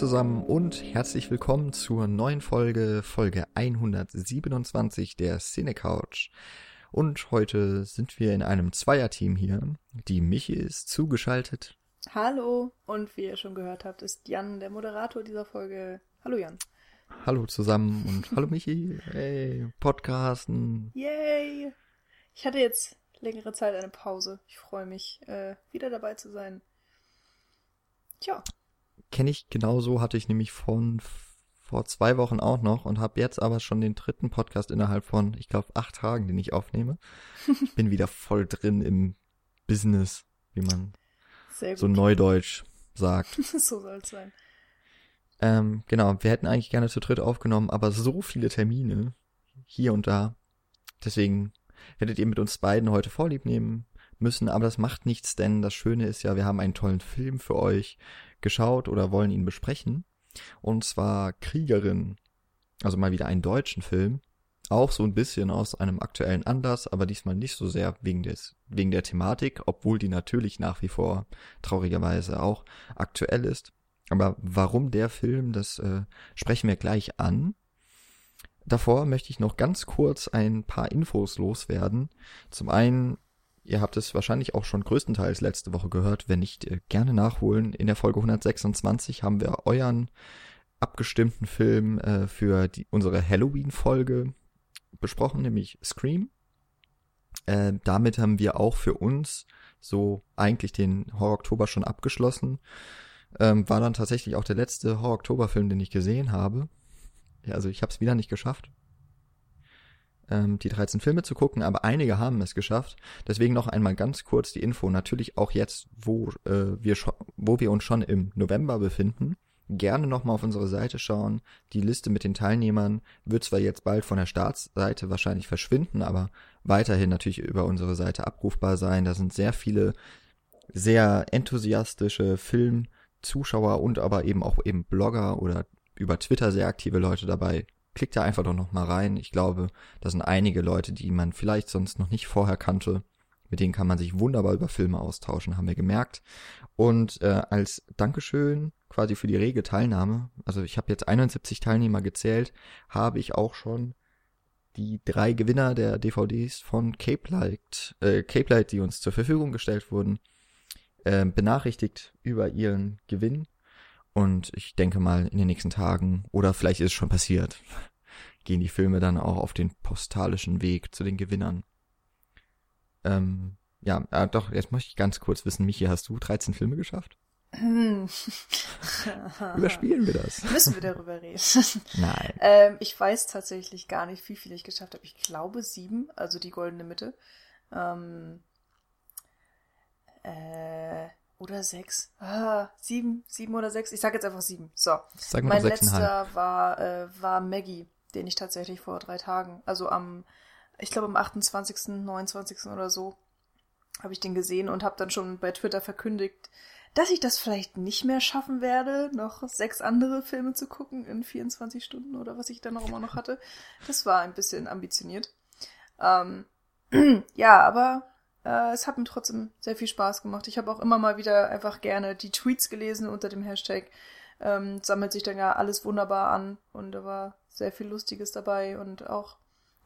Zusammen und herzlich willkommen zur neuen Folge, Folge 127 der Cine Couch. Und heute sind wir in einem Zweierteam hier. Die Michi ist zugeschaltet. Hallo, und wie ihr schon gehört habt, ist Jan der Moderator dieser Folge. Hallo Jan. Hallo zusammen und hallo Michi. Hey, Podcasten. Yay! Ich hatte jetzt längere Zeit eine Pause. Ich freue mich, äh, wieder dabei zu sein. Tja. Kenne ich genauso, hatte ich nämlich von vor zwei Wochen auch noch und habe jetzt aber schon den dritten Podcast innerhalb von, ich glaube, acht Tagen, den ich aufnehme. Ich bin wieder voll drin im Business, wie man so neudeutsch sagt. so soll es sein. Ähm, genau, wir hätten eigentlich gerne zu dritt aufgenommen, aber so viele Termine hier und da. Deswegen werdet ihr mit uns beiden heute Vorlieb nehmen müssen, aber das macht nichts, denn das Schöne ist ja, wir haben einen tollen Film für euch geschaut oder wollen ihn besprechen. Und zwar Kriegerin. Also mal wieder einen deutschen Film. Auch so ein bisschen aus einem aktuellen Anlass, aber diesmal nicht so sehr wegen des, wegen der Thematik, obwohl die natürlich nach wie vor traurigerweise auch aktuell ist. Aber warum der Film, das äh, sprechen wir gleich an. Davor möchte ich noch ganz kurz ein paar Infos loswerden. Zum einen Ihr habt es wahrscheinlich auch schon größtenteils letzte Woche gehört. Wenn nicht, äh, gerne nachholen. In der Folge 126 haben wir euren abgestimmten Film äh, für die, unsere Halloween-Folge besprochen, nämlich Scream. Äh, damit haben wir auch für uns so eigentlich den Horror-Oktober schon abgeschlossen. Ähm, war dann tatsächlich auch der letzte Horror-Oktober-Film, den ich gesehen habe. Ja, also ich habe es wieder nicht geschafft ähm, die 13 Filme zu gucken, aber einige haben es geschafft. Deswegen noch einmal ganz kurz die Info. Natürlich auch jetzt, wo äh, wir wo wir uns schon im November befinden. Gerne nochmal auf unsere Seite schauen. Die Liste mit den Teilnehmern wird zwar jetzt bald von der Startseite wahrscheinlich verschwinden, aber weiterhin natürlich über unsere Seite abrufbar sein. Da sind sehr viele sehr enthusiastische Filmzuschauer und aber eben auch eben Blogger oder über Twitter sehr aktive Leute dabei, klickt da einfach doch noch mal rein. Ich glaube, da sind einige Leute, die man vielleicht sonst noch nicht vorher kannte. Mit denen kann man sich wunderbar über Filme austauschen, haben wir gemerkt. Und äh, als Dankeschön quasi für die rege Teilnahme, also ich habe jetzt 71 Teilnehmer gezählt, habe ich auch schon die drei Gewinner der DVDs von Cape Light, äh, Cape Light, die uns zur Verfügung gestellt wurden, äh, benachrichtigt über ihren Gewinn. Und ich denke mal, in den nächsten Tagen, oder vielleicht ist es schon passiert, gehen die Filme dann auch auf den postalischen Weg zu den Gewinnern. Ähm, ja, äh, doch, jetzt möchte ich ganz kurz wissen, Michi, hast du 13 Filme geschafft? Überspielen wir das? Müssen wir darüber reden? Nein. Ähm, ich weiß tatsächlich gar nicht, wie viele ich geschafft habe. Ich glaube sieben, also die goldene Mitte. Ähm, äh, oder sechs. Ah, sieben, sieben oder sechs. Ich sag jetzt einfach sieben. So. Sag mein letzter war, äh, war Maggie, den ich tatsächlich vor drei Tagen, also am, ich glaube am 28., 29. oder so, habe ich den gesehen und habe dann schon bei Twitter verkündigt, dass ich das vielleicht nicht mehr schaffen werde, noch sechs andere Filme zu gucken in 24 Stunden oder was ich dann auch immer noch hatte. Das war ein bisschen ambitioniert. Ähm, ja, aber äh, es hat mir trotzdem sehr viel Spaß gemacht. Ich habe auch immer mal wieder einfach gerne die Tweets gelesen unter dem Hashtag. Ähm, sammelt sich dann ja alles wunderbar an und da war sehr viel Lustiges dabei und auch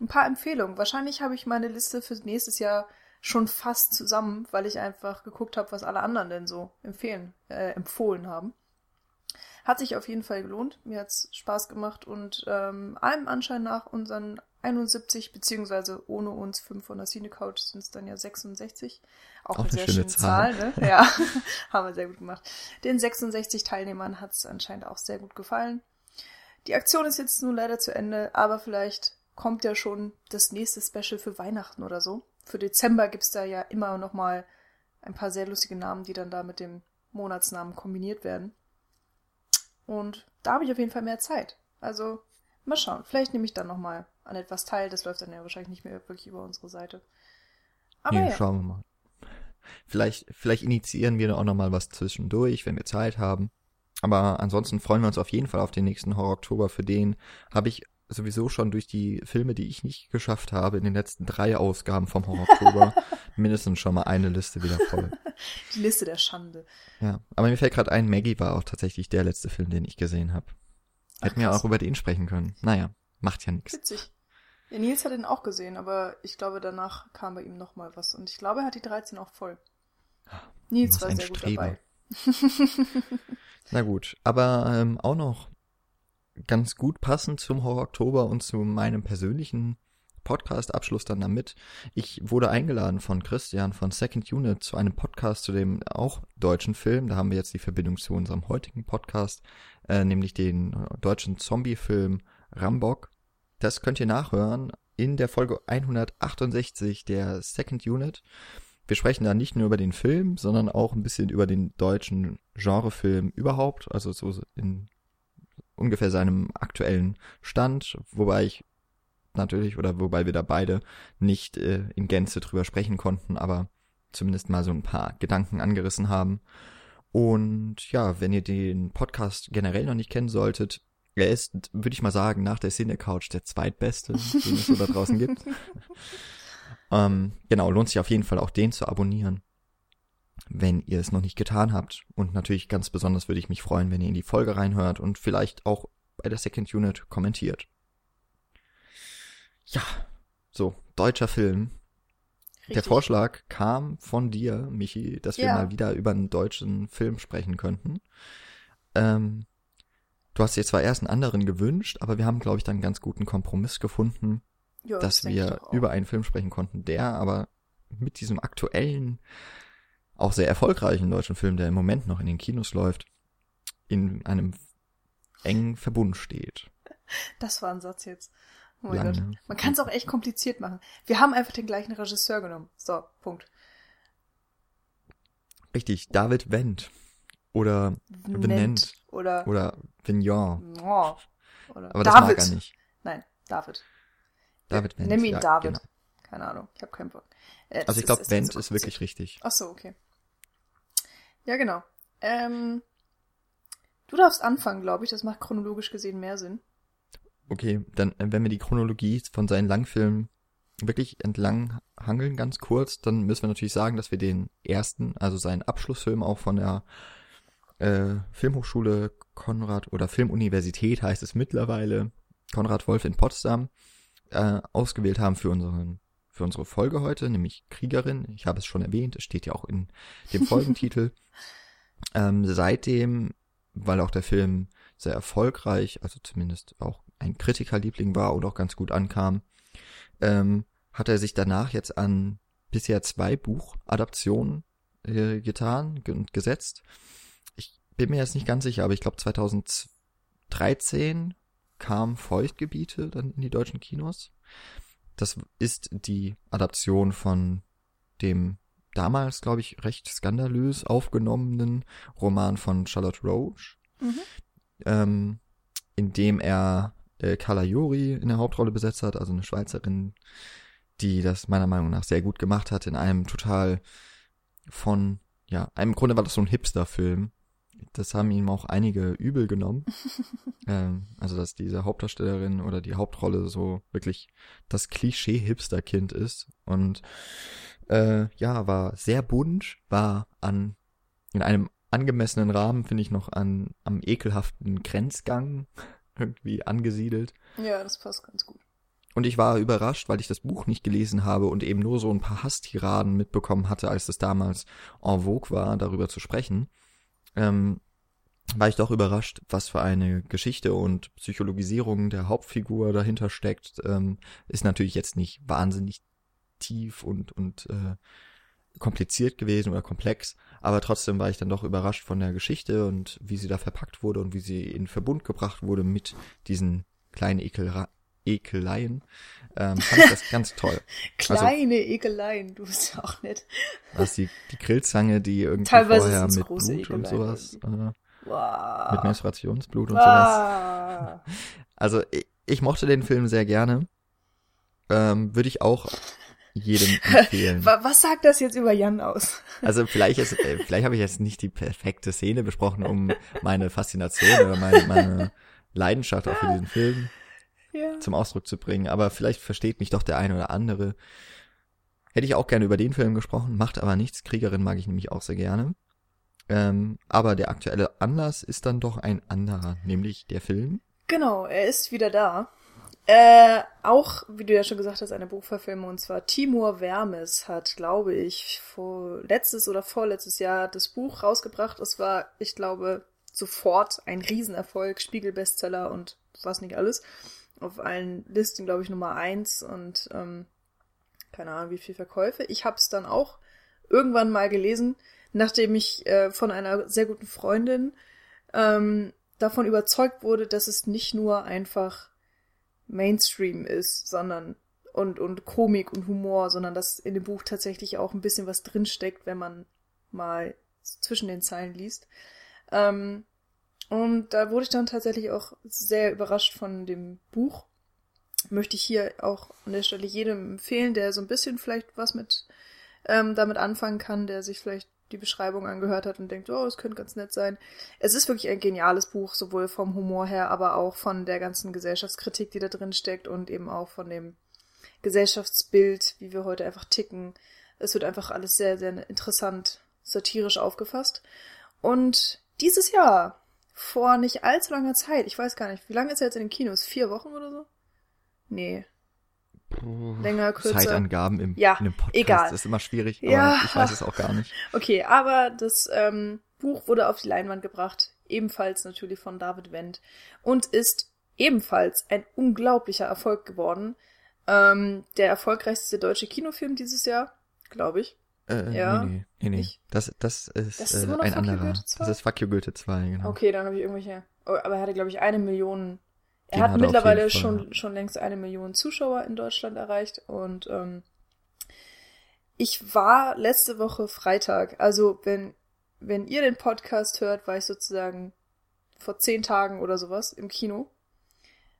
ein paar Empfehlungen. Wahrscheinlich habe ich meine Liste für nächstes Jahr schon fast zusammen, weil ich einfach geguckt habe, was alle anderen denn so empfehlen, äh, empfohlen haben. Hat sich auf jeden Fall gelohnt. Mir hat's Spaß gemacht und ähm, allem Anschein nach unseren 71, beziehungsweise ohne uns 5 von der Cine Couch sind es dann ja 66. Auch, Auch eine, sehr schöne Zahl, Zahl ne? Ja, haben wir sehr gut gemacht. Den 66 Teilnehmern hat es anscheinend auch sehr gut gefallen. Die Aktion ist jetzt nun leider zu Ende, aber vielleicht kommt ja schon das nächste Special für Weihnachten oder so. Für Dezember gibt's da ja immer noch mal ein paar sehr lustige Namen, die dann da mit dem Monatsnamen kombiniert werden. Und da habe ich auf jeden Fall mehr Zeit. Also mal schauen. Vielleicht nehme ich dann noch mal an etwas teil. Das läuft dann ja wahrscheinlich nicht mehr wirklich über unsere Seite. Aber ja, ja. schauen wir mal. Vielleicht, vielleicht initiieren wir auch noch mal was zwischendurch, wenn wir Zeit haben. Aber ansonsten freuen wir uns auf jeden Fall auf den nächsten Horror Oktober. Für den habe ich sowieso schon durch die Filme, die ich nicht geschafft habe, in den letzten drei Ausgaben vom Horror Oktober mindestens schon mal eine Liste wieder voll. Die Liste der Schande. Ja, aber mir fällt gerade ein, Maggie war auch tatsächlich der letzte Film, den ich gesehen habe. Hätten wir auch über den sprechen können. Naja, macht ja nichts. Witzig. Ja, Nils hat ihn auch gesehen, aber ich glaube, danach kam bei ihm noch mal was. Und ich glaube, er hat die 13 auch voll. Nils war sehr gut Streber. dabei. Na gut, aber ähm, auch noch ganz gut passend zum Horror Oktober und zu meinem persönlichen Podcast-Abschluss dann damit. Ich wurde eingeladen von Christian von Second Unit zu einem Podcast zu dem auch deutschen Film. Da haben wir jetzt die Verbindung zu unserem heutigen Podcast, äh, nämlich den äh, deutschen Zombie-Film Rambock. Das könnt ihr nachhören in der Folge 168 der Second Unit. Wir sprechen da nicht nur über den Film, sondern auch ein bisschen über den deutschen Genrefilm überhaupt, also so in ungefähr seinem aktuellen Stand, wobei ich natürlich oder wobei wir da beide nicht äh, in Gänze drüber sprechen konnten, aber zumindest mal so ein paar Gedanken angerissen haben. Und ja, wenn ihr den Podcast generell noch nicht kennen solltet, er ist, würde ich mal sagen, nach der Cine Couch der zweitbeste, den es so da draußen gibt. ähm, genau, lohnt sich auf jeden Fall auch den zu abonnieren, wenn ihr es noch nicht getan habt. Und natürlich ganz besonders würde ich mich freuen, wenn ihr in die Folge reinhört und vielleicht auch bei der Second Unit kommentiert. Ja, so, deutscher Film. Der Richtig. Vorschlag kam von dir, Michi, dass wir Ja. mal wieder über einen deutschen Film sprechen könnten. Ähm, du hast dir zwar erst einen anderen gewünscht, aber wir haben, glaube ich, dann einen ganz guten Kompromiss gefunden, Ja, dass wir über einen Film sprechen konnten, der aber mit diesem aktuellen, auch sehr erfolgreichen deutschen Film, der im Moment noch in den Kinos läuft, in einem engen Verbund steht. Das war ein Satz jetzt. Oh mein Lange. Gott. Man kann es auch echt kompliziert machen. Wir haben einfach den gleichen Regisseur genommen. So, Punkt. Richtig, David Wendt oder Venant Oder, oder Vignon, Oh. oder aber das David. mag er nicht. Nein, David. David Wendt. Nimm ihn ja, David. genau. Keine Ahnung, ich habe keinen Bock. Äh, das Also ich ist- glaube, ist Wendt ist kompliziert. wirklich richtig. Ach so, okay. Ja, genau. Ähm, du darfst anfangen, glaube ich. Das macht chronologisch gesehen mehr Sinn. Okay, dann, äh, wenn wir die Chronologie von seinen Langfilmen wirklich entlang hangeln, ganz kurz, dann müssen wir natürlich sagen, dass wir den ersten, also seinen Abschlussfilm auch von der äh, Filmhochschule Konrad oder Filmuniversität heißt es mittlerweile, Konrad Wolf in Potsdam, äh, ausgewählt haben für unseren für unsere Folge heute, nämlich Kriegerin. Ich habe es schon erwähnt, es steht ja auch in dem Folgentitel. ähm, seitdem, weil auch der Film sehr erfolgreich, also zumindest auch ein Kritikerliebling war und auch ganz gut ankam, ähm, hat er sich danach jetzt an bisher zwei Buchadaptionen äh, getan ge- und gesetzt. Bin mir jetzt nicht ganz sicher, aber ich glaube 2013 kam Feuchtgebiete dann in die deutschen Kinos. Das ist die Adaption von dem damals, glaube ich, recht skandalös aufgenommenen Roman von Charlotte Roach Mhm. ähm, in dem er äh, Carla Juri in der Hauptrolle besetzt hat, also eine Schweizerin, die das meiner Meinung nach sehr gut gemacht hat, in einem total von, ja, im Grunde war das so ein Hipster-Film. Das haben ihm auch einige übel genommen. ähm, also, dass diese Hauptdarstellerin oder die Hauptrolle so wirklich das Klischee-Hipster-Kind ist. Und äh, ja, war sehr bunt, war an in einem angemessenen Rahmen, finde ich, noch an am ekelhaften Grenzgang irgendwie angesiedelt. Ja, das passt ganz gut. Und ich war überrascht, weil ich das Buch nicht gelesen habe und eben nur so ein paar Hasstiraden mitbekommen hatte, als es damals en vogue war, darüber zu sprechen. Ähm, war ich doch überrascht, was für eine Geschichte und Psychologisierung der Hauptfigur dahinter steckt. Ähm, ist natürlich jetzt nicht wahnsinnig tief und, und äh, kompliziert gewesen oder komplex, aber trotzdem war ich dann doch überrascht von der Geschichte und wie sie da verpackt wurde und wie sie in Verbund gebracht wurde mit diesen kleinen Ekelra Ekeleien. Ähm, fand ich das ganz toll. Kleine Ekeleien, du bist ja auch nett. Was die, die Grillzange, die irgendwie Teilweise vorher mit große Blut und Ekeleien sowas, äh, Wow. mit Menstruationsblut und sowas. Ah. Also ich, ich mochte den Film sehr gerne. Ähm, Würde ich auch jedem empfehlen. Wa- Was sagt das jetzt über Jan aus? Also vielleicht ist, äh, vielleicht habe ich jetzt nicht die perfekte Szene besprochen, um meine Faszination oder meine, meine Leidenschaft auch für diesen Film Ja. zum Ausdruck zu bringen. Aber vielleicht versteht mich doch der eine oder andere. Hätte ich auch gerne über den Film gesprochen, macht aber nichts. Kriegerin mag ich nämlich auch sehr gerne. Ähm, aber der aktuelle Anlass ist dann doch ein anderer, nämlich der Film. Genau, er ist wieder da. Äh, auch, wie du ja schon gesagt hast, eine Buchverfilmung, und zwar Timur Vermes hat, glaube ich, vor letztes oder vorletztes Jahr das Buch rausgebracht. Es war, ich glaube, sofort ein Riesenerfolg, Spiegelbestseller und was nicht alles. Auf allen Listen, glaube ich, Nummer eins und ähm, keine Ahnung, wie viel Verkäufe. Ich habe es dann auch irgendwann mal gelesen, nachdem ich äh, von einer sehr guten Freundin ähm, davon überzeugt wurde, dass es nicht nur einfach Mainstream ist, sondern und, und Komik und Humor, sondern dass in dem Buch tatsächlich auch ein bisschen was drinsteckt, wenn man mal zwischen den Zeilen liest. Ähm, und da wurde ich dann tatsächlich auch sehr überrascht von dem Buch. Möchte ich hier auch an der Stelle jedem empfehlen, der so ein bisschen vielleicht was mit ähm, damit anfangen kann, der sich vielleicht die Beschreibung angehört hat und denkt, oh, das könnte ganz nett sein. Es ist wirklich ein geniales Buch, sowohl vom Humor her, aber auch von der ganzen Gesellschaftskritik, die da drin steckt und eben auch von dem Gesellschaftsbild, wie wir heute einfach ticken. Es wird einfach alles sehr, sehr interessant satirisch aufgefasst. Und dieses Jahr, vor nicht allzu langer Zeit, ich weiß gar nicht, wie lange ist er jetzt in den Kinos? Vier Wochen oder so? Nee, Länger, kürzer. Zeitangaben im, Ja, in einem Podcast egal. ist immer schwierig, Ja. ich weiß es auch gar nicht. Okay, aber das ähm, Buch wurde auf die Leinwand gebracht, ebenfalls natürlich von David Wendt und ist ebenfalls ein unglaublicher Erfolg geworden. Ähm, der erfolgreichste deutsche Kinofilm dieses Jahr, glaube ich. Äh, Ja, nee, nee, nee, nicht? Das, das ist, Das ist äh, ein anderer. Goethe 2? Das ist Fuck You Goethe 2, genau. Okay, dann habe ich irgendwelche. Oh, aber er hatte, glaube ich, eine Million. Er Den hat hat er mittlerweile schon, schon längst eine Million Zuschauer in Deutschland erreicht. Und ähm, ich war letzte Woche Freitag, also wenn, wenn ihr den Podcast hört, war ich sozusagen vor zehn Tagen oder sowas im Kino.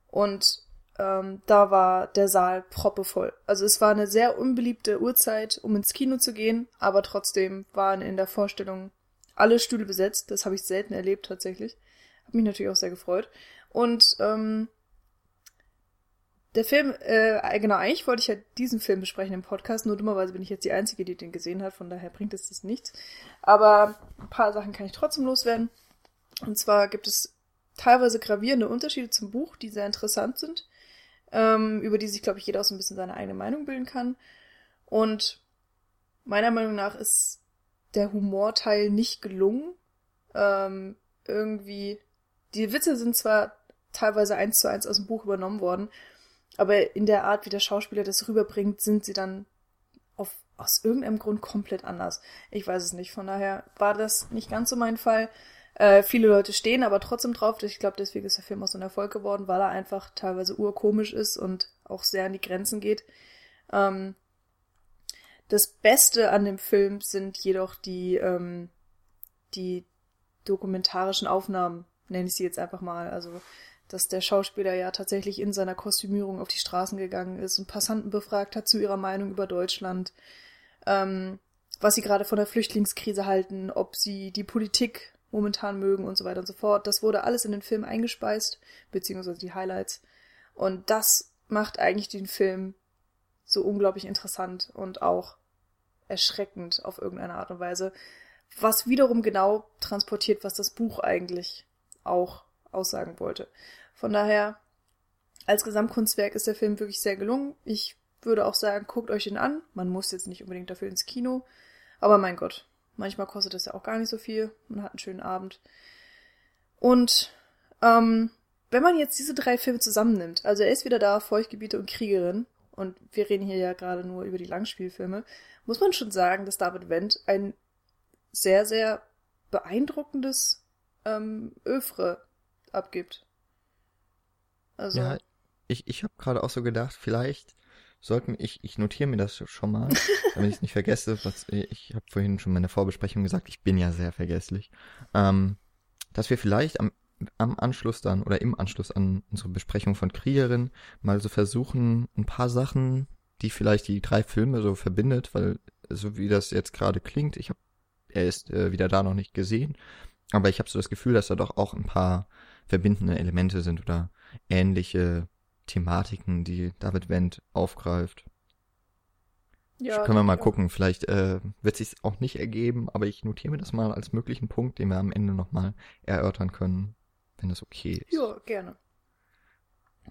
Und ähm, da war der Saal proppevoll. Also es war eine sehr unbeliebte Uhrzeit, um ins Kino zu gehen, aber trotzdem waren in der Vorstellung alle Stühle besetzt. Das habe ich selten erlebt tatsächlich. Hat mich natürlich auch sehr gefreut. Und ähm, der Film, äh, genau, eigentlich wollte ich ja diesen Film besprechen im Podcast, nur dummerweise bin ich jetzt die Einzige, die den gesehen hat, von daher bringt es das nichts. Aber ein paar Sachen kann ich trotzdem loswerden. Und zwar gibt es teilweise gravierende Unterschiede zum Buch, die sehr interessant sind, ähm, über die sich, glaube ich, jeder auch so ein bisschen seine eigene Meinung bilden kann. Und meiner Meinung nach ist der Humorteil nicht gelungen. Ähm, irgendwie, die Witze sind zwar teilweise eins zu eins aus dem Buch übernommen worden, aber in der Art, wie der Schauspieler das rüberbringt, sind sie dann auf, aus irgendeinem Grund komplett anders. Ich weiß es nicht. Von daher war das nicht ganz so mein Fall. Äh, viele Leute stehen aber trotzdem drauf. Ich glaube, deswegen ist der Film auch so ein Erfolg geworden, weil er einfach teilweise urkomisch ist und auch sehr an die Grenzen geht. Ähm, das Beste an dem Film sind jedoch die, ähm, die dokumentarischen Aufnahmen, nenne ich sie jetzt einfach mal. Also, dass der Schauspieler ja tatsächlich in seiner Kostümierung auf die Straßen gegangen ist und Passanten befragt hat zu ihrer Meinung über Deutschland, ähm, was sie gerade von der Flüchtlingskrise halten, ob sie die Politik momentan mögen und so weiter und so fort. Das wurde alles in den Film eingespeist, beziehungsweise die Highlights. Und das macht eigentlich den Film so unglaublich interessant und auch erschreckend auf irgendeine Art und Weise, was wiederum genau transportiert, was das Buch eigentlich auch aussagen wollte. Von daher, als Gesamtkunstwerk ist der Film wirklich sehr gelungen. Ich würde auch sagen, guckt euch den an. Man muss jetzt nicht unbedingt dafür ins Kino. Aber mein Gott, manchmal kostet das ja auch gar nicht so viel. Man hat einen schönen Abend. Und ähm, wenn man jetzt diese drei Filme zusammennimmt, also er ist wieder da, Feuchtgebiete und Kriegerin, und wir reden hier ja gerade nur über die Langspielfilme, muss man schon sagen, dass David Wendt ein sehr, sehr beeindruckendes ähm, Övre abgibt. Also, Ja, ich, ich habe gerade auch so gedacht, vielleicht sollten, ich, ich notiere mir das schon mal, damit ich es nicht vergesse. Was, ich habe vorhin schon in meiner Vorbesprechung gesagt, ich bin ja sehr vergesslich. Ähm, dass wir vielleicht am, am Anschluss dann oder im Anschluss an unsere Besprechung von Kriegerin mal so versuchen, ein paar Sachen, die vielleicht die drei Filme so verbindet, weil so wie das jetzt gerade klingt, ich habe, er ist äh, wieder da noch nicht gesehen, aber ich habe so das Gefühl, dass da doch auch ein paar verbindende Elemente sind oder ähnliche Thematiken, die David Wendt aufgreift. Ja, Können wir mal ja. gucken, vielleicht äh, wird sich auch nicht ergeben, aber ich notiere mir das mal als möglichen Punkt, den wir am Ende nochmal erörtern können, wenn das okay ist. Ja, gerne.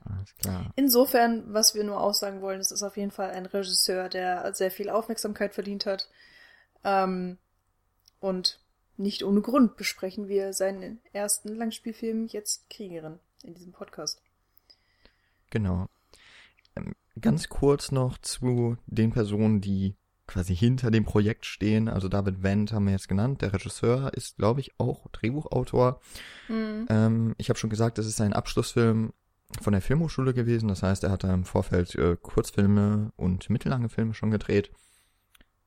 Alles klar. Insofern, was wir nur aussagen wollen, es ist auf jeden Fall ein Regisseur, der sehr viel Aufmerksamkeit verdient hat. Ähm, und nicht ohne Grund besprechen wir seinen ersten Langspielfilm jetzt Kriegerin in diesem Podcast. Genau. Ähm, ganz kurz noch zu den Personen, die quasi hinter dem Projekt stehen. Also David Wendt haben wir jetzt genannt. Der Regisseur ist, glaube ich, auch Drehbuchautor. Mhm. Ähm, ich habe schon gesagt, es ist ein Abschlussfilm von der Filmhochschule gewesen. Das heißt, er hat da im Vorfeld äh, Kurzfilme und mittellange Filme schon gedreht.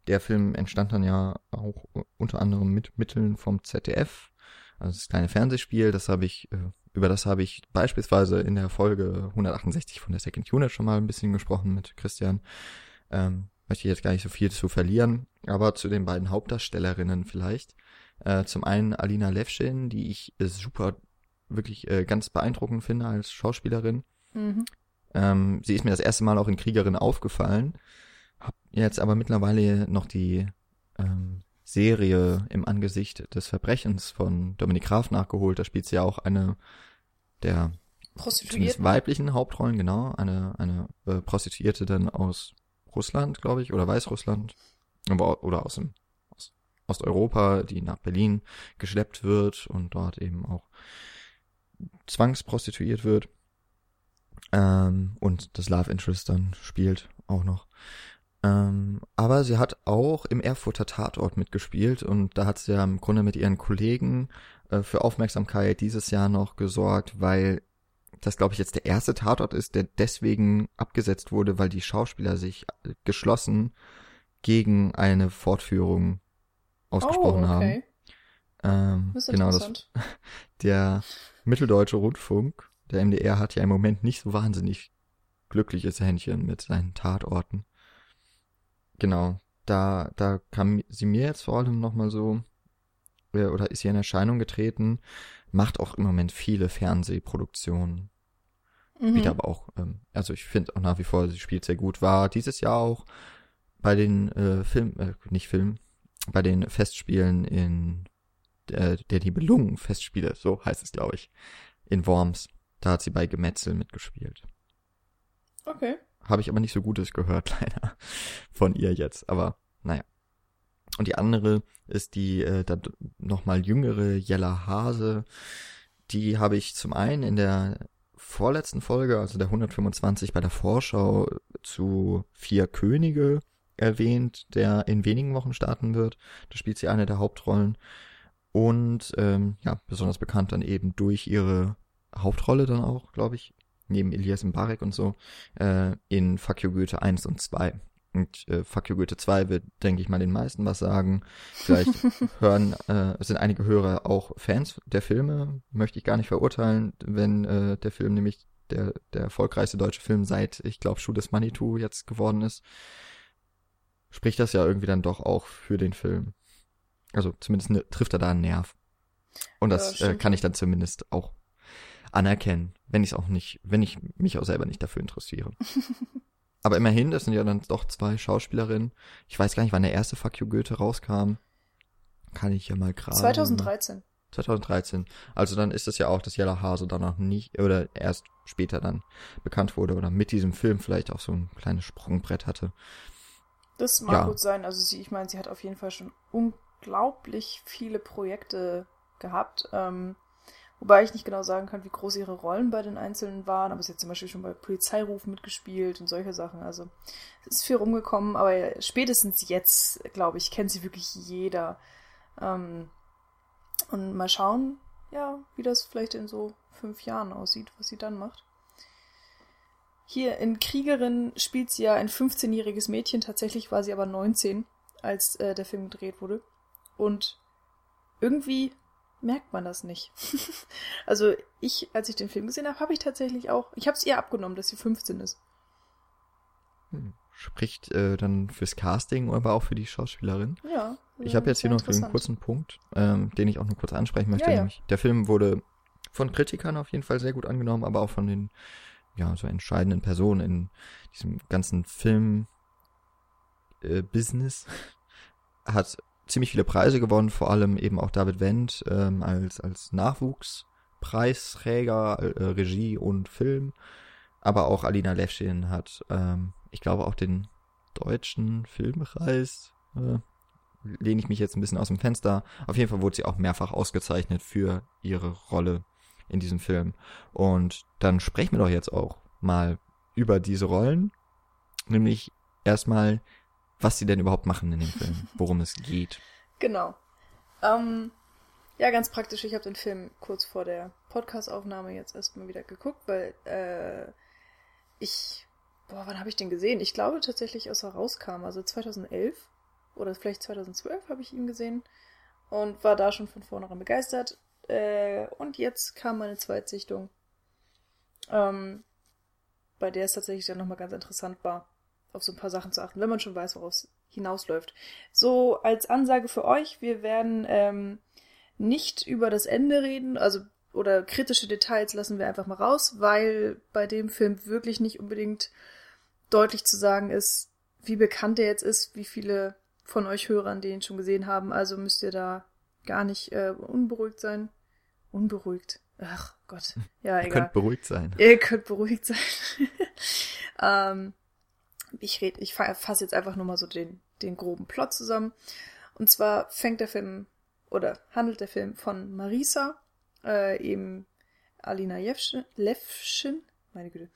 Der Film entstand dann ja auch äh, unter anderem mit Mitteln vom ZDF. Also das kleine Fernsehspiel, das habe ich, äh, über das habe ich beispielsweise in der Folge 168 von der Second Unit schon mal ein bisschen gesprochen mit Christian. Ähm, möchte ich jetzt gar nicht so viel zu verlieren, aber zu den beiden Hauptdarstellerinnen vielleicht. Äh, zum einen Alina Levschin, die ich super, wirklich äh, ganz beeindruckend finde als Schauspielerin. Mhm. Ähm, sie ist mir das erste Mal auch in Kriegerin aufgefallen. Hab jetzt aber mittlerweile noch die ähm, Serie im Angesicht des Verbrechens von Dominik Graf nachgeholt. Da spielt sie ja auch eine der Prostituierten. weiblichen Hauptrollen, genau. Eine, eine äh, Prostituierte dann aus Russland, glaube ich, oder Weißrussland. Aber, oder aus dem aus Osteuropa, die nach Berlin geschleppt wird und dort eben auch zwangsprostituiert wird. Ähm, und das Love Interest dann spielt auch noch. Ähm, aber sie hat auch im Erfurter Tatort mitgespielt und da hat sie ja im Grunde mit ihren Kollegen äh, für Aufmerksamkeit dieses Jahr noch gesorgt, weil das, glaube ich, jetzt der erste Tatort ist, der deswegen abgesetzt wurde, weil die Schauspieler sich äh, geschlossen gegen eine Fortführung ausgesprochen oh, haben. okay. Ähm, Das ist genau, das, der Mitteldeutsche Rundfunk, der MDR, hat ja im Moment nicht so wahnsinnig glückliches Händchen mit seinen Tatorten. Genau, da, da kam sie mir jetzt vor allem nochmal so, äh, oder ist sie in Erscheinung getreten, macht auch im Moment viele Fernsehproduktionen. Mhm. Spielt aber auch, ähm, also ich finde auch nach wie vor, sie spielt sehr gut. War dieses Jahr auch bei den äh, Film, äh, nicht Film, bei den Festspielen in der, der Nibelungen-Festspiele, so heißt es, glaube ich, in Worms. Da hat sie bei Gemetzel mitgespielt. Okay. Habe ich aber nicht so Gutes gehört, leider, von ihr jetzt. Aber naja. Und die andere ist die äh, dann nochmal jüngere Jella Hase. Die habe ich zum einen in der vorletzten Folge, also der 125 bei der Vorschau zu Vier Könige erwähnt, der in wenigen Wochen starten wird. Da spielt sie eine der Hauptrollen. Und ähm, ja, besonders bekannt dann eben durch ihre Hauptrolle dann auch, glaube ich, neben Elias Mbarek und so, äh, in You Goethe 1 und 2. Und äh, Fuck You Goethe 2 wird, denke ich mal, den meisten was sagen. Vielleicht hören, äh, sind einige Hörer auch Fans der Filme. Möchte ich gar nicht verurteilen, wenn äh, der Film nämlich der, der erfolgreichste deutsche Film seit, ich glaube, Schuh des Manitou jetzt geworden ist. Spricht das ja irgendwie dann doch auch für den Film. Also zumindest ne, trifft er da einen Nerv. Und Ja, das äh, stimmt. kann ich dann zumindest auch anerkennen, wenn ich es auch nicht, wenn ich mich auch selber nicht dafür interessiere. Aber immerhin, das sind ja dann doch zwei Schauspielerinnen. Ich weiß gar nicht, wann der erste Fuck You Goethe rauskam. Kann ich ja mal gerade. 2013. 2013. Also dann ist es ja auch, dass Jella Hase dann noch nicht, oder erst später dann bekannt wurde oder mit diesem Film vielleicht auch so ein kleines Sprungbrett hatte. Das mag Ja. gut sein. Also sie, ich meine, sie hat auf jeden Fall schon unglaublich viele Projekte gehabt. Ähm, wobei ich nicht genau sagen kann, wie groß ihre Rollen bei den Einzelnen waren, aber sie hat zum Beispiel schon bei Polizeirufen mitgespielt und solche Sachen. Also es ist viel rumgekommen, aber spätestens jetzt, glaube ich, kennt sie wirklich jeder. Ähm, und mal schauen, ja, wie das vielleicht in so fünf Jahren aussieht, was sie dann macht. Hier in Kriegerin spielt sie ja ein 15-jähriges Mädchen. Tatsächlich war sie aber 19, als äh, der Film gedreht wurde. Und irgendwie merkt man das nicht. also ich, als ich den Film gesehen habe, habe ich tatsächlich auch, ich habe es ihr abgenommen, dass sie 15 ist. Hm. Spricht äh, dann fürs Casting, aber auch für die Schauspielerin. Ja. Ich habe jetzt hier noch einen kurzen Punkt, ähm, den ich auch nur kurz ansprechen möchte. Ja, ja. Nämlich, der Film wurde von Kritikern auf jeden Fall sehr gut angenommen, aber auch von den ja, so entscheidenden Personen in diesem ganzen Film äh, Business. Hat ziemlich viele Preise gewonnen, vor allem eben auch David Wendt ähm, als, als Nachwuchspreisträger, äh, Regie und Film. Aber auch Alina Levschin hat, ähm, ich glaube, auch den deutschen Filmpreis. Äh, lehne ich mich jetzt ein bisschen aus dem Fenster. Auf jeden Fall wurde sie auch mehrfach ausgezeichnet für ihre Rolle in diesem Film. Und dann sprechen wir doch jetzt auch mal über diese Rollen. Nämlich erstmal, was sie denn überhaupt machen in dem Film, worum es geht. Genau. Ähm, ja, ganz praktisch. Ich habe den Film kurz vor der Podcast-Aufnahme jetzt erstmal wieder geguckt, weil äh, ich, boah, wann habe ich den gesehen? Ich glaube tatsächlich, als er rauskam, also 2011 oder vielleicht 2012 habe ich ihn gesehen und war da schon von vornherein begeistert. Äh, und jetzt kam meine Zweitsichtung, ähm, bei der es tatsächlich dann nochmal ganz interessant war, auf so ein paar Sachen zu achten, wenn man schon weiß, woraus es hinausläuft. So als Ansage für euch, wir werden ähm, nicht über das Ende reden, also oder kritische Details lassen wir einfach mal raus, weil bei dem Film wirklich nicht unbedingt deutlich zu sagen ist, wie bekannt er jetzt ist, wie viele von euch Hörern den schon gesehen haben. Also müsst ihr da gar nicht äh, unberuhigt sein. Unberuhigt. Ach Gott. Ja, egal. Ihr könnt beruhigt sein. Ihr könnt beruhigt sein. ähm, ich red, ich fasse jetzt einfach nur mal so den, den groben Plot zusammen. Und zwar fängt der Film oder handelt der Film von Marisa, äh, eben Alina Jewschen, Levschen, meine Güte,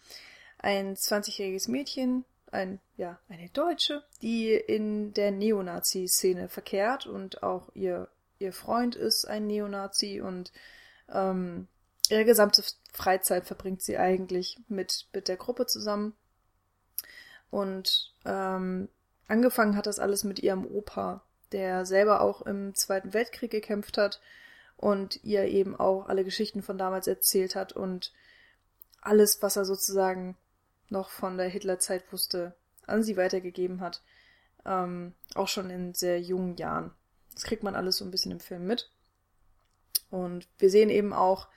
ein 20-jähriges Mädchen, ein, ja, eine Deutsche, die in der Neonazi-Szene verkehrt und auch ihr, ihr Freund ist ein Neonazi und ähm, ihre gesamte Freizeit verbringt sie eigentlich mit, mit der Gruppe zusammen. Und ähm, angefangen hat das alles mit ihrem Opa, der selber auch im Zweiten Weltkrieg gekämpft hat und ihr eben auch alle Geschichten von damals erzählt hat und alles, was er sozusagen noch von der Hitlerzeit wusste, an sie weitergegeben hat. Ähm, auch schon in sehr jungen Jahren. Das kriegt man alles so ein bisschen im Film mit. Und wir sehen eben auch,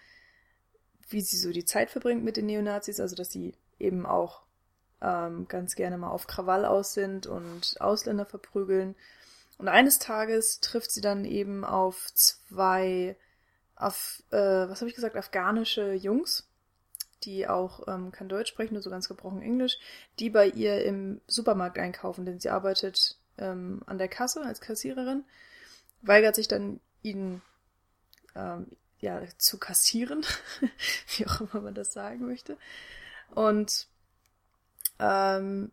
wie sie so die Zeit verbringt mit den Neonazis, also dass sie eben auch ähm, ganz gerne mal auf Krawall aus sind und Ausländer verprügeln. Und eines Tages trifft sie dann eben auf zwei, auf, äh, was habe ich gesagt, afghanische Jungs, die auch ähm, kein Deutsch sprechen, nur so ganz gebrochen Englisch, die bei ihr im Supermarkt einkaufen, denn sie arbeitet ähm, an der Kasse als Kassiererin, weigert sich dann ihnen ähm, ja zu kassieren, wie auch immer man das sagen möchte. Und ähm,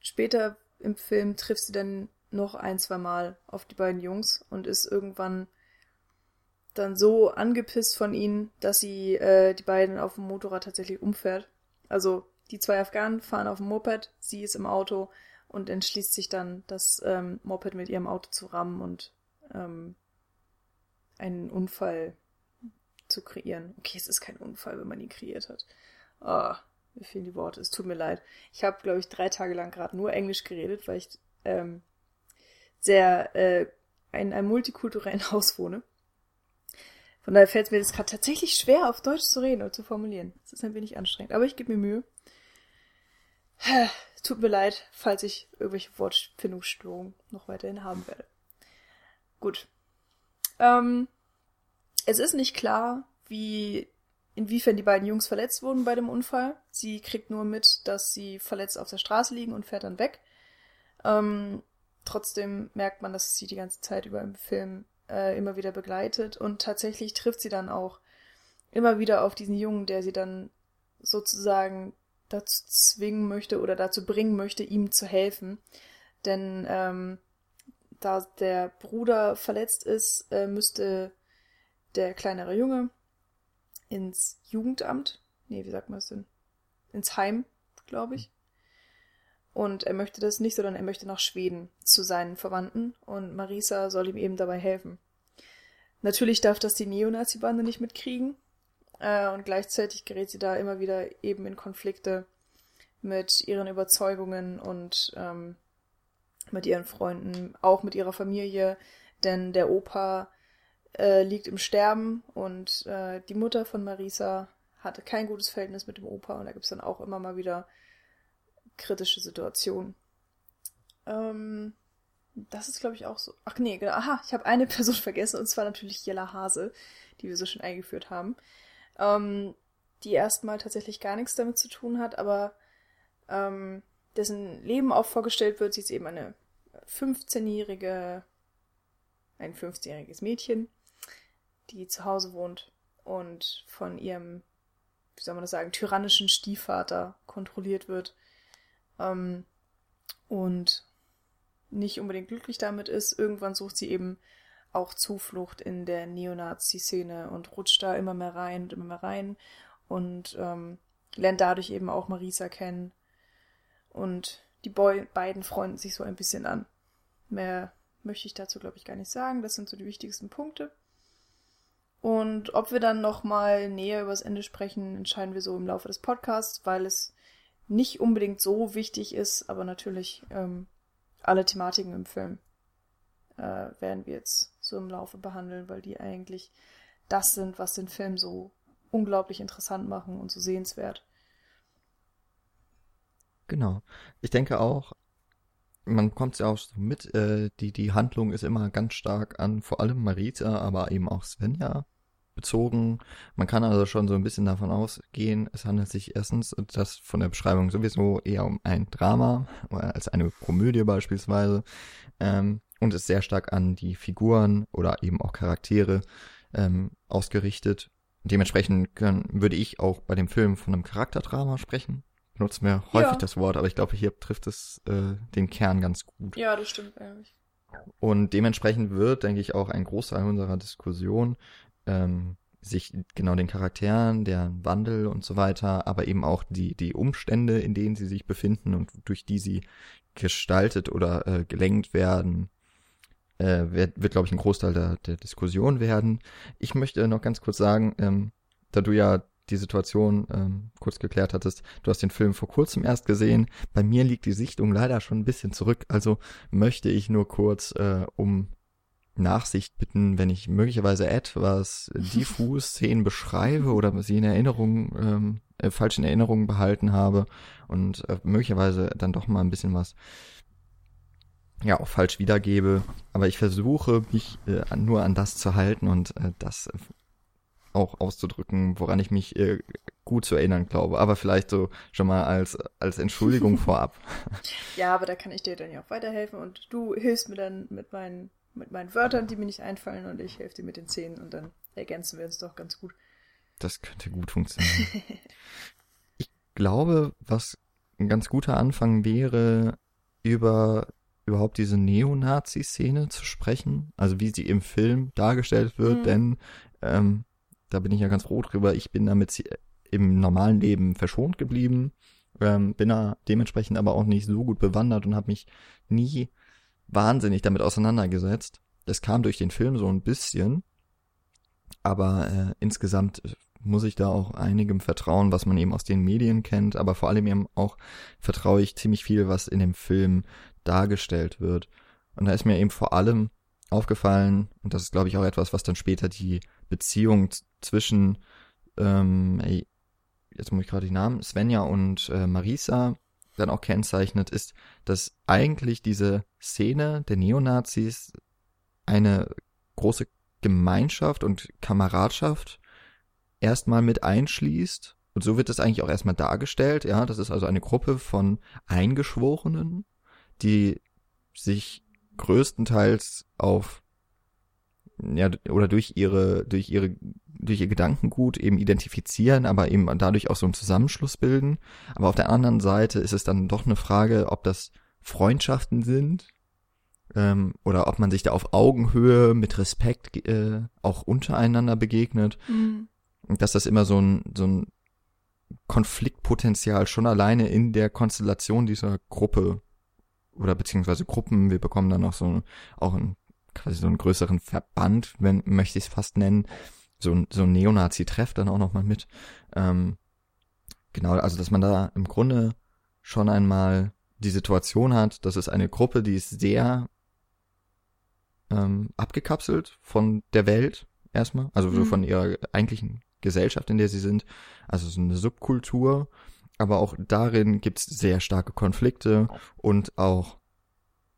später im Film trifft sie dann noch ein, zwei Mal auf die beiden Jungs und ist irgendwann dann so angepisst von ihnen, dass sie äh, die beiden auf dem Motorrad tatsächlich umfährt. Also die zwei Afghanen fahren auf dem Moped, sie ist im Auto und entschließt sich dann, das ähm, Moped mit ihrem Auto zu rammen und ähm, einen Unfall zu kreieren. Okay, es ist kein Unfall, wenn man ihn kreiert hat. Oh, mir fehlen die Worte, es tut mir leid. Ich habe, glaube ich, drei Tage lang gerade nur Englisch geredet, weil ich ähm, sehr äh, in einem multikulturellen Haus wohne. Von daher fällt es mir das gerade tatsächlich schwer, auf Deutsch zu reden oder zu formulieren. Das ist ein wenig anstrengend, aber ich gebe mir Mühe. Tut mir leid, falls ich irgendwelche Wortfindungsstörungen noch weiterhin haben werde. Gut. Ähm, es ist nicht klar, wie inwiefern die beiden Jungs verletzt wurden bei dem Unfall. Sie kriegt nur mit, dass sie verletzt auf der Straße liegen und fährt dann weg. Ähm, trotzdem merkt man, dass sie die ganze Zeit über im Film äh, immer wieder begleitet und tatsächlich trifft sie dann auch immer wieder auf diesen Jungen, der sie dann sozusagen dazu zwingen möchte oder dazu bringen möchte, ihm zu helfen. Denn ähm, da der Bruder verletzt ist, äh, müsste der kleinere Junge ins Jugendamt. Nee, wie sagt man das denn? Ins Heim, glaube ich. Und er möchte das nicht, sondern er möchte nach Schweden zu seinen Verwandten und Marisa soll ihm eben dabei helfen. Natürlich darf das die Neonazi-Bande nicht mitkriegen äh, und gleichzeitig gerät sie da immer wieder eben in Konflikte mit ihren Überzeugungen und ähm, mit ihren Freunden, auch mit ihrer Familie, denn der Opa äh, liegt im Sterben und äh, die Mutter von Marisa hatte kein gutes Verhältnis mit dem Opa und da gibt es dann auch immer mal wieder kritische Situationen. Ähm, das ist, glaube ich, auch so. Ach nee, genau. Aha, ich habe eine Person vergessen und zwar natürlich Jella Hase, die wir so schon eingeführt haben. Ähm, die erstmal tatsächlich gar nichts damit zu tun hat, aber ähm, dessen Leben auch vorgestellt wird. Sie ist eben eine 15-jährige, ein 15-jähriges Mädchen, die zu Hause wohnt und von ihrem, wie soll man das sagen, tyrannischen Stiefvater kontrolliert wird. Ähm, und nicht unbedingt glücklich damit ist. Irgendwann sucht sie eben auch Zuflucht in der Neonazi-Szene und rutscht da immer mehr rein und immer mehr rein und ähm, lernt dadurch eben auch Marisa kennen. Und die Boy beiden freunden sich so ein bisschen an. Mehr möchte ich dazu, glaube ich, gar nicht sagen. Das sind so die wichtigsten Punkte. Und ob wir dann nochmal näher über das Ende sprechen, entscheiden wir so im Laufe des Podcasts, weil es nicht unbedingt so wichtig ist, aber natürlich ähm, alle Thematiken im Film äh, werden wir jetzt so im Laufe behandeln, weil die eigentlich das sind, was den Film so unglaublich interessant machen und so sehenswert. Genau. Ich denke auch, man kommt ja auch so mit, äh, die, die Handlung ist immer ganz stark an vor allem Marita, aber eben auch Svenja bezogen. Man kann also schon so ein bisschen davon ausgehen, es handelt sich erstens, das von der Beschreibung sowieso eher um ein Drama als eine Komödie beispielsweise ähm, und ist sehr stark an die Figuren oder eben auch Charaktere ähm, ausgerichtet. Dementsprechend können, würde ich auch bei dem Film von einem Charakterdrama sprechen. Benutzen wir häufig ja. das Wort, aber ich glaube, hier trifft es äh, den Kern ganz gut. Ja, das stimmt eigentlich. Und dementsprechend wird, denke ich, auch ein Großteil unserer Diskussion ähm, sich genau den Charakteren, deren Wandel und so weiter, aber eben auch die, die Umstände, in denen sie sich befinden und durch die sie gestaltet oder äh, gelenkt werden, äh, wird, wird glaube ich, ein Großteil der, der Diskussion werden. Ich möchte noch ganz kurz sagen, ähm, da du ja die Situation ähm, kurz geklärt hattest, du hast den Film vor kurzem erst gesehen. Bei mir liegt die Sichtung leider schon ein bisschen zurück, also möchte ich nur kurz äh, um Nachsicht bitten, wenn ich möglicherweise etwas diffus Szenen beschreibe oder sie in Erinnerung, ähm, äh, falsch in Erinnerung behalten habe und äh, möglicherweise dann doch mal ein bisschen was ja auch falsch wiedergebe. Aber ich versuche mich äh, nur an das zu halten und äh, das auch auszudrücken, woran ich mich äh, gut zu erinnern glaube. Aber vielleicht so schon mal als, als Entschuldigung vorab. Ja, aber da kann ich dir dann ja auch weiterhelfen und du hilfst mir dann mit meinen mit meinen Wörtern, die mir nicht einfallen, und ich helfe dir mit den Zähnen und dann ergänzen wir uns doch ganz gut. Das könnte gut funktionieren. ich glaube, was ein ganz guter Anfang wäre, über überhaupt diese Neonazi-Szene zu sprechen, also wie sie im Film dargestellt wird, mhm. denn ähm, da bin ich ja ganz froh drüber, ich bin damit im normalen Leben verschont geblieben, ähm, bin da dementsprechend aber auch nicht so gut bewandert und habe mich nie wahnsinnig damit auseinandergesetzt. Das kam durch den Film so ein bisschen, aber äh, insgesamt muss ich da auch einigem vertrauen, was man eben aus den Medien kennt, aber vor allem eben auch vertraue ich ziemlich viel, was in dem Film dargestellt wird. Und da ist mir eben vor allem aufgefallen, und das ist glaube ich auch etwas, was dann später die Beziehung zwischen, ähm, jetzt muss ich gerade die Namen, Svenja und äh, Marisa dann auch kennzeichnet, ist, dass eigentlich diese Szene der Neonazis eine große Gemeinschaft und Kameradschaft erstmal mit einschließt. Und so wird es eigentlich auch erstmal dargestellt, ja. Das ist also eine Gruppe von Eingeschworenen, die sich größtenteils auf ja, oder durch ihre, durch ihre, durch ihr Gedankengut eben identifizieren, aber eben dadurch auch so einen Zusammenschluss bilden. Aber auf der anderen Seite ist es dann doch eine Frage, ob das Freundschaften sind, ähm, oder ob man sich da auf Augenhöhe mit Respekt äh, auch untereinander begegnet. Mhm. Dass das immer so ein, so ein Konfliktpotenzial schon alleine in der Konstellation dieser Gruppe oder beziehungsweise Gruppen, wir bekommen dann auch so auch ein quasi so einen größeren Verband, wenn möchte ich es fast nennen, so ein, so ein Neonazi-Treff dann auch nochmal mit. Ähm, genau, also dass man da im Grunde schon einmal die Situation hat, dass es eine Gruppe, die ist sehr ähm, abgekapselt von der Welt erstmal, also so mhm. von ihrer eigentlichen Gesellschaft, in der sie sind. Also so eine Subkultur. Aber auch darin gibt's sehr starke Konflikte und auch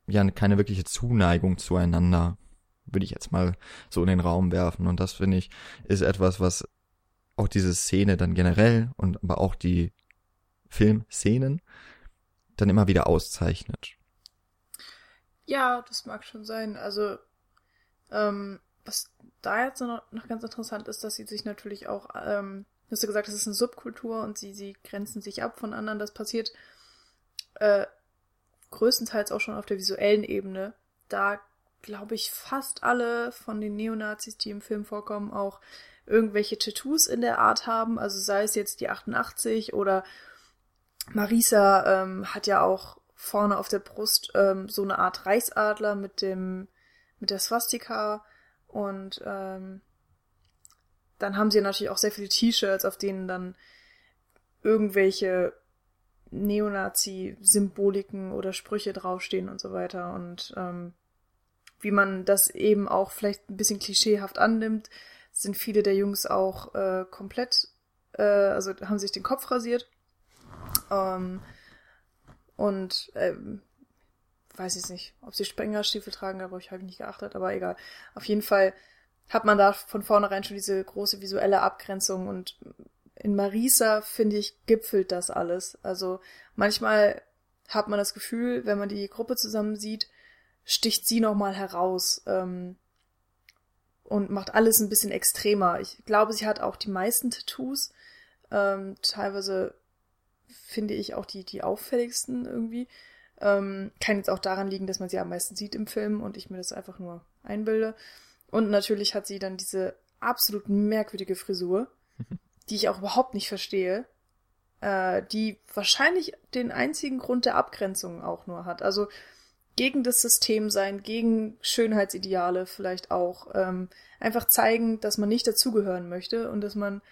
ja keine wirkliche Zuneigung zueinander, würde ich jetzt mal so in den Raum werfen. Und das finde ich ist etwas, was auch diese Szene dann generell und aber auch die Filmszenen dann immer wieder auszeichnet. Ja, das mag schon sein. Also, ähm, was da jetzt noch, noch ganz interessant ist, dass sie sich natürlich auch, ähm, du hast ja gesagt, das ist eine Subkultur und sie, sie grenzen sich ab von anderen. Das passiert äh, größtenteils auch schon auf der visuellen Ebene. Da glaube ich fast alle von den Neonazis, die im Film vorkommen, auch irgendwelche Tattoos in der Art haben. Also sei es jetzt die 88 oder Marisa ähm, hat ja auch vorne auf der Brust ähm, so eine Art Reichsadler mit dem mit der Swastika und ähm, dann haben sie natürlich auch sehr viele T-Shirts, auf denen dann irgendwelche Neonazi-Symboliken oder Sprüche draufstehen und so weiter. Und ähm, wie man das eben auch vielleicht ein bisschen klischeehaft annimmt, sind viele der Jungs auch äh, komplett, äh, also haben sich den Kopf rasiert. Ähm, und ähm, weiß ich nicht, ob sie Sprengerstiefel tragen, habe ich halt nicht geachtet, aber egal. Auf jeden Fall hat man da von vornherein schon diese große visuelle Abgrenzung und in Marisa, finde ich, gipfelt das alles. Also manchmal hat man das Gefühl, wenn man die Gruppe zusammen sieht, sticht sie nochmal heraus ähm, und macht alles ein bisschen extremer. Ich glaube, sie hat auch die meisten Tattoos. Ähm, teilweise finde ich auch die, die auffälligsten irgendwie. Ähm, kann jetzt auch daran liegen, dass man sie am meisten sieht im Film und ich mir das einfach nur einbilde. Und natürlich hat sie dann diese absolut merkwürdige Frisur, die ich auch überhaupt nicht verstehe, äh, die wahrscheinlich den einzigen Grund der Abgrenzung auch nur hat. Also gegen das System sein, gegen Schönheitsideale vielleicht auch. Ähm, einfach zeigen, dass man nicht dazugehören möchte und dass man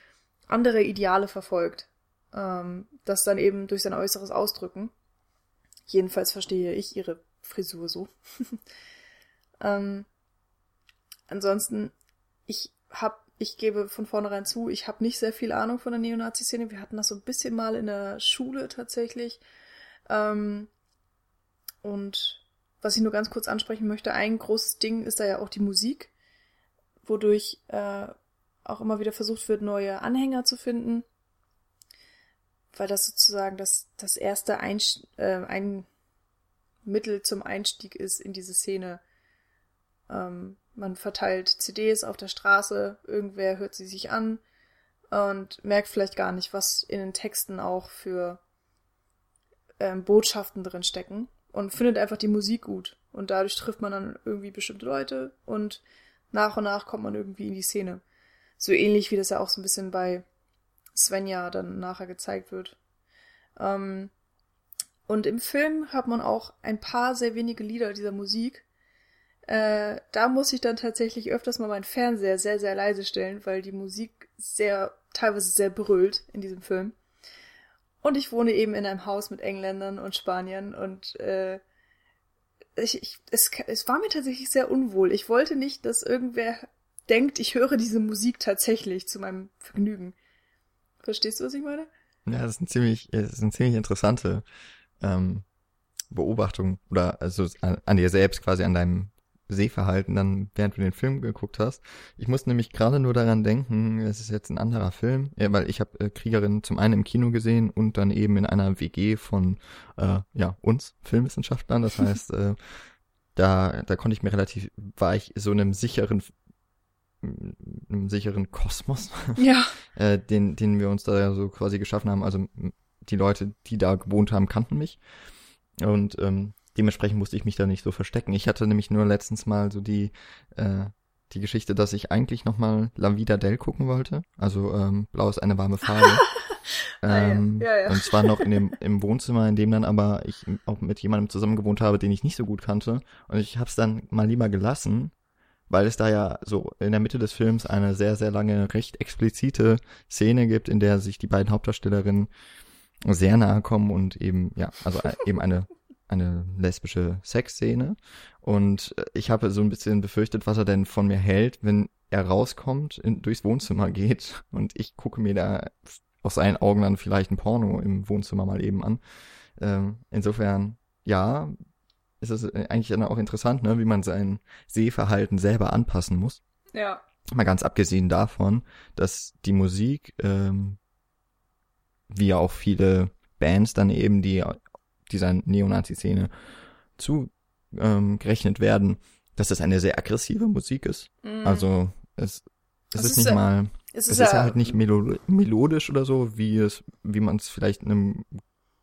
andere Ideale verfolgt. Ähm, das dann eben durch sein Äußeres ausdrücken. Jedenfalls verstehe ich ihre Frisur so. ähm, ansonsten, ich hab, ich gebe von vornherein zu, ich habe nicht sehr viel Ahnung von der Neonazi-Szene. Wir hatten das so ein bisschen mal in der Schule tatsächlich. Ähm, und was ich nur ganz kurz ansprechen möchte, ein großes Ding ist da ja auch die Musik, wodurch äh, auch immer wieder versucht wird, neue Anhänger zu finden weil das sozusagen das, das erste Einst äh, ein Mittel zum Einstieg ist in diese Szene. Ähm, man verteilt CDs auf der Straße, irgendwer hört sie sich an und merkt vielleicht gar nicht, was in den Texten auch für ähm, Botschaften drin stecken und findet einfach die Musik gut. Und dadurch trifft man dann irgendwie bestimmte Leute und nach und nach kommt man irgendwie in die Szene. So ähnlich wie das ja auch so ein bisschen bei Svenja dann nachher gezeigt wird. Ähm, und im Film hat man auch ein paar sehr wenige Lieder dieser Musik. Äh, da muss ich dann tatsächlich öfters mal meinen Fernseher sehr, sehr leise stellen, weil die Musik sehr, teilweise sehr brüllt in diesem Film. Und ich wohne eben in einem Haus mit Engländern und Spaniern und äh, ich, ich, es, es war mir tatsächlich sehr unwohl. Ich wollte nicht, dass irgendwer denkt, ich höre diese Musik tatsächlich zu meinem Vergnügen. Verstehst du, was ich meine? Ja, das ist ein ziemlich, das ist eine ziemlich interessante ähm, Beobachtung oder also an, an dir selbst quasi an deinem Sehverhalten dann, während du den Film geguckt hast. Ich muss nämlich gerade nur daran denken, es ist jetzt ein anderer Film, ja, weil ich habe äh, Kriegerin zum einen im Kino gesehen und dann eben in einer WG von äh, ja uns Filmwissenschaftlern. Das heißt, äh, da da konnte ich mir relativ war ich so in einem sicheren einem sicheren Kosmos, ja. äh, den, den wir uns da so quasi geschaffen haben. Also die Leute, die da gewohnt haben, kannten mich. Und ähm, dementsprechend musste ich mich da nicht so verstecken. Ich hatte nämlich nur letztens mal so die, äh, die Geschichte, dass ich eigentlich nochmal La Vida Del gucken wollte. Also ähm, Blau ist eine warme Farbe. ähm, ja, ja, ja. Und zwar noch in dem, im Wohnzimmer, in dem dann aber ich auch mit jemandem zusammen gewohnt habe, den ich nicht so gut kannte. Und ich habe es dann mal lieber gelassen, weil es da ja so in der Mitte des Films eine sehr, sehr lange, recht explizite Szene gibt, in der sich die beiden Hauptdarstellerinnen sehr nahe kommen und eben, ja, also eben eine, eine lesbische Sexszene. Und ich habe so ein bisschen befürchtet, was er denn von mir hält, wenn er rauskommt, in, durchs Wohnzimmer geht und ich gucke mir da aus seinen Augen dann vielleicht ein Porno im Wohnzimmer mal eben an. Ähm, insofern, ja, ist es eigentlich dann auch interessant, ne, wie man sein Sehverhalten selber anpassen muss. Ja. Mal ganz abgesehen davon, dass die Musik, ähm, wie ja auch viele Bands dann eben, die dieser Neonazi-Szene zugerechnet ähm, werden, dass es eine sehr aggressive Musik ist. Mm. Also es, es ist, ist, nicht mal, es ist, es ist ja, halt nicht melo melodisch oder so, wie es, wie man es vielleicht einem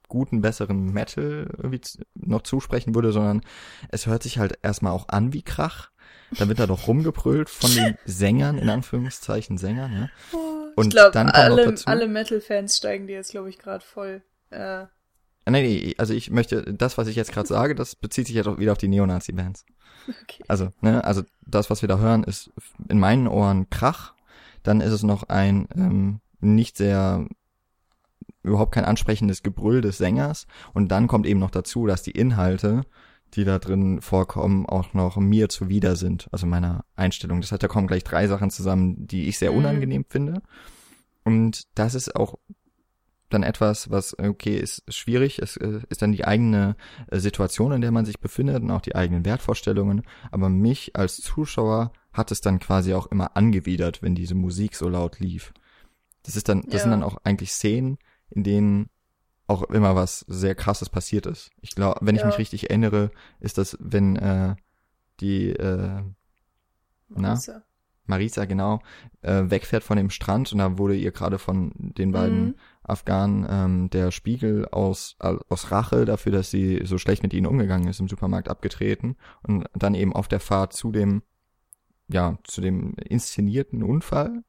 guten, besseren Metal irgendwie noch zusprechen würde, sondern es hört sich halt erstmal auch an wie Krach. Da wird da doch rumgebrüllt von den Sängern, in Anführungszeichen Sängern, ja. Und ich glaube, alle, alle Metal-Fans steigen dir jetzt, glaube ich, gerade voll. Äh. Nee, nee, also ich möchte, das, was ich jetzt gerade sage, das bezieht sich jetzt auch wieder auf die Neonazi-Bands. Okay. Also, ne, also das, was wir da hören, ist in meinen Ohren Krach. Dann ist es noch ein ähm, nicht sehr überhaupt kein ansprechendes Gebrüll des Sängers. Und dann kommt eben noch dazu, dass die Inhalte, die da drin vorkommen, auch noch mir zuwider sind, also meiner Einstellung. Das heißt, da kommen gleich drei Sachen zusammen, die ich sehr mhm. unangenehm finde. Und das ist auch dann etwas, was, okay, ist schwierig, es äh, ist dann die eigene äh, Situation, in der man sich befindet und auch die eigenen Wertvorstellungen. Aber mich als Zuschauer hat es dann quasi auch immer angewidert, wenn diese Musik so laut lief. Das ist dann, das ja. sind dann auch eigentlich Szenen, in denen auch immer was sehr krasses passiert ist. Ich glaube, wenn ich ja. mich richtig erinnere, ist das, wenn äh, die äh, Marisa. na Marisa genau äh, wegfährt von dem Strand und da wurde ihr gerade von den beiden mhm. Afghanen ähm, der Spiegel aus aus Rache dafür, dass sie so schlecht mit ihnen umgegangen ist im Supermarkt abgetreten und dann eben auf der Fahrt zu dem ja zu dem inszenierten Unfall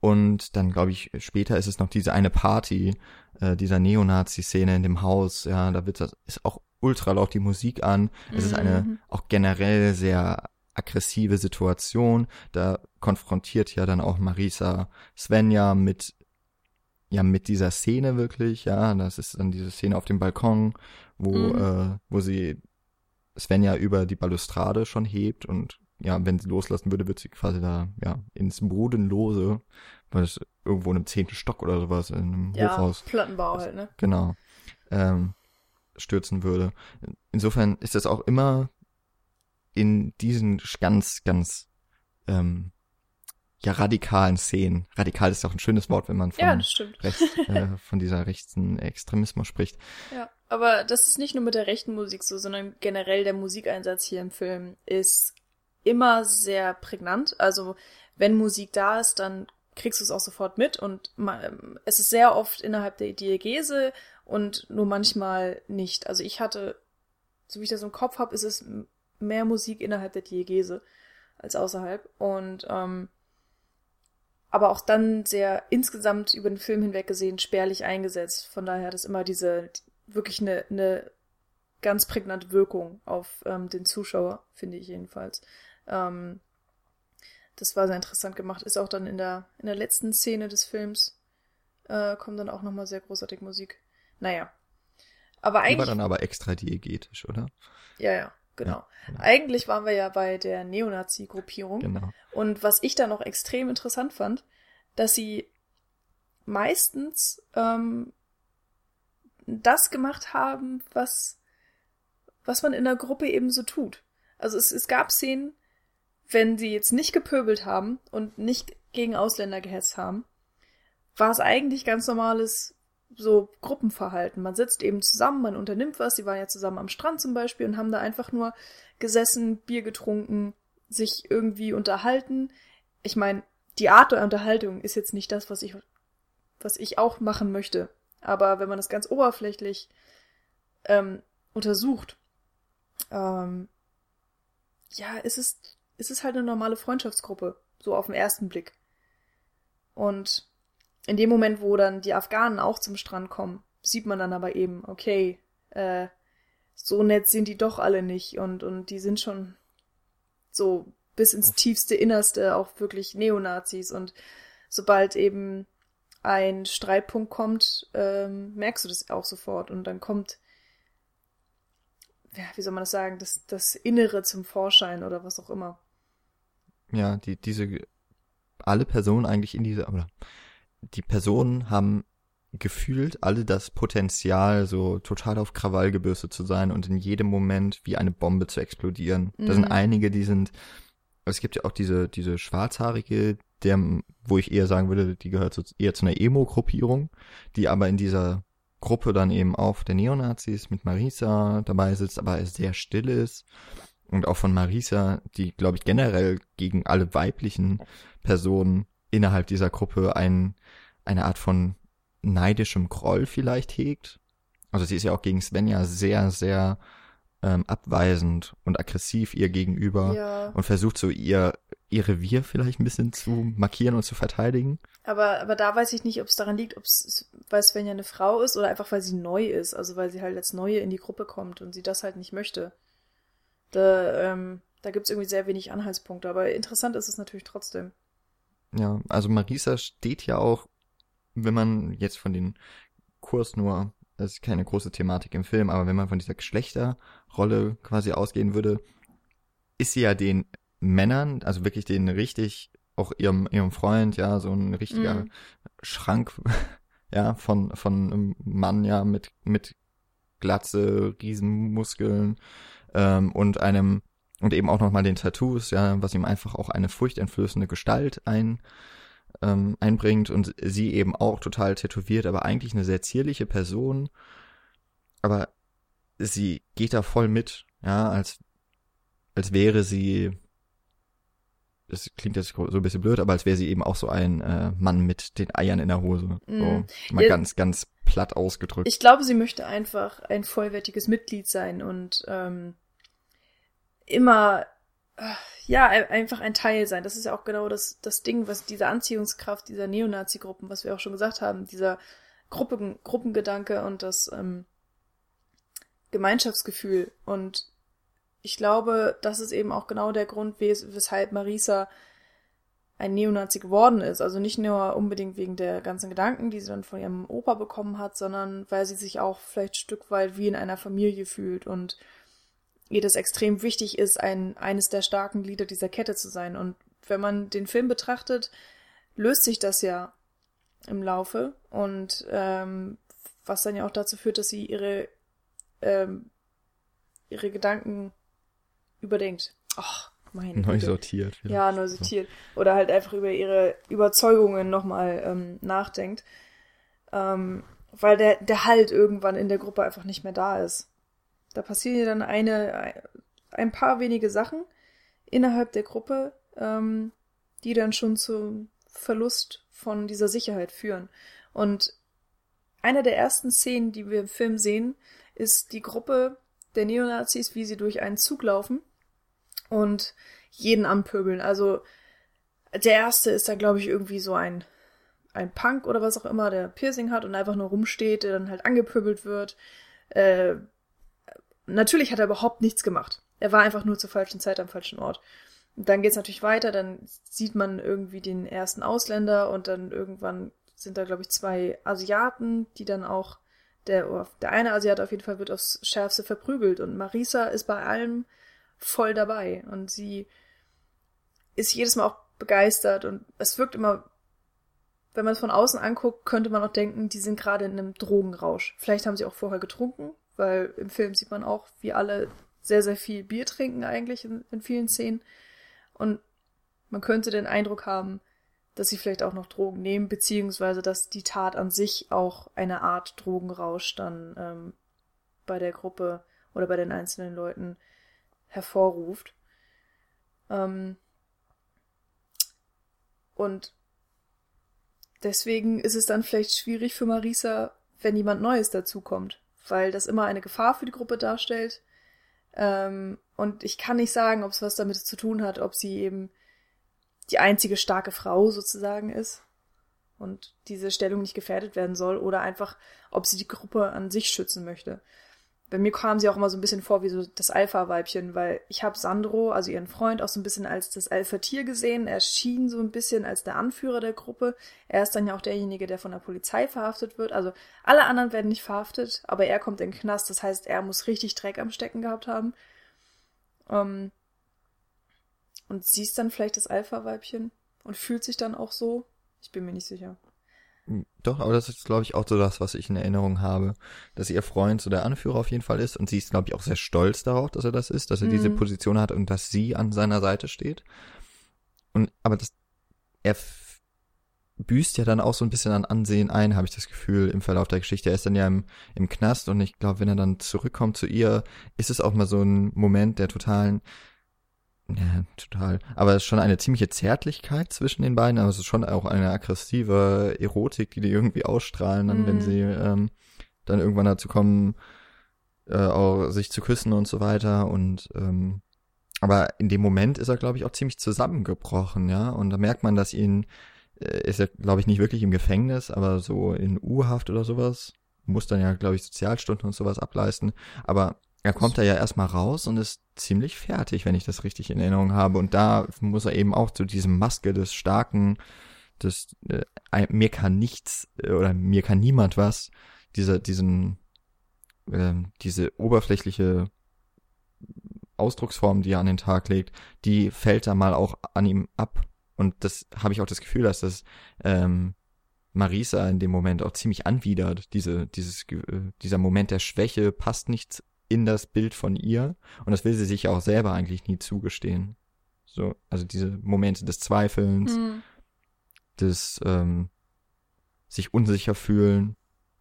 und dann, glaube ich, später ist es noch diese eine Party, äh, dieser Neonazi-Szene in dem Haus. Ja, da wird das, ist auch ultra laut die Musik an. Es mhm. ist eine mhm. auch generell sehr aggressive Situation. Da konfrontiert ja dann auch Marisa Svenja mit, ja, mit dieser Szene wirklich. Ja, das ist dann diese Szene auf dem Balkon, wo, mhm. äh, wo sie Svenja über die Balustrade schon hebt und ja, wenn sie loslassen würde, wird sie quasi da, ja, ins Bodenlose, weil es irgendwo in einem zehnten Stock oder sowas, in einem ja, Hochhaus. Plattenbau halt, ne? Genau. Ähm, stürzen würde. Insofern ist das auch immer in diesen ganz, ganz, ähm, ja, radikalen Szenen. Radikal ist auch ein schönes Wort, wenn man von, ja, rechts, äh, von dieser rechten Extremismus spricht. Ja, aber das ist nicht nur mit der rechten Musik so, sondern generell der Musikeinsatz hier im Film ist immer sehr prägnant. Also wenn Musik da ist, dann kriegst du es auch sofort mit und es ist sehr oft innerhalb der Diegese und nur manchmal nicht. Also ich hatte, so wie ich das im Kopf habe, ist es mehr Musik innerhalb der Diegese als außerhalb und ähm, aber auch dann sehr insgesamt über den Film hinweg gesehen spärlich eingesetzt. Von daher hat es immer diese wirklich eine, eine ganz prägnante Wirkung auf ähm, den Zuschauer, finde ich jedenfalls. Ähm, das war sehr interessant gemacht. Ist auch dann in der, in der letzten Szene des Films, äh, kommt dann auch nochmal sehr großartig Musik. Naja. Aber eigentlich. Die war dann aber extra diegetisch, oder? Ja, ja, genau. Genau. Eigentlich waren wir ja bei der Neonazi-Gruppierung. Genau. Und was ich da noch extrem interessant fand, dass sie meistens ähm, das gemacht haben, was, was man in der Gruppe eben so tut. Also es, es gab Szenen, wenn sie jetzt nicht gepöbelt haben und nicht gegen Ausländer gehetzt haben, war es eigentlich ganz normales so Gruppenverhalten. Man sitzt eben zusammen, man unternimmt was. Sie waren ja zusammen am Strand zum Beispiel und haben da einfach nur gesessen, Bier getrunken, sich irgendwie unterhalten. Ich meine, die Art der Unterhaltung ist jetzt nicht das, was ich, was ich auch machen möchte. Aber wenn man das ganz oberflächlich ähm, untersucht, ähm, ja, ist es es ist halt eine normale Freundschaftsgruppe, so auf den ersten Blick. Und in dem Moment, wo dann die Afghanen auch zum Strand kommen, sieht man dann aber eben, okay, äh, so nett sind die doch alle nicht und, und die sind schon so bis ins tiefste Innerste auch wirklich Neonazis und sobald eben ein Streitpunkt kommt, ähm, merkst du das auch sofort und dann kommt, ja, wie soll man das sagen, das, das Innere zum Vorschein oder was auch immer. ja, die, diese, alle Personen eigentlich in dieser, oder die Personen haben gefühlt alle das Potenzial, so total auf Krawall gebürstet zu sein und in jedem Moment wie eine Bombe zu explodieren. Mhm. Da sind mhm. einige, die sind, es gibt ja auch diese, diese schwarzhaarige, der, wo ich eher sagen würde, die gehört so, eher zu einer Emo-Gruppierung, die aber in dieser Gruppe dann eben auch der Neonazis mit Marisa dabei sitzt, aber sehr still ist. Und auch von Marisa, die, glaube ich, generell gegen alle weiblichen Personen innerhalb dieser Gruppe ein, eine Art von neidischem Groll vielleicht hegt. Also sie ist ja auch gegen Svenja sehr, sehr ähm, abweisend und aggressiv ihr gegenüber ja. und versucht so ihr ihr Revier vielleicht ein bisschen zu markieren und zu verteidigen. Aber, aber da weiß ich nicht, ob es daran liegt, ob es, weil Svenja eine Frau ist oder einfach, weil sie neu ist. Also weil sie halt als Neue in die Gruppe kommt und sie das halt nicht möchte. Da, ähm, da gibt es irgendwie sehr wenig Anhaltspunkte. Aber interessant ist es natürlich trotzdem. Ja, also Marisa steht ja auch, wenn man jetzt von den Kurs nur, das ist keine große Thematik im Film, aber wenn man von dieser Geschlechterrolle quasi ausgehen würde, ist sie ja den Männern, also wirklich den richtig, auch ihrem, ihrem Freund, ja, so ein richtiger mm. Schrank, ja, von, von einem Mann, ja, mit, mit Glatze, Riesenmuskeln, ähm, und einem, und eben auch nochmal den Tattoos, ja, was ihm einfach auch eine furchteinflößende Gestalt ein, ähm, einbringt und sie eben auch total tätowiert, aber eigentlich eine sehr zierliche Person, aber sie geht da voll mit, ja, als, als wäre sie das klingt jetzt so ein bisschen blöd, aber als wäre sie eben auch so ein äh, Mann mit den Eiern in der Hose. Mm. So, mal ja, ganz, ganz platt ausgedrückt. Ich glaube, sie möchte einfach ein vollwertiges Mitglied sein und ähm, immer ja einfach ein Teil sein. Das ist ja auch genau das, das Ding, was diese Anziehungskraft dieser Neonazi-Gruppen, was wir auch schon gesagt haben, dieser Gruppen, Gruppengedanke und das ähm, Gemeinschaftsgefühl. Und ich glaube, das ist eben auch genau der Grund, wes weshalb Marisa ein Neonazi geworden ist. Also nicht nur unbedingt wegen der ganzen Gedanken, die sie dann von ihrem Opa bekommen hat, sondern weil sie sich auch vielleicht ein Stück weit wie in einer Familie fühlt und ihr das extrem wichtig ist, ein, eines der starken Glieder dieser Kette zu sein. Und wenn man den Film betrachtet, löst sich das ja im Laufe und ähm, was dann ja auch dazu führt, dass sie ihre ähm, ihre Gedanken überdenkt. Ach, meine Neu Güte. sortiert. Vielleicht. Ja, neu sortiert. So. Oder halt einfach über ihre Überzeugungen nochmal ähm, nachdenkt. Ähm, weil der, der Halt irgendwann in der Gruppe einfach nicht mehr da ist. Da passieren ja dann eine, ein paar wenige Sachen innerhalb der Gruppe, ähm, die dann schon zum Verlust von dieser Sicherheit führen. Und eine der ersten Szenen, die wir im Film sehen, ist die Gruppe der Neonazis, wie sie durch einen Zug laufen und jeden anpöbeln. Also der erste ist da, glaube ich, irgendwie so ein, ein Punk oder was auch immer, der Piercing hat und einfach nur rumsteht, der dann halt angepöbelt wird. Äh, natürlich hat er überhaupt nichts gemacht. Er war einfach nur zur falschen Zeit am falschen Ort. Und dann geht's natürlich weiter, dann sieht man irgendwie den ersten Ausländer und dann irgendwann sind da, glaube ich, zwei Asiaten, die dann auch, der, der eine Asiat auf jeden Fall wird aufs Schärfste verprügelt und Marisa ist bei allem voll dabei und sie ist jedes Mal auch begeistert und es wirkt immer, wenn man es von außen anguckt, könnte man auch denken, die sind gerade in einem Drogenrausch. Vielleicht haben sie auch vorher getrunken, weil im Film sieht man auch, wie alle sehr, sehr viel Bier trinken eigentlich in, in vielen Szenen. Und man könnte den Eindruck haben, dass sie vielleicht auch noch Drogen nehmen, beziehungsweise dass die Tat an sich auch eine Art Drogenrausch dann ähm, bei der Gruppe oder bei den einzelnen Leuten hervorruft. Ähm, und deswegen ist es dann vielleicht schwierig für Marisa, wenn jemand Neues dazukommt, weil das immer eine Gefahr für die Gruppe darstellt. Ähm, und ich kann nicht sagen, ob es was damit zu tun hat, ob sie eben die einzige starke Frau sozusagen ist und diese Stellung nicht gefährdet werden soll oder einfach, ob sie die Gruppe an sich schützen möchte bei mir kam sie auch immer so ein bisschen vor wie so das Alpha-Weibchen, weil ich habe Sandro, also ihren Freund, auch so ein bisschen als das Alpha-Tier gesehen. Er schien so ein bisschen als der Anführer der Gruppe. Er ist dann ja auch derjenige, der von der Polizei verhaftet wird. Also alle anderen werden nicht verhaftet, aber er kommt in den Knast. Das heißt, er muss richtig Dreck am Stecken gehabt haben. Ähm, Und sie ist dann vielleicht das Alpha-Weibchen und fühlt sich dann auch so. Ich bin mir nicht sicher. Doch, aber das ist, glaube ich, auch so das, was ich in Erinnerung habe, dass ihr Freund so der Anführer auf jeden Fall ist und sie ist, glaube ich, auch sehr stolz darauf, dass er das ist, dass er mhm. diese Position hat und dass sie an seiner Seite steht. Und aber das, er büßt ja dann auch so ein bisschen an Ansehen ein, habe ich das Gefühl, im Verlauf der Geschichte. Er ist dann ja im, im Knast und ich glaube, wenn er dann zurückkommt zu ihr, ist es auch mal so ein Moment der totalen ja, total. Aber es ist schon eine ziemliche Zärtlichkeit zwischen den beiden, aber es ist schon auch eine aggressive Erotik, die die irgendwie ausstrahlen, dann, mhm. wenn sie ähm, dann irgendwann dazu kommen, äh, auch sich zu küssen und so weiter. Und ähm, aber in dem Moment ist er, glaube ich, auch ziemlich zusammengebrochen, ja. Und da merkt man, dass ihn äh, ist er, glaube ich, nicht wirklich im Gefängnis, aber so in U-Haft oder sowas. Muss dann ja, glaube ich, Sozialstunden und sowas ableisten. Aber er kommt da ja erstmal raus und ist ziemlich fertig, wenn ich das richtig in Erinnerung habe. Und da muss er eben auch zu diesem Maske des Starken, des äh, mir kann nichts äh, oder mir kann niemand was, dieser, diesen, äh, diese oberflächliche Ausdrucksform, die er an den Tag legt, die fällt da mal auch an ihm ab. Und das habe ich auch das Gefühl, dass das ähm, Marisa in dem Moment auch ziemlich anwidert. Diese, dieses, äh, dieser Moment der Schwäche passt nicht in das Bild von ihr und das will sie sich auch selber eigentlich nie zugestehen. So, also diese Momente des Zweifelns, mhm. des ähm, sich unsicher fühlen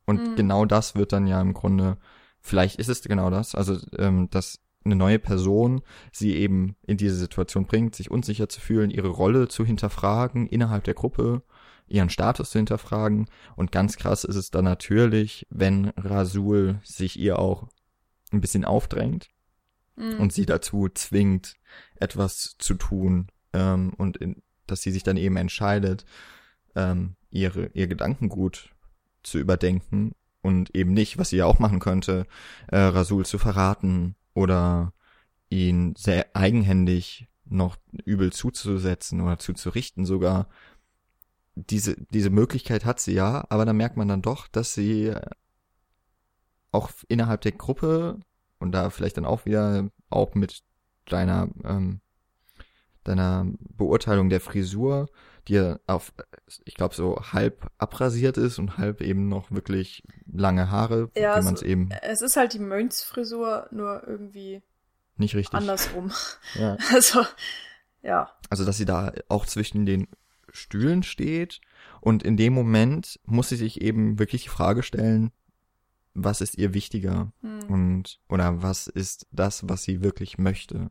und mhm. genau das wird dann ja im Grunde, vielleicht ist es genau das, also ähm, dass eine neue Person sie eben in diese Situation bringt, sich unsicher zu fühlen, ihre Rolle zu hinterfragen innerhalb der Gruppe, ihren Status zu hinterfragen und ganz krass ist es dann natürlich, wenn Rasul sich ihr auch ein bisschen aufdrängt mhm. und sie dazu zwingt, etwas zu tun ähm, und in, dass sie sich dann eben entscheidet, ähm, ihre ihr Gedankengut zu überdenken und eben nicht, was sie ja auch machen könnte, äh, Rasul zu verraten oder ihn sehr eigenhändig noch übel zuzusetzen oder zuzurichten sogar. Diese, diese Möglichkeit hat sie ja, aber da merkt man dann doch, dass sie auch innerhalb der Gruppe und da vielleicht dann auch wieder auch mit deiner ähm, deiner Beurteilung der Frisur, die ja auf, ich glaube, so halb abrasiert ist und halb eben noch wirklich lange Haare, ja, wie man es eben. Es ist halt die Mönchsfrisur, nur irgendwie nicht richtig. Andersrum. Ja. Also, ja. Also, dass sie da auch zwischen den Stühlen steht und in dem Moment muss sie sich eben wirklich die Frage stellen, was ist ihr wichtiger hm. und oder was ist das, was sie wirklich möchte.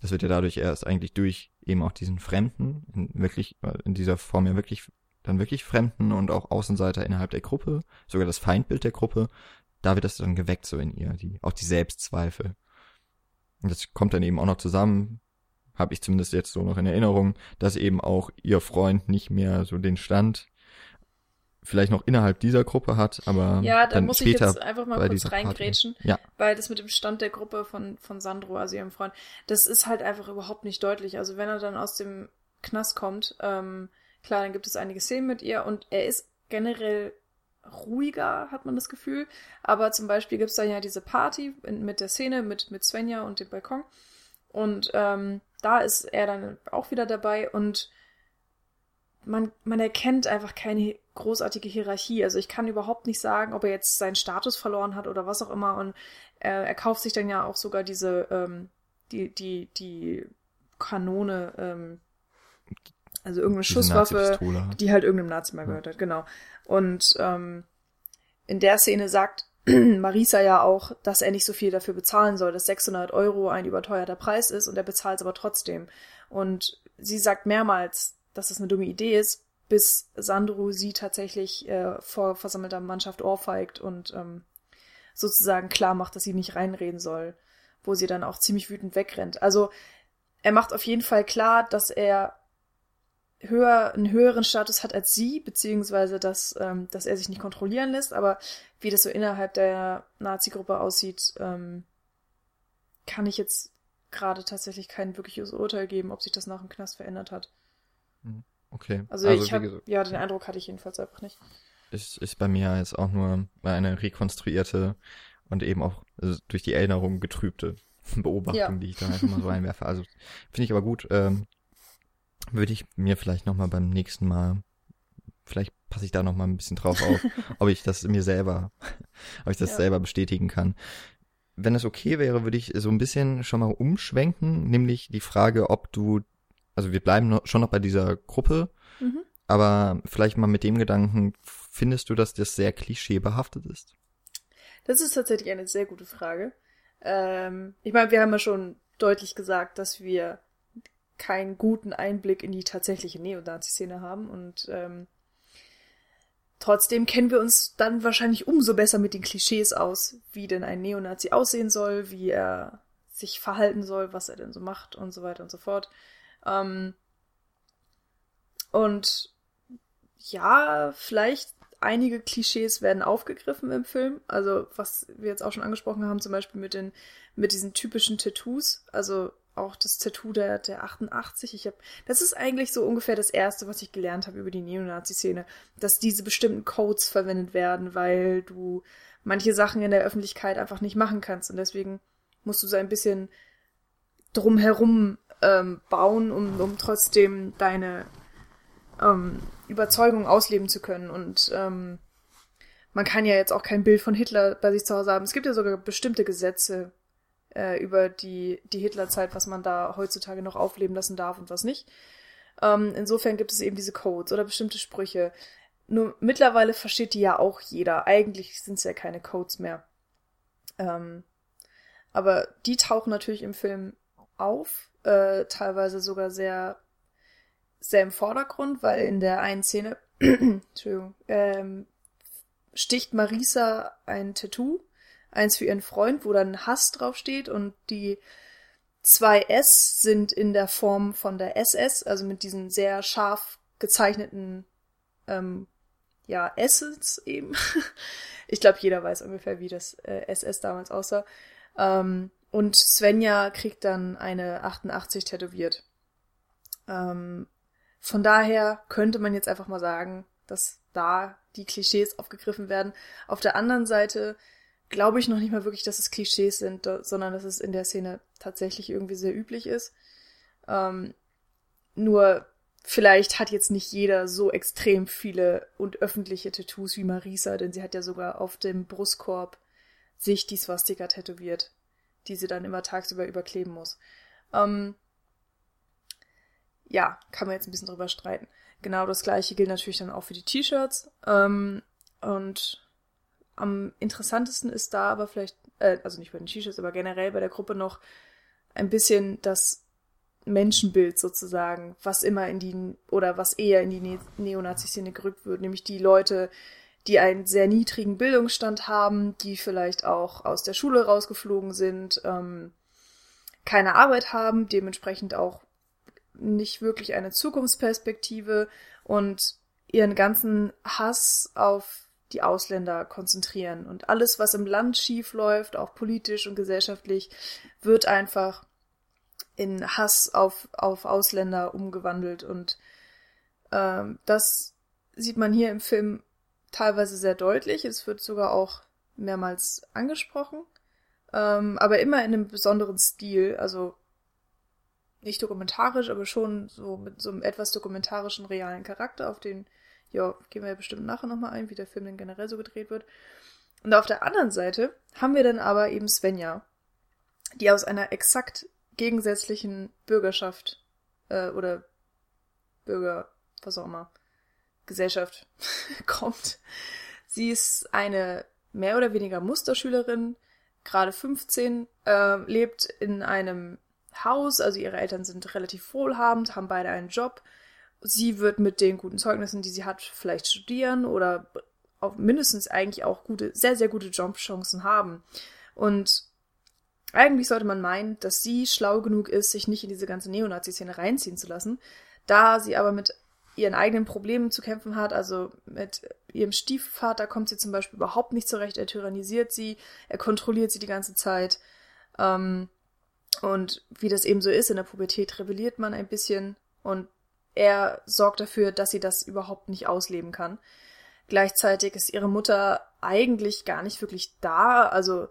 Das wird ja dadurch erst eigentlich durch eben auch diesen Fremden, in wirklich, in dieser Form ja wirklich, dann wirklich Fremden und auch Außenseiter innerhalb der Gruppe, sogar das Feindbild der Gruppe, da wird das dann geweckt so in ihr, die, auch die Selbstzweifel. Und das kommt dann eben auch noch zusammen, habe ich zumindest jetzt so noch in Erinnerung, dass eben auch ihr Freund nicht mehr so den Stand vielleicht noch innerhalb dieser Gruppe hat, aber ja, da dann muss später ich jetzt einfach mal kurz reingrätschen, ja. weil das mit dem Stand der Gruppe von von Sandro, also ihrem Freund, das ist halt einfach überhaupt nicht deutlich. Also wenn er dann aus dem Knast kommt, ähm, klar, dann gibt es einige Szenen mit ihr und er ist generell ruhiger, hat man das Gefühl. Aber zum Beispiel gibt es dann ja diese Party mit der Szene mit mit Svenja und dem Balkon und ähm, da ist er dann auch wieder dabei und man, man erkennt einfach keine großartige Hierarchie. Also ich kann überhaupt nicht sagen, ob er jetzt seinen Status verloren hat oder was auch immer. Und äh, er kauft sich dann ja auch sogar diese, ähm, die, die, die Kanone, ähm, also irgendeine Diese Schusswaffe, die halt irgendeinem Nazi mal gehört hat, genau. Und ähm, in der Szene sagt Marisa ja auch, dass er nicht so viel dafür bezahlen soll, dass 600 Euro ein überteuerter Preis ist und er bezahlt es aber trotzdem. Und sie sagt mehrmals, dass das eine dumme Idee ist, bis Sandro sie tatsächlich äh, vor versammelter Mannschaft ohrfeigt und ähm, sozusagen klar macht, dass sie nicht reinreden soll, wo sie dann auch ziemlich wütend wegrennt. Also er macht auf jeden Fall klar, dass er höher, einen höheren Status hat als sie, beziehungsweise dass, ähm, dass er sich nicht kontrollieren lässt, aber wie das so innerhalb der Nazi-Gruppe aussieht, ähm, kann ich jetzt gerade tatsächlich kein wirkliches Urteil geben, ob sich das nach dem Knast verändert hat. Mhm. Okay. Also, also ich habe, ja, den Eindruck hatte ich jedenfalls einfach nicht. Ist, ist bei mir jetzt auch nur eine rekonstruierte und eben auch also durch die Erinnerung getrübte Beobachtung, ja. die ich da einfach mal so einwerfe. Also finde ich aber gut. Ähm, würde ich mir vielleicht nochmal beim nächsten Mal, vielleicht passe ich da nochmal ein bisschen drauf auf, ob ich das mir selber, ob ich das ja. selber bestätigen kann. Wenn es okay wäre, würde ich so ein bisschen schon mal umschwenken, nämlich die Frage, ob du, also wir bleiben noch, schon noch bei dieser Gruppe, mhm. aber vielleicht mal mit dem Gedanken, findest du, dass das sehr klischeebehaftet ist? Das ist tatsächlich eine sehr gute Frage. Ähm, ich meine, wir haben ja schon deutlich gesagt, dass wir keinen guten Einblick in die tatsächliche Neonazi-Szene haben und ähm, trotzdem kennen wir uns dann wahrscheinlich umso besser mit den Klischees aus, wie denn ein Neonazi aussehen soll, wie er sich verhalten soll, was er denn so macht und so weiter und so fort. Ähm, und ja, vielleicht einige Klischees werden aufgegriffen im Film. Also, was wir jetzt auch schon angesprochen haben, zum Beispiel mit den, mit diesen typischen Tattoos. Also, auch das Tattoo der, der 88. Ich hab, das ist eigentlich so ungefähr das erste, was ich gelernt habe über die Neonazi-Szene, dass diese bestimmten Codes verwendet werden, weil du manche Sachen in der Öffentlichkeit einfach nicht machen kannst und deswegen musst du so ein bisschen drumherum ähm, bauen, um, um trotzdem deine ähm, Überzeugung ausleben zu können und ähm, man kann ja jetzt auch kein Bild von Hitler bei sich zu Hause haben. Es gibt ja sogar bestimmte Gesetze, äh, über die, die Hitlerzeit, was man da heutzutage noch aufleben lassen darf und was nicht. Ähm, insofern gibt es eben diese Codes oder bestimmte Sprüche. Nur mittlerweile versteht die ja auch jeder. Eigentlich sind es ja keine Codes mehr. Ähm, aber die tauchen natürlich im Film auf, äh, teilweise sogar sehr, sehr im Vordergrund, weil in der einen Szene, Entschuldigung, ähm, sticht Marisa ein Tattoo eins für ihren Freund, wo dann Hass draufsteht und die zwei S sind in der Form von der SS, also mit diesen sehr scharf gezeichneten ähm, ja, S's eben. ich glaube, jeder weiß ungefähr, wie das äh, SS damals aussah. Ähm, und Svenja kriegt dann eine 88 tätowiert. Ähm, von daher könnte man jetzt einfach mal sagen, dass da die Klischees aufgegriffen werden. Auf der anderen Seite glaube ich noch nicht mal wirklich, dass es Klischees sind, sondern dass es in der Szene tatsächlich irgendwie sehr üblich ist. Ähm, nur vielleicht hat jetzt nicht jeder so extrem viele und öffentliche Tattoos wie Marisa, denn sie hat ja sogar auf dem Brustkorb sich die Swastika tätowiert, die sie dann immer tagsüber überkleben muss. Ähm, ja, kann man jetzt ein bisschen drüber streiten. Genau das gleiche gilt natürlich dann auch für die T-Shirts. Ähm, und am interessantesten ist da aber vielleicht, äh, also nicht bei den T-Shirts, aber generell bei der Gruppe noch ein bisschen das Menschenbild sozusagen, was immer in die, oder was eher in die ne Neonazi-Szene gerückt wird, nämlich die Leute, die einen sehr niedrigen Bildungsstand haben, die vielleicht auch aus der Schule rausgeflogen sind, ähm, keine Arbeit haben, dementsprechend auch nicht wirklich eine Zukunftsperspektive und ihren ganzen Hass auf die Ausländer konzentrieren. Und alles, was im Land schief läuft, auch politisch und gesellschaftlich, wird einfach in Hass auf, auf Ausländer umgewandelt. Und ähm, das sieht man hier im Film teilweise sehr deutlich. Es wird sogar auch mehrmals angesprochen. Ähm, aber immer in einem besonderen Stil. Also nicht dokumentarisch, aber schon so mit so einem etwas dokumentarischen, realen Charakter, auf den ja, gehen wir ja bestimmt nachher nochmal ein, wie der Film denn generell so gedreht wird. Und auf der anderen Seite haben wir dann aber eben Svenja, die aus einer exakt gegensätzlichen Bürgerschaft äh, oder Bürger, was auch immer, Gesellschaft kommt. Sie ist eine mehr oder weniger Musterschülerin, gerade 15, äh, lebt in einem Haus, also ihre Eltern sind relativ wohlhabend, haben beide einen Job, sie wird mit den guten Zeugnissen, die sie hat, vielleicht studieren oder auch mindestens eigentlich auch gute, sehr, sehr gute Jobchancen haben. Und eigentlich sollte man meinen, dass sie schlau genug ist, sich nicht in diese ganze Neonazi-Szene reinziehen zu lassen. Da sie aber mit ihren eigenen Problemen zu kämpfen hat, also mit ihrem Stiefvater kommt sie zum Beispiel überhaupt nicht zurecht, er tyrannisiert sie, er kontrolliert sie die ganze Zeit. Ähm, und wie das eben so ist, in der Pubertät rebelliert man ein bisschen und er sorgt dafür, dass sie das überhaupt nicht ausleben kann. Gleichzeitig ist ihre Mutter eigentlich gar nicht wirklich da. Also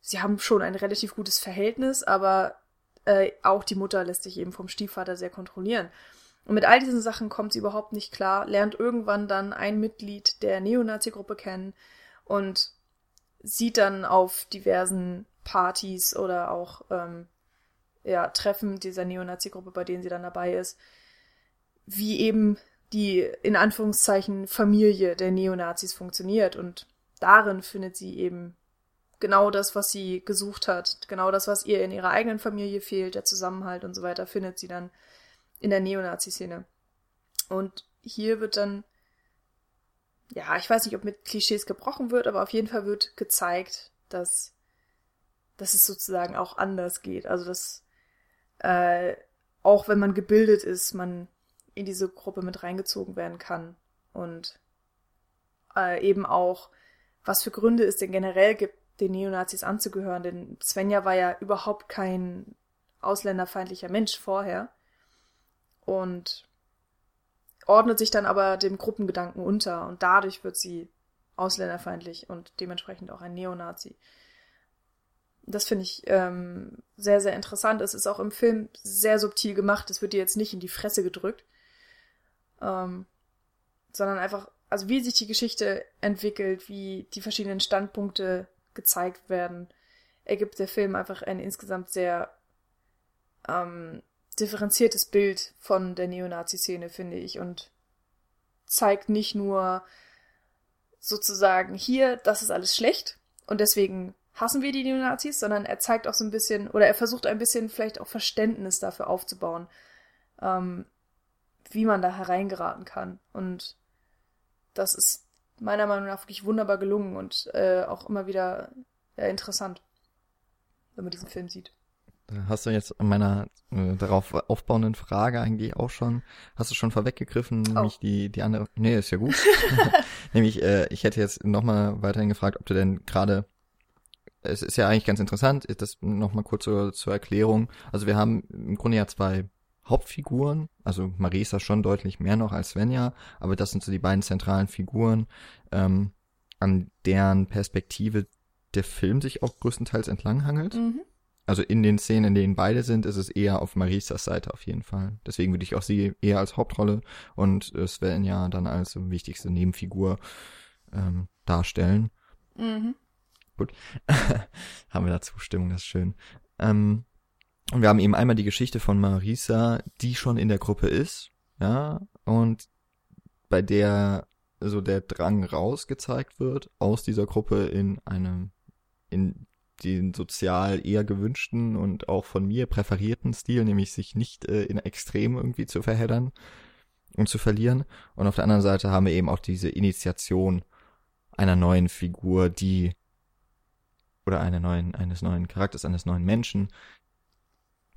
sie haben schon ein relativ gutes Verhältnis, aber äh, auch die Mutter lässt sich eben vom Stiefvater sehr kontrollieren. Und mit all diesen Sachen kommt sie überhaupt nicht klar, lernt irgendwann dann ein Mitglied der Neonazi-Gruppe kennen und sieht dann auf diversen Partys oder auch ähm, ja, Treffen dieser Neonazi-Gruppe, bei denen sie dann dabei ist, wie eben die in Anführungszeichen Familie der Neonazis funktioniert. Und darin findet sie eben genau das, was sie gesucht hat, genau das, was ihr in ihrer eigenen Familie fehlt, der Zusammenhalt und so weiter, findet sie dann in der Neonazi-Szene. Und hier wird dann, ja, ich weiß nicht, ob mit Klischees gebrochen wird, aber auf jeden Fall wird gezeigt, dass, dass es sozusagen auch anders geht. Also, dass äh, auch wenn man gebildet ist, man in diese Gruppe mit reingezogen werden kann. Und äh, eben auch, was für Gründe es denn generell gibt, den Neonazis anzugehören. Denn Svenja war ja überhaupt kein ausländerfeindlicher Mensch vorher und ordnet sich dann aber dem Gruppengedanken unter und dadurch wird sie ausländerfeindlich und dementsprechend auch ein Neonazi. Das finde ich ähm, sehr, sehr interessant. Es ist auch im Film sehr subtil gemacht. Es wird dir jetzt nicht in die Fresse gedrückt, ähm, sondern einfach, also wie sich die Geschichte entwickelt, wie die verschiedenen Standpunkte gezeigt werden, ergibt der Film einfach ein insgesamt sehr ähm, differenziertes Bild von der Neonazi-Szene, finde ich, und zeigt nicht nur sozusagen hier, das ist alles schlecht und deswegen hassen wir die Neonazis, sondern er zeigt auch so ein bisschen, oder er versucht ein bisschen vielleicht auch Verständnis dafür aufzubauen, ähm, wie man da hereingeraten kann. Und das ist meiner Meinung nach wirklich wunderbar gelungen und äh, auch immer wieder ja, interessant, wenn man diesen Film sieht. Hast du jetzt an meiner äh, darauf aufbauenden Frage eigentlich auch schon, hast du schon vorweggegriffen, oh. nämlich die, die andere, nee, ist ja gut. nämlich, äh, ich hätte jetzt nochmal weiterhin gefragt, ob du denn gerade, es ist ja eigentlich ganz interessant, das nochmal kurz zur, zur Erklärung. Also wir haben im Grunde ja zwei Hauptfiguren, also Marisa schon deutlich mehr noch als Svenja, aber das sind so die beiden zentralen Figuren, ähm, an deren Perspektive der Film sich auch größtenteils entlanghangelt. Mhm. Also in den Szenen, in denen beide sind, ist es eher auf Marisas Seite auf jeden Fall. Deswegen würde ich auch sie eher als Hauptrolle und äh, Svenja dann als wichtigste Nebenfigur ähm, darstellen. Mhm. Gut. Haben wir da Zustimmung, das ist schön. Ähm, und wir haben eben einmal die Geschichte von Marisa, die schon in der Gruppe ist, ja, und bei der so der Drang rausgezeigt wird aus dieser Gruppe in einem, in den sozial eher gewünschten und auch von mir präferierten Stil, nämlich sich nicht äh, in Extrem irgendwie zu verheddern und zu verlieren. Und auf der anderen Seite haben wir eben auch diese Initiation einer neuen Figur, die oder einer neuen, eines neuen Charakters, eines neuen Menschen,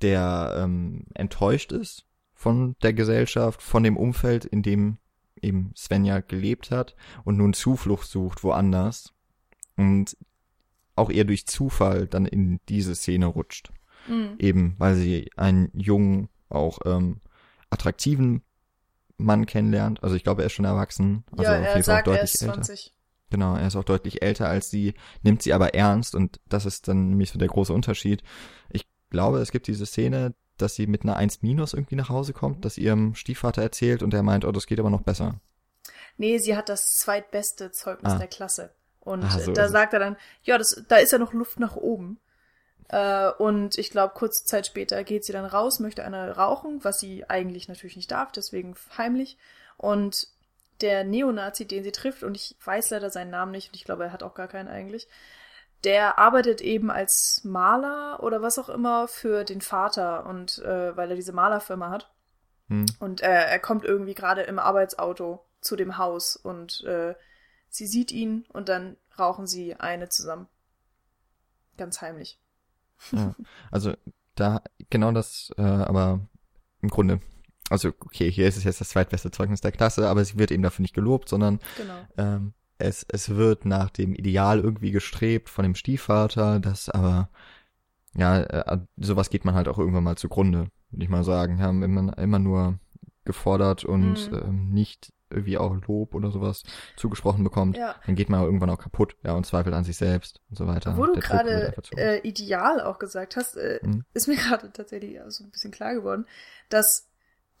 der ähm, enttäuscht ist von der Gesellschaft, von dem Umfeld, in dem eben Svenja gelebt hat und nun Zuflucht sucht woanders und auch eher durch Zufall dann in diese Szene rutscht. Mhm. Eben, weil sie einen jungen, auch ähm, attraktiven Mann kennenlernt. Also ich glaube, er ist schon erwachsen. Also ja, er sagt, er ist 20. Älter. Genau, er ist auch deutlich älter als sie, nimmt sie aber ernst und das ist dann nämlich so der große Unterschied. Ich glaube, es gibt diese Szene, dass sie mit einer 1 minus irgendwie nach Hause kommt, dass ihrem Stiefvater erzählt und er meint, oh, das geht aber noch besser. Nee, sie hat das zweitbeste Zeugnis ah. der Klasse. Und ah, so da sagt er dann, ja, das, da ist ja noch Luft nach oben. Äh, und ich glaube, kurze Zeit später geht sie dann raus, möchte eine rauchen, was sie eigentlich natürlich nicht darf, deswegen heimlich. Und der Neonazi, den sie trifft, und ich weiß leider seinen Namen nicht, und ich glaube, er hat auch gar keinen eigentlich, der arbeitet eben als Maler oder was auch immer für den Vater und äh, weil er diese Malerfirma hat. Hm. Und äh, er kommt irgendwie gerade im Arbeitsauto zu dem Haus und äh, sie sieht ihn und dann rauchen sie eine zusammen. Ganz heimlich. Ja, also da genau das, äh, aber im Grunde, also okay, hier ist es jetzt das zweitbeste Zeugnis der Klasse, aber sie wird eben dafür nicht gelobt, sondern genau. ähm, es, es wird nach dem Ideal irgendwie gestrebt von dem Stiefvater, das aber, ja, äh, sowas geht man halt auch irgendwann mal zugrunde, würde ich mal sagen. Haben immer, immer nur gefordert und mhm. ähm, nicht irgendwie auch Lob oder sowas zugesprochen bekommt, Ja. dann geht man irgendwann auch kaputt, ja, und zweifelt an sich selbst und so weiter. Wo du gerade äh, ideal auch gesagt hast, äh, Mhm. ist mir gerade tatsächlich so ein bisschen klar geworden, dass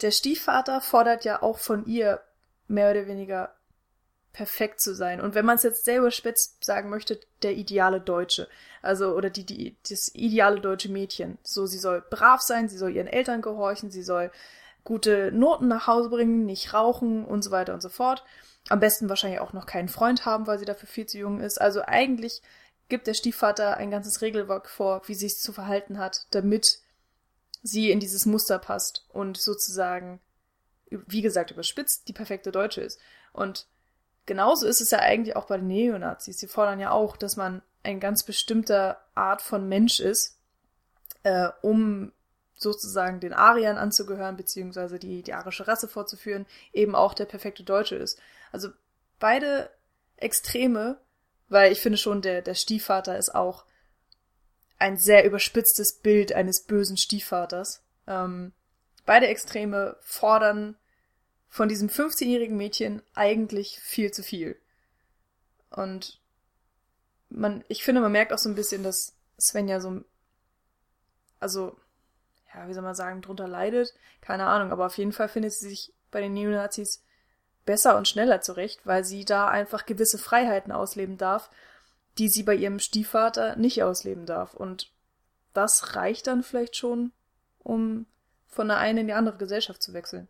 der Stiefvater fordert ja auch von ihr mehr oder weniger perfekt zu sein. Und wenn man es jetzt selber spitz sagen möchte, der ideale Deutsche. Also, oder die, die, das ideale deutsche Mädchen. So, sie soll brav sein, sie soll ihren Eltern gehorchen, sie soll gute Noten nach Hause bringen, nicht rauchen und so weiter und so fort. Am besten wahrscheinlich auch noch keinen Freund haben, weil sie dafür viel zu jung ist. Also eigentlich gibt der Stiefvater ein ganzes Regelwerk vor, wie sie sich zu verhalten hat, damit sie in dieses Muster passt und sozusagen, wie gesagt, überspitzt die perfekte Deutsche ist. Und genauso ist es ja eigentlich auch bei den Neonazis. Sie fordern ja auch, dass man ein ganz bestimmter Art von Mensch ist, äh, um sozusagen den Ariern anzugehören, beziehungsweise die, die arische Rasse vorzuführen, eben auch der perfekte Deutsche ist. Also beide Extreme, weil ich finde schon, der, der Stiefvater ist auch ein sehr überspitztes Bild eines bösen Stiefvaters. Ähm, beide Extreme fordern von diesem 15-jährigen Mädchen eigentlich viel zu viel. Und man, ich finde, man merkt auch so ein bisschen, dass Svenja so, also, ja, wie soll man sagen, drunter leidet. Keine Ahnung, aber auf jeden Fall findet sie sich bei den Neonazis besser und schneller zurecht, weil sie da einfach gewisse Freiheiten ausleben darf, die sie bei ihrem Stiefvater nicht ausleben darf. Und das reicht dann vielleicht schon, um von der einen in die andere Gesellschaft zu wechseln.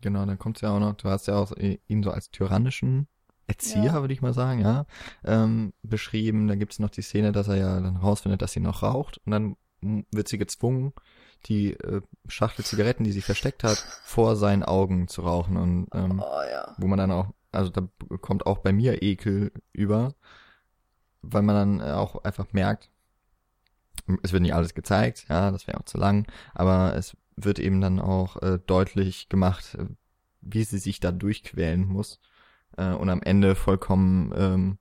Genau, dann kommt's ja auch noch, du hast ja auch ihn so als tyrannischen Erzieher, Ja. würde ich mal sagen, ja, ähm, beschrieben. Da gibt's noch die Szene, dass er ja dann rausfindet, dass sie noch raucht und dann wird sie gezwungen, die äh, Schachtel Zigaretten, die sie versteckt hat, vor seinen Augen zu rauchen und ähm, Oh ja. wo man dann auch, also da kommt auch bei mir Ekel über, weil man dann äh, auch einfach merkt, es wird nicht alles gezeigt, ja, das wäre auch zu lang, aber es wird eben dann auch äh, deutlich gemacht, äh, wie sie sich da durchquälen muss äh, und am Ende vollkommen, ähm,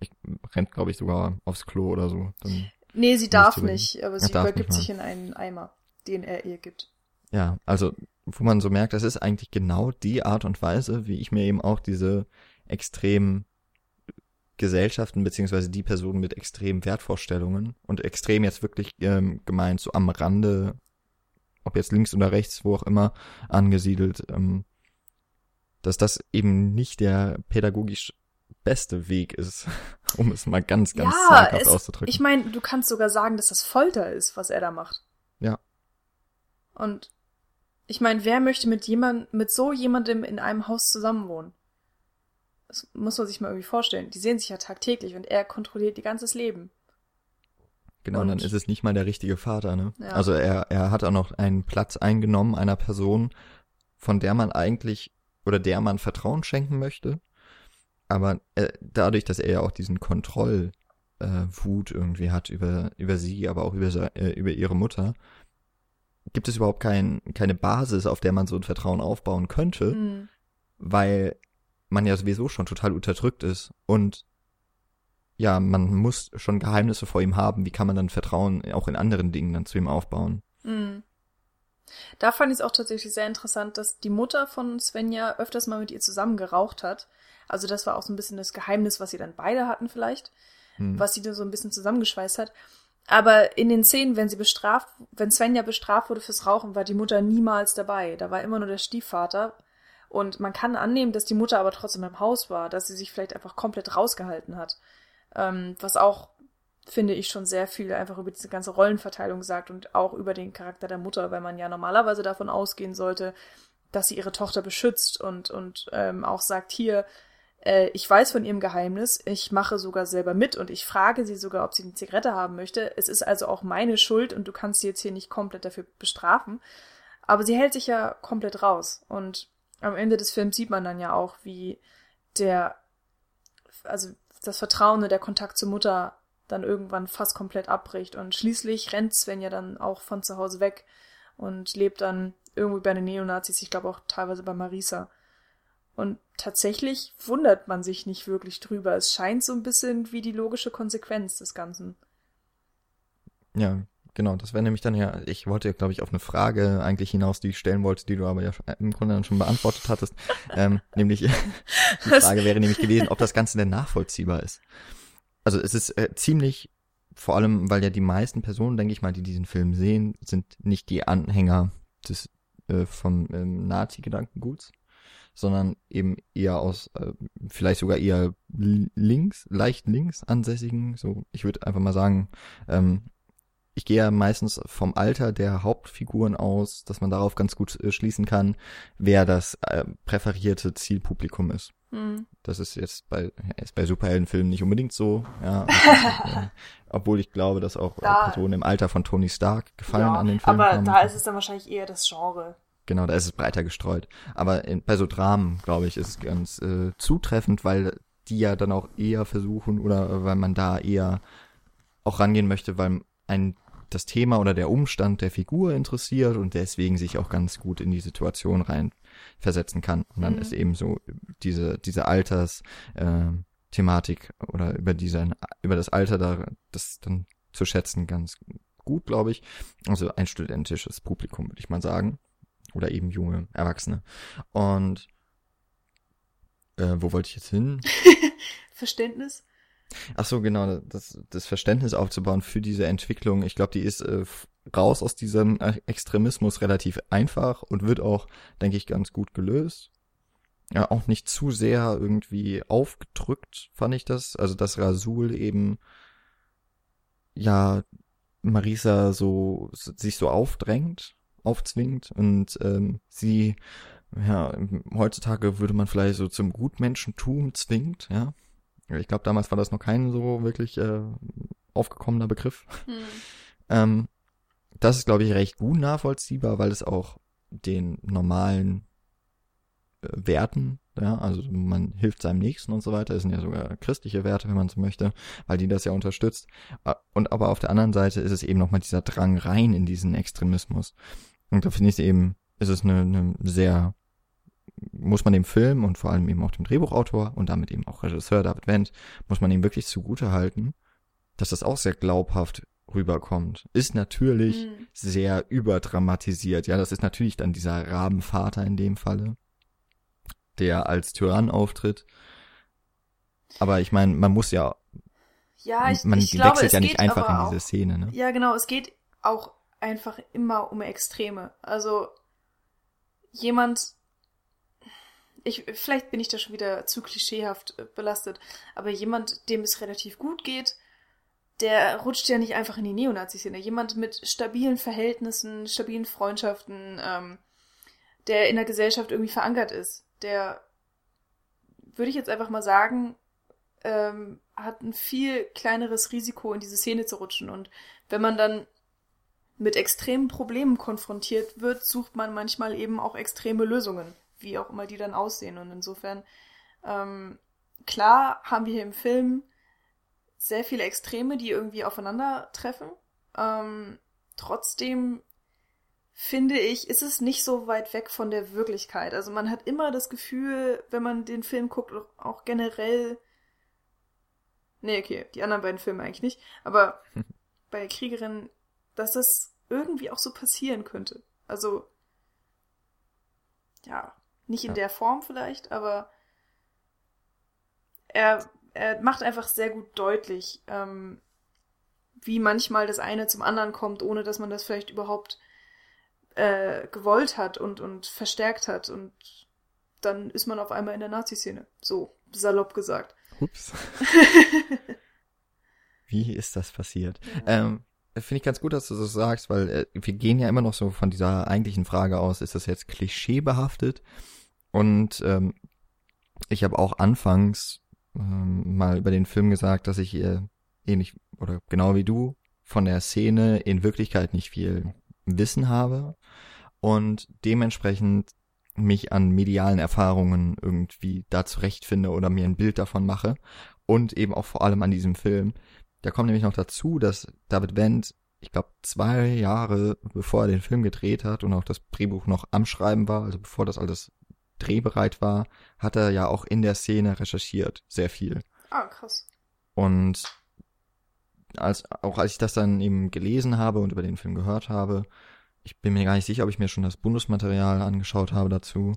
ich, rennt glaube ich sogar aufs Klo oder so. Dann, Nee, sie darf nicht, aber sie übergibt sich in einen Eimer, den er ihr gibt. ja, also wo man so merkt, das ist eigentlich genau die Art und Weise, wie ich mir eben auch diese extremen Gesellschaften beziehungsweise die Personen mit extremen Wertvorstellungen und extrem jetzt wirklich ähm, gemeint so am Rande, ob jetzt links oder rechts, wo auch immer angesiedelt, ähm, dass das eben nicht der pädagogisch beste Weg ist, um es mal ganz, ganz ja, zaghaft es, auszudrücken. ich meine, du kannst sogar sagen, dass das Folter ist, was er da macht. Ja. Und ich meine, wer möchte mit jemand, mit so jemandem in einem Haus zusammenwohnen? Das muss man sich mal irgendwie vorstellen. Die sehen sich ja tagtäglich und er kontrolliert ihr ganzes Leben. Genau, und dann Und- ist es nicht mal der richtige Vater, ne? Ja. Also er, er hat auch noch einen Platz eingenommen einer Person, von der man eigentlich oder der man Vertrauen schenken möchte. Aber äh, dadurch, dass er ja auch diesen Kontrollwut äh, irgendwie hat über, über sie, aber auch über, äh, über ihre Mutter, gibt es überhaupt kein, keine Basis, auf der man so ein Vertrauen aufbauen könnte, Hm. weil man ja sowieso schon total unterdrückt ist und ja, man muss schon Geheimnisse vor ihm haben. Wie kann man dann Vertrauen auch in anderen Dingen dann zu ihm aufbauen? Mhm. Da fand ich es auch tatsächlich sehr interessant, dass die Mutter von Svenja öfters mal mit ihr zusammen geraucht hat. Also das war auch so ein bisschen das Geheimnis, was sie dann beide hatten vielleicht, Hm. was sie da so ein bisschen zusammengeschweißt hat. Aber in den Szenen, wenn sie bestraft, wenn Svenja bestraft wurde fürs Rauchen, war die Mutter niemals dabei. Da war immer nur der Stiefvater. Und man kann annehmen, dass die Mutter aber trotzdem im Haus war, dass sie sich vielleicht einfach komplett rausgehalten hat. Ähm, was auch, finde ich, schon sehr viel einfach über diese ganze Rollenverteilung sagt und auch über den Charakter der Mutter, weil man ja normalerweise davon ausgehen sollte, dass sie ihre Tochter beschützt und, und ähm, auch sagt, hier, äh, ich weiß von ihrem Geheimnis, ich mache sogar selber mit und ich frage sie sogar, ob sie eine Zigarette haben möchte. Es ist also auch meine Schuld und du kannst sie jetzt hier nicht komplett dafür bestrafen. Aber sie hält sich ja komplett raus. Und am Ende des Films sieht man dann ja auch, wie der, also das Vertrauen und der Kontakt zur Mutter dann irgendwann fast komplett abbricht. Und schließlich rennt Sven ja dann auch von zu Hause weg und lebt dann irgendwie bei den Neonazis, ich glaube auch teilweise bei Marisa. Und tatsächlich wundert man sich nicht wirklich drüber. Es scheint so ein bisschen wie die logische Konsequenz des Ganzen. Ja, genau, das wäre nämlich dann ja, ich wollte, glaube ich, auf eine Frage eigentlich hinaus, die ich stellen wollte, die du aber ja im Grunde dann schon beantwortet hattest. ähm, nämlich, die Frage wäre nämlich gewesen, ob das Ganze denn nachvollziehbar ist. Also es ist äh, ziemlich, vor allem, weil ja die meisten Personen, denke ich mal, die diesen Film sehen, sind nicht die Anhänger des äh, vom ähm, Nazi-Gedankenguts, sondern eben eher aus, äh, vielleicht sogar eher links, leicht links ansässigen, so, ich würde einfach mal sagen, ähm, ich gehe ja meistens vom Alter der Hauptfiguren aus, dass man darauf ganz gut äh, schließen kann, wer das äh, präferierte Zielpublikum ist. Mhm. Das ist jetzt bei, ist bei Superheldenfilmen nicht unbedingt so, ja. Äh, obwohl ich glaube, dass auch äh, da, Personen im Alter von Tony Stark gefallen ja, an den Filmen aber haben. da ist es dann wahrscheinlich eher das Genre. Genau, da ist es breiter gestreut. Aber in, bei so Dramen, glaube ich, ist es ganz äh, zutreffend, weil die ja dann auch eher versuchen oder weil man da eher auch rangehen möchte, weil ein das Thema oder der Umstand der Figur interessiert und deswegen sich auch ganz gut in die Situation rein versetzen kann. Und dann mhm. ist eben so diese, diese Alters, äh, Thematik oder über diese, über das Alter da, das dann zu schätzen ganz gut, glaube ich. Also ein studentisches Publikum, würde ich mal sagen. Oder eben junge Erwachsene. Und äh, wo wollte ich jetzt hin? Verständnis? Ach so, genau, das, das Verständnis aufzubauen für diese Entwicklung. Ich glaube, die ist äh, raus aus diesem äh, Extremismus relativ einfach und wird auch, denke ich, ganz gut gelöst. Ja, auch nicht zu sehr irgendwie aufgedrückt, fand ich das. Also, dass Rasul eben, ja, Marisa so, sich so aufdrängt, aufzwingt und ähm, sie, ja, heutzutage würde man vielleicht so zum Gutmenschentum zwingt, ja. Ich glaube, damals war das noch kein so wirklich äh, aufgekommener Begriff. Hm. Ähm, das ist, glaube ich, recht gut nachvollziehbar, weil es auch den normalen äh, Werten, ja, also man hilft seinem Nächsten und so weiter, das sind ja sogar christliche Werte, wenn man so möchte, weil die das ja unterstützt. Und aber auf der anderen Seite ist es eben nochmal dieser Drang rein in diesen Extremismus. Und da finde ich es eben, ist es eine, eine sehr muss man dem Film und vor allem eben auch dem Drehbuchautor und damit eben auch Regisseur David Wendt, muss man ihm wirklich zugute halten, dass das auch sehr glaubhaft rüberkommt. Ist natürlich mhm. sehr überdramatisiert. Ja, das ist natürlich dann dieser Rabenvater in dem Falle, der als Tyrann auftritt. Aber ich meine, man muss ja, ja ich, man ich wechselt glaube, ja nicht einfach in diese Szene. Ne? Ja, genau. Es geht auch einfach immer um Extreme. Also jemand, ich, vielleicht bin ich da schon wieder zu klischeehaft äh, belastet, aber jemand, dem es relativ gut geht, der rutscht ja nicht einfach in die Neonazi-Szene. Jemand mit stabilen Verhältnissen, stabilen Freundschaften, ähm, der in der Gesellschaft irgendwie verankert ist, der, würde ich jetzt einfach mal sagen, ähm, hat ein viel kleineres Risiko, in diese Szene zu rutschen. Und wenn man dann mit extremen Problemen konfrontiert wird, sucht man manchmal eben auch extreme Lösungen wie auch immer die dann aussehen. Und insofern, ähm, klar haben wir hier im Film sehr viele Extreme, die irgendwie aufeinandertreffen. Ähm, trotzdem finde ich, ist es nicht so weit weg von der Wirklichkeit. Also man hat immer das Gefühl, wenn man den Film guckt, auch generell. Nee, okay, die anderen beiden Filme eigentlich nicht. Aber bei Kriegerin, dass das irgendwie auch so passieren könnte. Also, ja, nicht in ja. der Form vielleicht, aber er, er macht einfach sehr gut deutlich, ähm, wie manchmal das eine zum anderen kommt, ohne dass man das vielleicht überhaupt äh, gewollt hat und, und verstärkt hat. Und dann ist man auf einmal in der Nazi-Szene. So salopp gesagt. Ups. wie ist das passiert? Ja. Ähm, Finde ich ganz gut, dass du das sagst, weil äh, wir gehen ja immer noch so von dieser eigentlichen Frage aus, ist das jetzt klischeebehaftet? Und ähm, ich habe auch anfangs ähm, mal über den Film gesagt, dass ich äh, ähnlich oder genau wie du von der Szene in Wirklichkeit nicht viel Wissen habe und dementsprechend mich an medialen Erfahrungen irgendwie da zurechtfinde oder mir ein Bild davon mache und eben auch vor allem an diesem Film. Da kommt nämlich noch dazu, dass David Wendt, ich glaube, zwei Jahre bevor er den Film gedreht hat und auch das Drehbuch noch am Schreiben war, also bevor das alles drehbereit war, hat er ja auch in der Szene recherchiert, sehr viel. Ah, krass. Und als, auch als ich das dann eben gelesen habe und über den Film gehört habe, ich bin mir gar nicht sicher, ob ich mir schon das Bundesmaterial angeschaut habe dazu.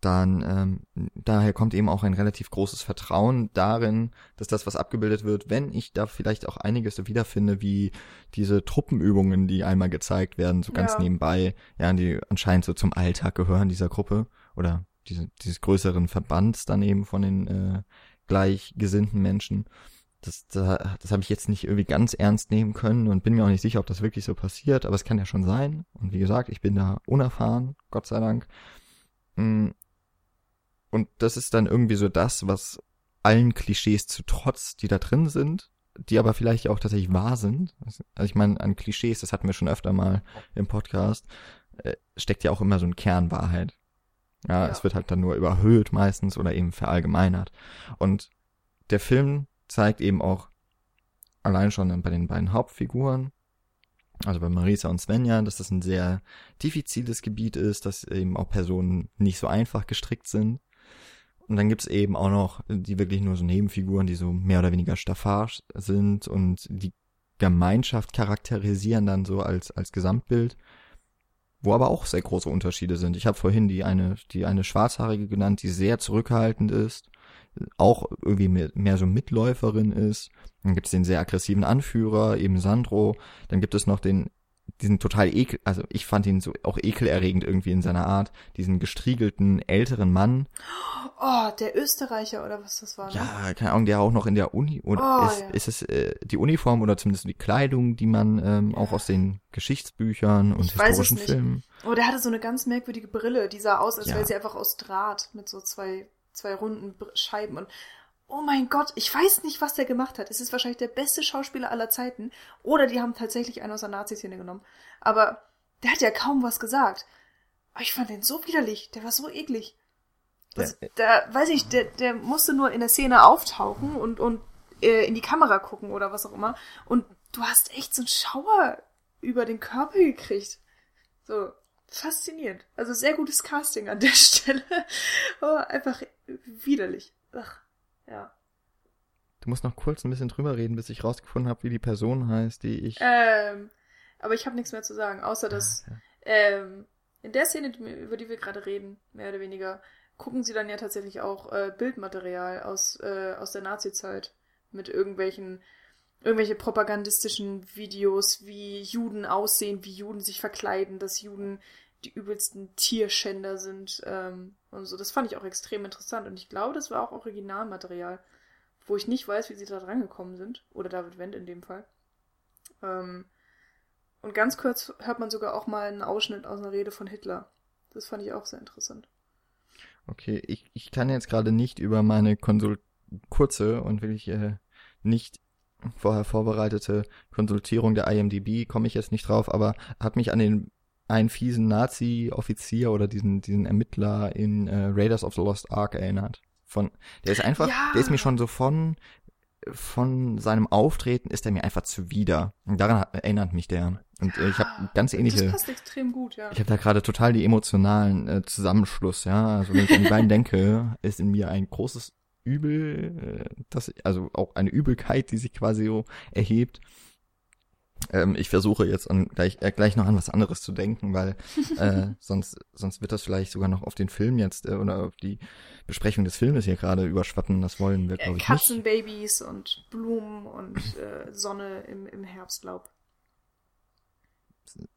Dann ähm, daher kommt eben auch ein relativ großes Vertrauen darin, dass das, was abgebildet wird, wenn ich da vielleicht auch einiges wiederfinde, wie diese Truppenübungen, die einmal gezeigt werden, so ganz Ja. nebenbei, ja, die anscheinend so zum Alltag gehören dieser Gruppe oder diese, dieses größeren Verbands dann eben von den äh, gleichgesinnten Menschen. Das, da, das habe ich jetzt nicht irgendwie ganz ernst nehmen können und bin mir auch nicht sicher, ob das wirklich so passiert, aber es kann ja schon sein. Und wie gesagt, ich bin da unerfahren, Gott sei Dank. Und das ist dann irgendwie so das, was allen Klischees zu trotz, die da drin sind, die aber vielleicht auch tatsächlich wahr sind. Also ich meine, an Klischees, das hatten wir schon öfter mal im Podcast, äh, steckt ja auch immer so ein Kern Wahrheit. Ja, Ja. es wird halt dann nur überhöht meistens oder eben verallgemeinert. Und der Film zeigt eben auch allein schon bei den beiden Hauptfiguren, also bei Marisa und Svenja, dass das ein sehr diffiziles Gebiet ist, dass eben auch Personen nicht so einfach gestrickt sind. Und dann gibt's eben auch noch die wirklich nur so Nebenfiguren, die so mehr oder weniger Staffage sind und die Gemeinschaft charakterisieren dann so als, als Gesamtbild, wo aber auch sehr große Unterschiede sind. Ich habe vorhin die eine, die eine Schwarzhaarige genannt, die sehr zurückhaltend ist, auch irgendwie mehr, mehr so Mitläuferin ist. Dann gibt es den sehr aggressiven Anführer, eben Sandro. Dann gibt es noch den, diesen total ekel, also ich fand ihn so auch ekelerregend irgendwie in seiner Art, diesen gestriegelten älteren Mann. Oh, der Österreicher oder was das war. Ne? Ja, keine Ahnung, der auch noch in der Uni, oder Oh, ist, ja. ist es äh, die Uniform oder zumindest die Kleidung, die man ähm, auch aus den Geschichtsbüchern und Ich historischen. Filmen. Oh, der hatte so eine ganz merkwürdige Brille. Die sah aus, als Ja. wäre sie einfach aus Draht mit so zwei, zwei runden Scheiben. Und oh mein Gott, ich weiß nicht, was der gemacht hat. Es ist wahrscheinlich der beste Schauspieler aller Zeiten. Oder die haben tatsächlich einen aus der Nazi-Szene genommen. Aber der hat ja kaum was gesagt. Aber ich fand den so widerlich. Der war so eklig. Also, Der- da weiß ich, der, der musste nur in der Szene auftauchen und, und äh, in die Kamera gucken oder was auch immer. Und du hast echt so einen Schauer über den Körper gekriegt. So, faszinierend. Also sehr gutes Casting an der Stelle. Aber einfach widerlich. Ach, ja. Du musst noch kurz ein bisschen drüber reden, bis ich rausgefunden habe, wie die Person heißt, die ich. Ähm, aber ich habe nichts mehr zu sagen, außer dass Ah, ja. ähm, in der Szene, über die wir gerade reden, mehr oder weniger, gucken sie dann ja tatsächlich auch äh, Bildmaterial aus, äh, aus der Nazi-Zeit mit irgendwelchen irgendwelche propagandistischen Videos, wie Juden aussehen, wie Juden sich verkleiden, dass Juden die übelsten Tierschänder sind ähm, und so. Das fand ich auch extrem interessant und ich glaube, das war auch Originalmaterial, wo ich nicht weiß, wie sie da dran gekommen sind oder David Wendt in dem Fall. Ähm, und ganz kurz hört man sogar auch mal einen Ausschnitt aus einer Rede von Hitler. Das fand ich auch sehr interessant. Okay, ich, ich kann jetzt gerade nicht über meine Konsul kurze und wirklich äh, nicht vorher vorbereitete Konsultierung der IMDb, komme ich jetzt nicht drauf, aber hat mich an den einen fiesen Nazi-Offizier oder diesen, diesen Ermittler in äh, Raiders of the Lost Ark erinnert. Von, der ist einfach, Ja. der ist mir schon so von, von seinem Auftreten ist er mir einfach zuwider. Und daran hat, erinnert mich der. Und äh, ich habe ganz ähnliche. Das passt extrem gut, ja. Ich habe da gerade total die emotionalen äh, Zusammenschluss, ja. Also wenn ich an die beiden denke, ist in mir ein großes Übel, äh, das, also auch eine Übelkeit, die sich quasi so erhebt. Ähm, ich versuche jetzt an, gleich, äh, gleich noch an was anderes zu denken, weil äh, sonst, sonst wird das vielleicht sogar noch auf den Film jetzt äh, oder auf die Besprechung des Filmes hier gerade überschwatten. Das wollen wir, Äh, glaube ich, nicht. Katzenbabys und Blumen und äh, Sonne im, im Herbstlaub.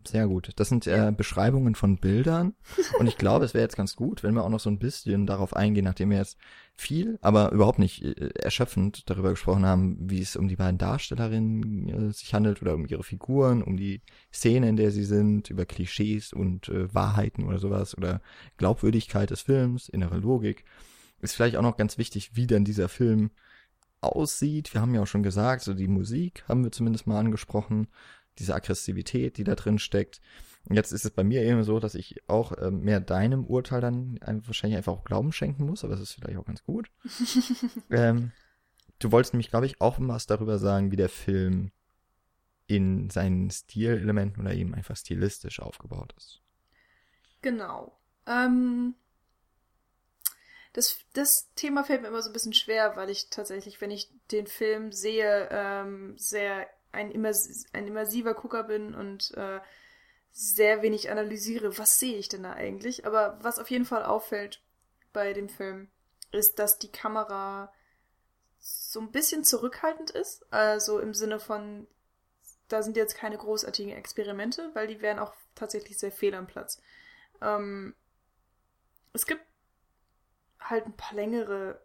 Sehr gut. Das sind äh, Beschreibungen von Bildern. Und ich glaube, es wäre jetzt ganz gut, wenn wir auch noch so ein bisschen darauf eingehen, nachdem wir jetzt viel, aber überhaupt nicht äh, erschöpfend darüber gesprochen haben, wie es um die beiden Darstellerinnen äh, sich handelt oder um ihre Figuren, um die Szene, in der sie sind, über Klischees und äh, Wahrheiten oder sowas oder Glaubwürdigkeit des Films, innere Logik. Ist vielleicht auch noch ganz wichtig, wie denn dieser Film aussieht. Wir haben ja auch schon gesagt, so die Musik haben wir zumindest mal angesprochen diese Aggressivität, die da drin steckt. Und jetzt ist es bei mir eben so, dass ich auch ähm, mehr deinem Urteil dann ein, wahrscheinlich einfach auch Glauben schenken muss, aber das ist vielleicht auch ganz gut. ähm, du wolltest nämlich, glaube ich, auch was darüber sagen, wie der Film in seinen Stilelementen oder eben einfach stilistisch aufgebaut ist. Genau. Ähm, das, das Thema fällt mir immer so ein bisschen schwer, weil ich tatsächlich, wenn ich den Film sehe, ähm, sehr ein, immers ein immersiver Gucker bin und äh, sehr wenig analysiere, was sehe ich denn da eigentlich. Aber was auf jeden Fall auffällt bei dem Film, ist, dass die Kamera so ein bisschen zurückhaltend ist. Also im Sinne von, da sind jetzt keine großartigen Experimente, weil die wären auch tatsächlich sehr fehl am Platz. Ähm, es gibt halt ein paar längere,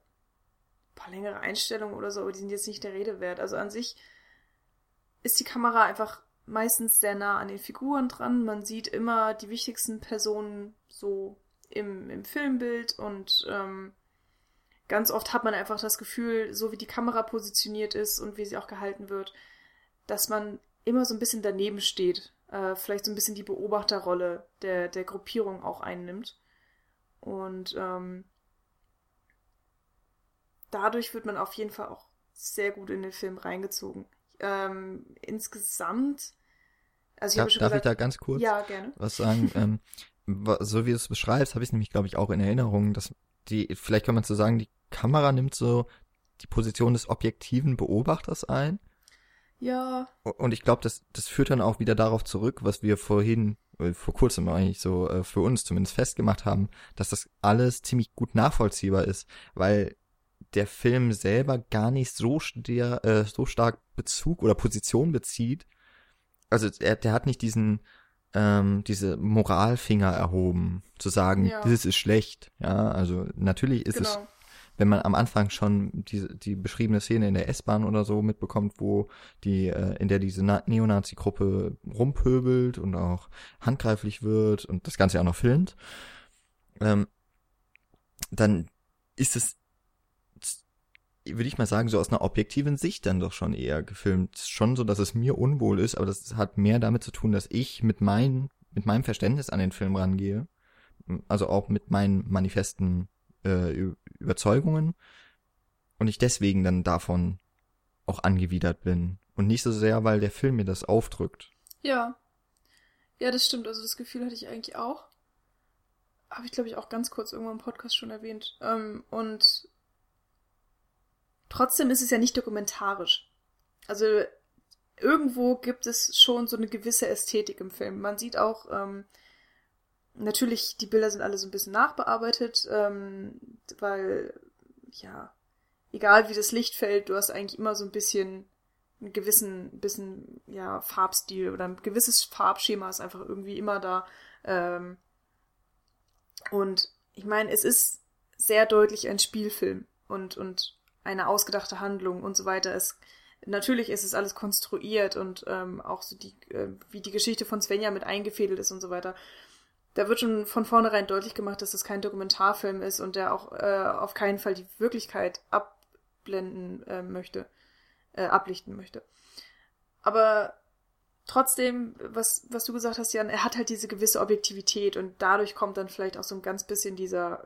paar längere Einstellungen oder so, aber die sind jetzt nicht der Rede wert. Also an sich ist die Kamera einfach meistens sehr nah an den Figuren dran. Man sieht immer die wichtigsten Personen so im, im Filmbild und ähm, ganz oft hat man einfach das Gefühl, so wie die Kamera positioniert ist und wie sie auch gehalten wird, dass man immer so ein bisschen daneben steht, äh, vielleicht so ein bisschen die Beobachterrolle der, der Gruppierung auch einnimmt. Und ähm, dadurch wird man auf jeden Fall auch sehr gut in den Film reingezogen. Ähm, insgesamt, also ich darf, darf gesagt, ich da ganz kurz ja, was sagen? ähm, so wie du es beschreibst, habe ich nämlich, glaube ich, auch in Erinnerung, dass die, vielleicht kann man so sagen, die Kamera nimmt so die Position des objektiven Beobachters ein. Ja. Und ich glaube, das, das führt dann auch wieder darauf zurück, was wir vorhin, äh, vor kurzem eigentlich so äh, für uns zumindest festgemacht haben, dass das alles ziemlich gut nachvollziehbar ist, weil der Film selber gar nicht so, der, äh, so stark Bezug oder Position bezieht. Also er, der hat nicht diesen, ähm, diese Moralfinger erhoben, zu sagen, ja. das ist schlecht. Ja, also natürlich ist genau. es, wenn man am Anfang schon die, die beschriebene Szene in der S-Bahn oder so mitbekommt, wo die, äh, in der diese Neonazi-Gruppe rumpöbelt und auch handgreiflich wird und das Ganze auch noch filmt, ähm, dann ist es würde ich mal sagen, so aus einer objektiven Sicht dann doch schon eher gefilmt. Schon so, dass es mir unwohl ist, aber das hat mehr damit zu tun, dass ich mit mein, mit meinem Verständnis an den Film rangehe. Also auch mit meinen manifesten äh, Überzeugungen. Und ich deswegen dann davon auch angewidert bin. Und nicht so sehr, weil der Film mir das aufdrückt. Ja. Ja, das stimmt. Also das Gefühl hatte ich eigentlich auch. Habe ich, glaube ich, auch ganz kurz irgendwann im Podcast schon erwähnt. Ähm, und Trotzdem ist es ja nicht dokumentarisch. Also irgendwo gibt es schon so eine gewisse Ästhetik im Film. Man sieht auch, ähm, natürlich, die Bilder sind alle so ein bisschen nachbearbeitet, ähm, weil, ja, egal wie das Licht fällt, du hast eigentlich immer so ein bisschen einen gewissen, bisschen, ja, Farbstil oder ein gewisses Farbschema ist einfach irgendwie immer da. Ähm, und ich meine, es ist sehr deutlich ein Spielfilm und, und eine ausgedachte Handlung und so weiter ist. Natürlich ist es alles konstruiert und ähm, auch so die, äh, wie die Geschichte von Svenja mit eingefädelt ist und so weiter. Da wird schon von vornherein deutlich gemacht, dass das kein Dokumentarfilm ist und der auch äh, auf keinen Fall die Wirklichkeit abblenden äh, möchte, äh, ablichten möchte. Aber trotzdem, was, was du gesagt hast, Jan, er hat halt diese gewisse Objektivität und dadurch kommt dann vielleicht auch so ein ganz bisschen dieser,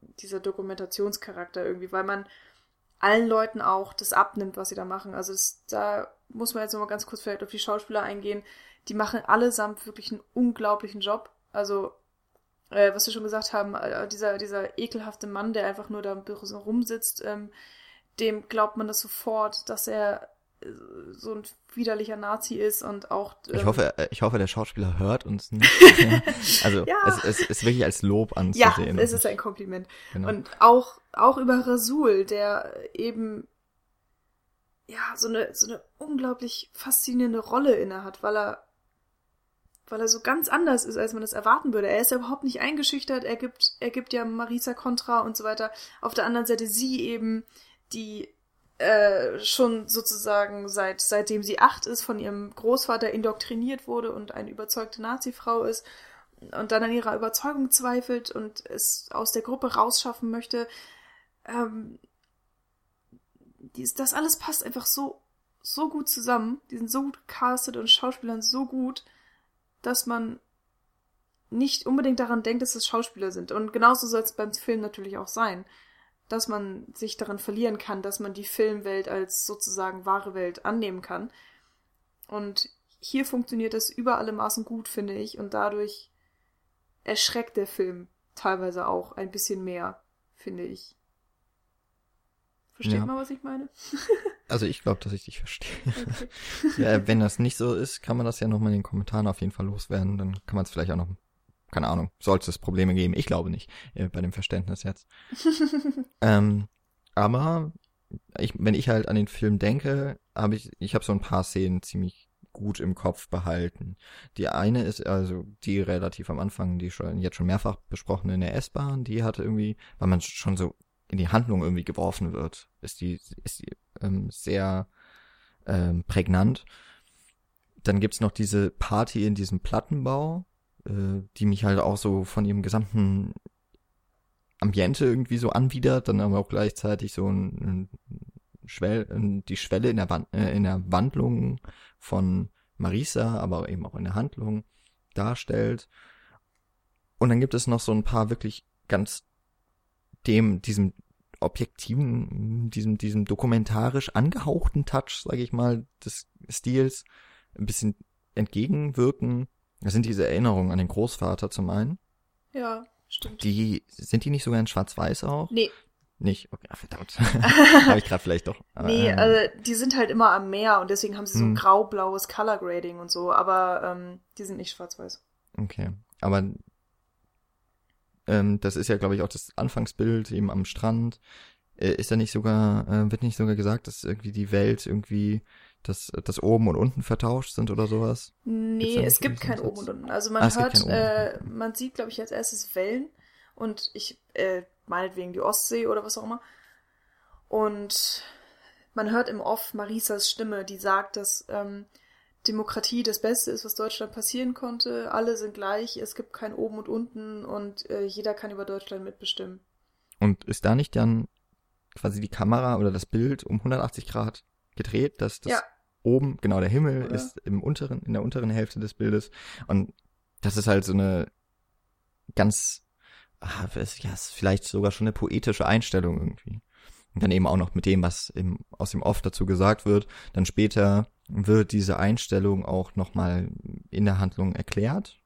dieser Dokumentationscharakter irgendwie, weil man allen Leuten auch das abnimmt, was sie da machen. Also das, da muss man jetzt nochmal ganz kurz vielleicht auf die Schauspieler eingehen. Die machen allesamt wirklich einen unglaublichen Job. Also, äh, was wir schon gesagt haben, äh, dieser, dieser ekelhafte Mann, der einfach nur da rumsitzt, ähm, dem glaubt man das sofort, dass er so ein widerlicher Nazi ist und auch. Ähm, ich hoffe, äh, ich hoffe, der Schauspieler hört uns nicht. also ja. es, es ist wirklich als Lob anzusehen. Ja, es ist ein Kompliment. Genau. Und auch auch über Rasul, der eben ja so eine so eine unglaublich faszinierende Rolle inne hat, weil er weil er so ganz anders ist, als man das erwarten würde. Er ist ja überhaupt nicht eingeschüchtert, er gibt, er gibt ja Marisa Contra und so weiter. Auf der anderen Seite sie eben, die äh, schon sozusagen seit seitdem sie acht ist von ihrem Großvater indoktriniert wurde und eine überzeugte Nazi-Frau ist und dann an ihrer Überzeugung zweifelt und es aus der Gruppe rausschaffen möchte. Ähm, dies, das alles passt einfach so so gut zusammen. Die sind so gut gecastet und Schauspielern so gut, dass man nicht unbedingt daran denkt, dass es Schauspieler sind. Und genauso soll es beim Film natürlich auch sein dass man sich daran verlieren kann, dass man die Filmwelt als sozusagen wahre Welt annehmen kann. Und hier funktioniert das über alle Maßen gut, finde ich, und dadurch erschreckt der Film teilweise auch ein bisschen mehr, finde ich. Versteht Ja. man, was ich meine? Also ich glaube, dass ich dich verstehe. Okay. ja, wenn das nicht so ist, kann man das ja nochmal in den Kommentaren auf jeden Fall loswerden. Dann kann man es vielleicht auch noch, keine Ahnung, sollte es Probleme geben. Ich glaube nicht, äh, bei dem Verständnis jetzt. ähm, aber ich, wenn ich halt an den Film denke, habe ich, ich habe so ein paar Szenen ziemlich gut im Kopf behalten. Die eine ist also die relativ am Anfang, die schon jetzt schon mehrfach besprochene in der S-Bahn, die hatte irgendwie, weil man schon so in die Handlung irgendwie geworfen wird, ist die ist die ähm, sehr ähm, prägnant. Dann gibt's noch diese Party in diesem Plattenbau, äh, die mich halt auch so von ihrem gesamten Ambiente irgendwie so anwidert, dann aber auch gleichzeitig so ein, ein Schwell, die Schwelle in der, äh, in der Wandlung von Marisa, aber eben auch in der Handlung darstellt. Und dann gibt es noch so ein paar wirklich ganz dem, diesem objektiven, diesem, diesem dokumentarisch angehauchten Touch, sage ich mal, des Stils ein bisschen entgegenwirken. Das sind diese Erinnerungen an den Großvater zum einen. ja, stimmt. Die, sind die nicht sogar in Schwarz-Weiß auch? nee, Nicht? Okay, verdammt. Habe ich gerade vielleicht doch. Aber, nee, ähm, also die sind halt immer am Meer und deswegen haben sie so ein Hm. grau-blaues Color Grading und so, aber ähm, die sind nicht schwarz-weiß. Okay. Aber ähm, das ist ja, glaube ich, auch das Anfangsbild eben am Strand. Äh, ist da nicht sogar, äh, wird nicht sogar gesagt, dass irgendwie die Welt irgendwie, dass, dass oben und unten vertauscht sind oder sowas? Nee, es gibt kein Satz? Oben und Unten. Also man Ah, hört, äh, man sieht, glaube ich, als erstes Wellen und ich, äh, meinetwegen die Ostsee oder was auch immer. Und man hört im Off Marisas Stimme, die sagt, dass ähm, Demokratie das Beste ist, was Deutschland passieren konnte. Alle sind gleich, es gibt kein Oben und Unten und äh, jeder kann über Deutschland mitbestimmen. Und ist da nicht dann quasi die Kamera oder das Bild um 180 Grad gedreht, dass das Ja. Oben, genau der Himmel Oder? ist im unteren, in der unteren Hälfte des Bildes. Und das ist halt so eine ganz, ah, ja, ist vielleicht sogar schon eine poetische Einstellung irgendwie. Und dann eben auch noch mit dem, was im, aus dem Off dazu gesagt wird. Dann später wird diese Einstellung auch nochmal in der Handlung erklärt.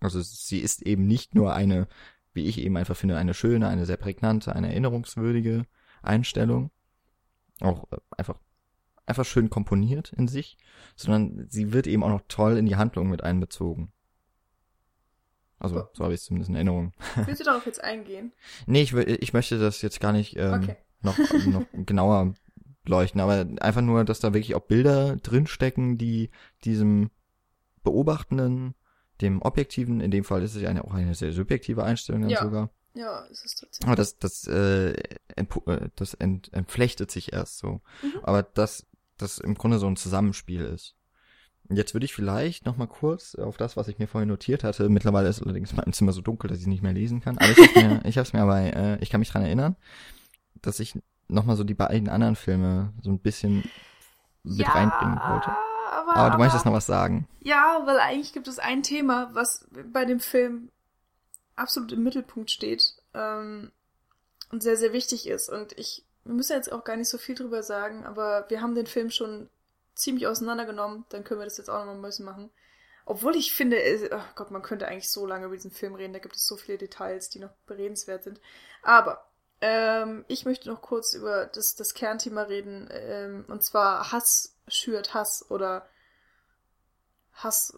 Also sie ist eben nicht nur eine, wie ich eben einfach finde, eine schöne, eine sehr prägnante, eine erinnerungswürdige Einstellung. Auch äh, einfach, einfach schön komponiert in sich, sondern sie wird eben auch noch toll in die Handlung mit einbezogen. Also, so habe ich es zumindest in Erinnerung. Willst du darauf jetzt eingehen? Nee, ich, ich möchte das jetzt gar nicht ähm, Okay. noch, noch genauer leuchten, aber einfach nur, dass da wirklich auch Bilder drinstecken, die diesem Beobachtenden, dem Objektiven, in dem Fall ist es ja eine, auch eine sehr subjektive Einstellung dann Ja. sogar, Ja, es ist tatsächlich. aber das, das, äh, äh, das ent, entflechtet sich erst so. Mhm. Aber das, das im Grunde so ein Zusammenspiel ist. Jetzt würde ich vielleicht noch mal kurz auf das, was ich mir vorhin notiert hatte. Mittlerweile ist allerdings mein Zimmer so dunkel, dass ich nicht mehr lesen kann. Aber ich hab's mir, ich hab's mir aber, äh, ich kann mich dran erinnern, dass ich noch mal so die beiden anderen Filme so ein bisschen mit reinbringen wollte. Aber, Aber du möchtest noch was sagen. Ja, weil eigentlich gibt es ein Thema, was bei dem Film absolut im Mittelpunkt steht ähm, und sehr, sehr wichtig ist. Und ich, wir müssen jetzt auch gar nicht so viel drüber sagen, aber wir haben den Film schon ziemlich auseinandergenommen, dann können wir das jetzt auch noch mal ein bisschen machen. Obwohl ich finde, oh Gott, man könnte eigentlich so lange über diesen Film reden, da gibt es so viele Details, die noch beredenswert sind. Aber ähm, ich möchte noch kurz über das, das Kernthema reden, ähm, und zwar Hass schürt Hass oder Hass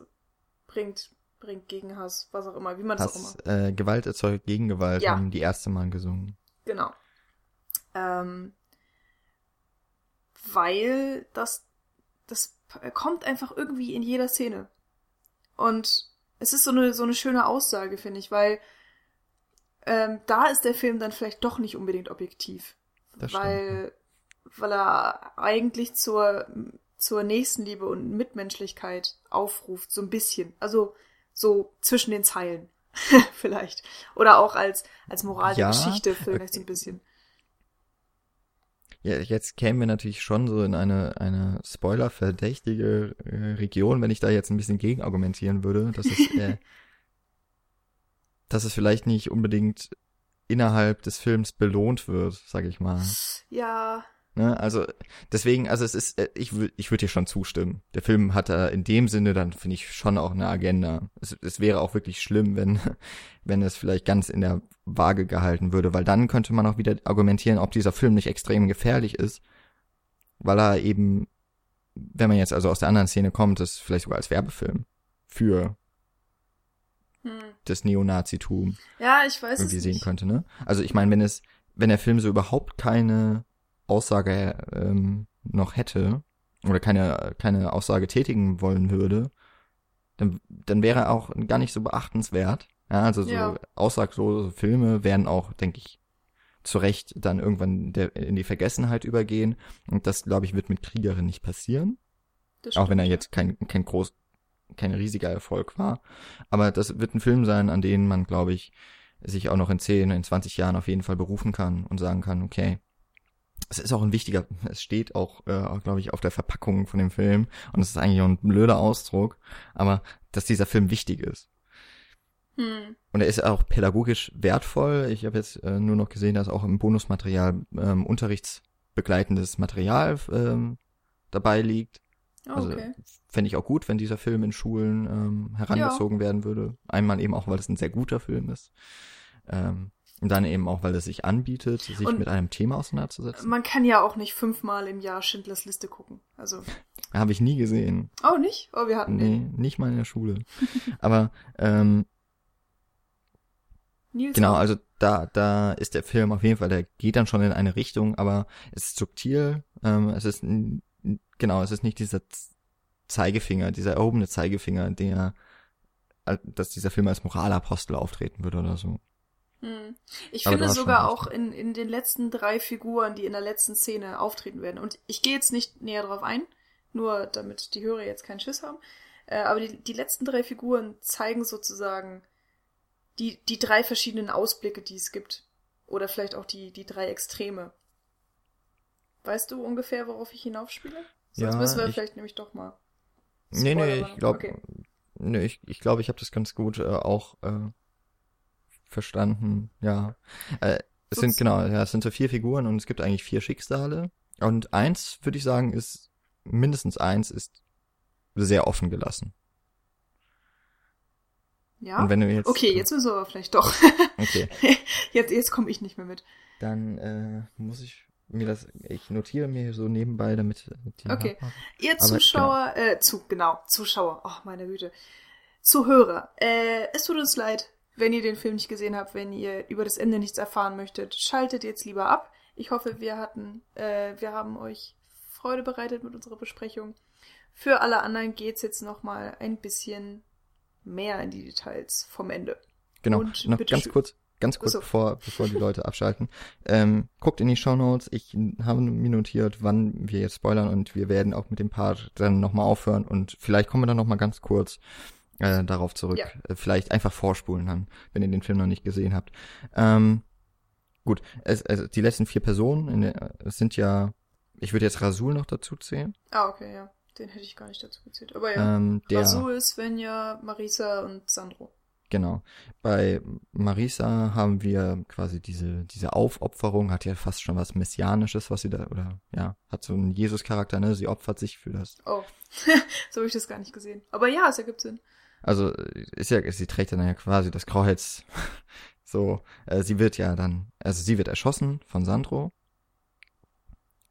bringt, bringt gegen Hass, was auch immer, wie man das auch immer. Hass, äh, Gewalt erzeugt Gegengewalt, Ja. haben die erste Mal gesungen. Genau. Ähm, weil das, das kommt einfach irgendwie in jeder Szene. Und es ist so eine, so eine schöne Aussage, finde ich, weil ähm, da ist der Film dann vielleicht doch nicht unbedingt objektiv. Das weil, weil er eigentlich zur, zur Nächstenliebe und Mitmenschlichkeit aufruft, so ein bisschen. Also so zwischen den Zeilen. vielleicht. Oder auch als, als Moral der Ja, Geschichte vielleicht okay. so ein bisschen. Ja, jetzt kämen wir natürlich schon so in eine, eine spoilerverdächtige äh, Region, wenn ich da jetzt ein bisschen gegen argumentieren würde, dass es, äh, dass es vielleicht nicht unbedingt innerhalb des Films belohnt wird, sag ich mal. Ja, Ne? Also deswegen, also es ist, äh, ich würde ich würd dir schon zustimmen. Der Film hat da in dem Sinne dann, finde ich, schon auch eine Agenda. Es, es wäre auch wirklich schlimm, wenn, wenn es vielleicht ganz in der Waage gehalten würde, weil dann könnte man auch wieder argumentieren, ob dieser Film nicht extrem gefährlich ist, weil er eben, wenn man jetzt also aus der anderen Szene kommt, das vielleicht sogar als Werbefilm für Hm. das Neonazitum Ja, ich weiß irgendwie es sehen nicht. könnte, ne? Also ich meine, wenn es, wenn der Film so überhaupt keine Aussage ähm, noch hätte oder keine keine Aussage tätigen wollen würde, dann dann wäre er auch gar nicht so beachtenswert. Ja, also so Ja. aussaglose Filme werden auch, denke ich, zu Recht dann irgendwann der, in die Vergessenheit übergehen. Und das, glaube ich, wird mit Kriegerin nicht passieren. Das Auch wenn er stimmt, jetzt kein, kein groß, kein riesiger Erfolg war. Aber das wird ein Film sein, an den man, glaube ich, sich auch noch in 10, in 20 Jahren auf jeden Fall berufen kann und sagen kann, okay, es ist auch ein wichtiger, es steht auch, äh, glaube ich, auf der Verpackung von dem Film und es ist eigentlich auch ein blöder Ausdruck, aber dass dieser Film wichtig ist. ja. Hm. Und er ist auch pädagogisch wertvoll. Ich habe jetzt äh, nur noch gesehen, dass auch im Bonusmaterial ähm, unterrichtsbegleitendes Material ähm, dabei liegt. Oh, Also okay. fände ich auch gut, wenn dieser Film in Schulen ähm, herangezogen werden würde. Einmal eben auch, weil es ein sehr guter Film ist. Ähm, und dann eben auch, weil es sich anbietet, sich Und- mit einem Thema auseinanderzusetzen. Man kann ja auch nicht fünfmal im Jahr Schindlers Liste gucken. Also. Habe ich nie gesehen. Oh, nicht? Oh, wir hatten Nee, den. nicht mal in der Schule. Aber ähm, Nils Genau, also da, da ist der Film auf jeden Fall, der geht dann schon in eine Richtung, aber es ist subtil, ähm, es ist, genau, es ist nicht dieser Zeigefinger, dieser erhobene Zeigefinger, der, äh, dass dieser Film als Moralapostel auftreten würde oder so. Hm. Ich Aber finde sogar auch in, in den letzten drei Figuren, die in der letzten Szene auftreten werden. Und ich gehe jetzt nicht näher drauf ein, nur damit die Hörer jetzt keinen Schiss haben. Äh, aber die, die letzten drei Figuren zeigen sozusagen die, die drei verschiedenen Ausblicke, die es gibt. Oder vielleicht auch die, die drei Extreme. Weißt du ungefähr, worauf ich hinaufspiele? Sonst Ja, müssen wir ich- vielleicht nämlich doch mal. Nee, nee, ich glaube, Okay. nee, ich, ich glaube, ich habe das ganz gut äh, auch äh, verstanden, ja. Äh, es sind genau, ja, es sind so vier Figuren und es gibt eigentlich vier Schicksale. Und eins, würde ich sagen, ist, mindestens eins ist sehr offen gelassen. Ja? Und wenn du jetzt. okay, jetzt müssen wir aber vielleicht doch. Okay, jetzt jetzt komme ich nicht mehr mit. dann äh, muss ich mir das, ich notiere mir so nebenbei, damit Okay. nachmachen. Ihr Aber, Zuschauer, äh, zu, genau, Zuschauer, oh meine Güte. Zuhörer, äh, es tut uns leid, wenn ihr den Film nicht gesehen habt, wenn ihr über das Ende nichts erfahren möchtet, schaltet jetzt lieber ab. Ich hoffe, wir hatten, äh, wir haben euch Freude bereitet mit unserer Besprechung. Für alle anderen geht's jetzt noch mal ein bisschen mehr in die Details vom Ende. Genau, Und noch ganz schön. kurz, ganz kurz, Achso. bevor, bevor die Leute abschalten. Ähm, guckt in die Shownotes. Ich habe mir notiert, wann wir jetzt spoilern und wir werden auch mit dem Part dann nochmal aufhören und vielleicht kommen wir dann nochmal ganz kurz äh, darauf zurück. Ja. Äh, vielleicht einfach vorspulen dann, wenn ihr den Film noch nicht gesehen habt. Ähm, gut, es, also die letzten vier Personen, der, es sind ja, ich würde jetzt Rasul noch dazu zählen. Ah, okay, ja. Den hätte ich gar nicht dazu gezählt. Aber ja. Ähm, der, Rasul, Svenja, Marisa und Sandro. Genau. Bei Marisa haben wir quasi diese, diese Aufopferung, hat ja fast schon was Messianisches, was sie da, oder ja, hat so einen Jesus-Charakter, ne? Sie opfert sich für das. Oh, so habe ich das gar nicht gesehen. Aber ja, es ergibt Sinn. Also ist ja, sie trägt dann ja quasi das Kreuz. so, äh, sie wird ja dann, also sie wird erschossen von Sandro.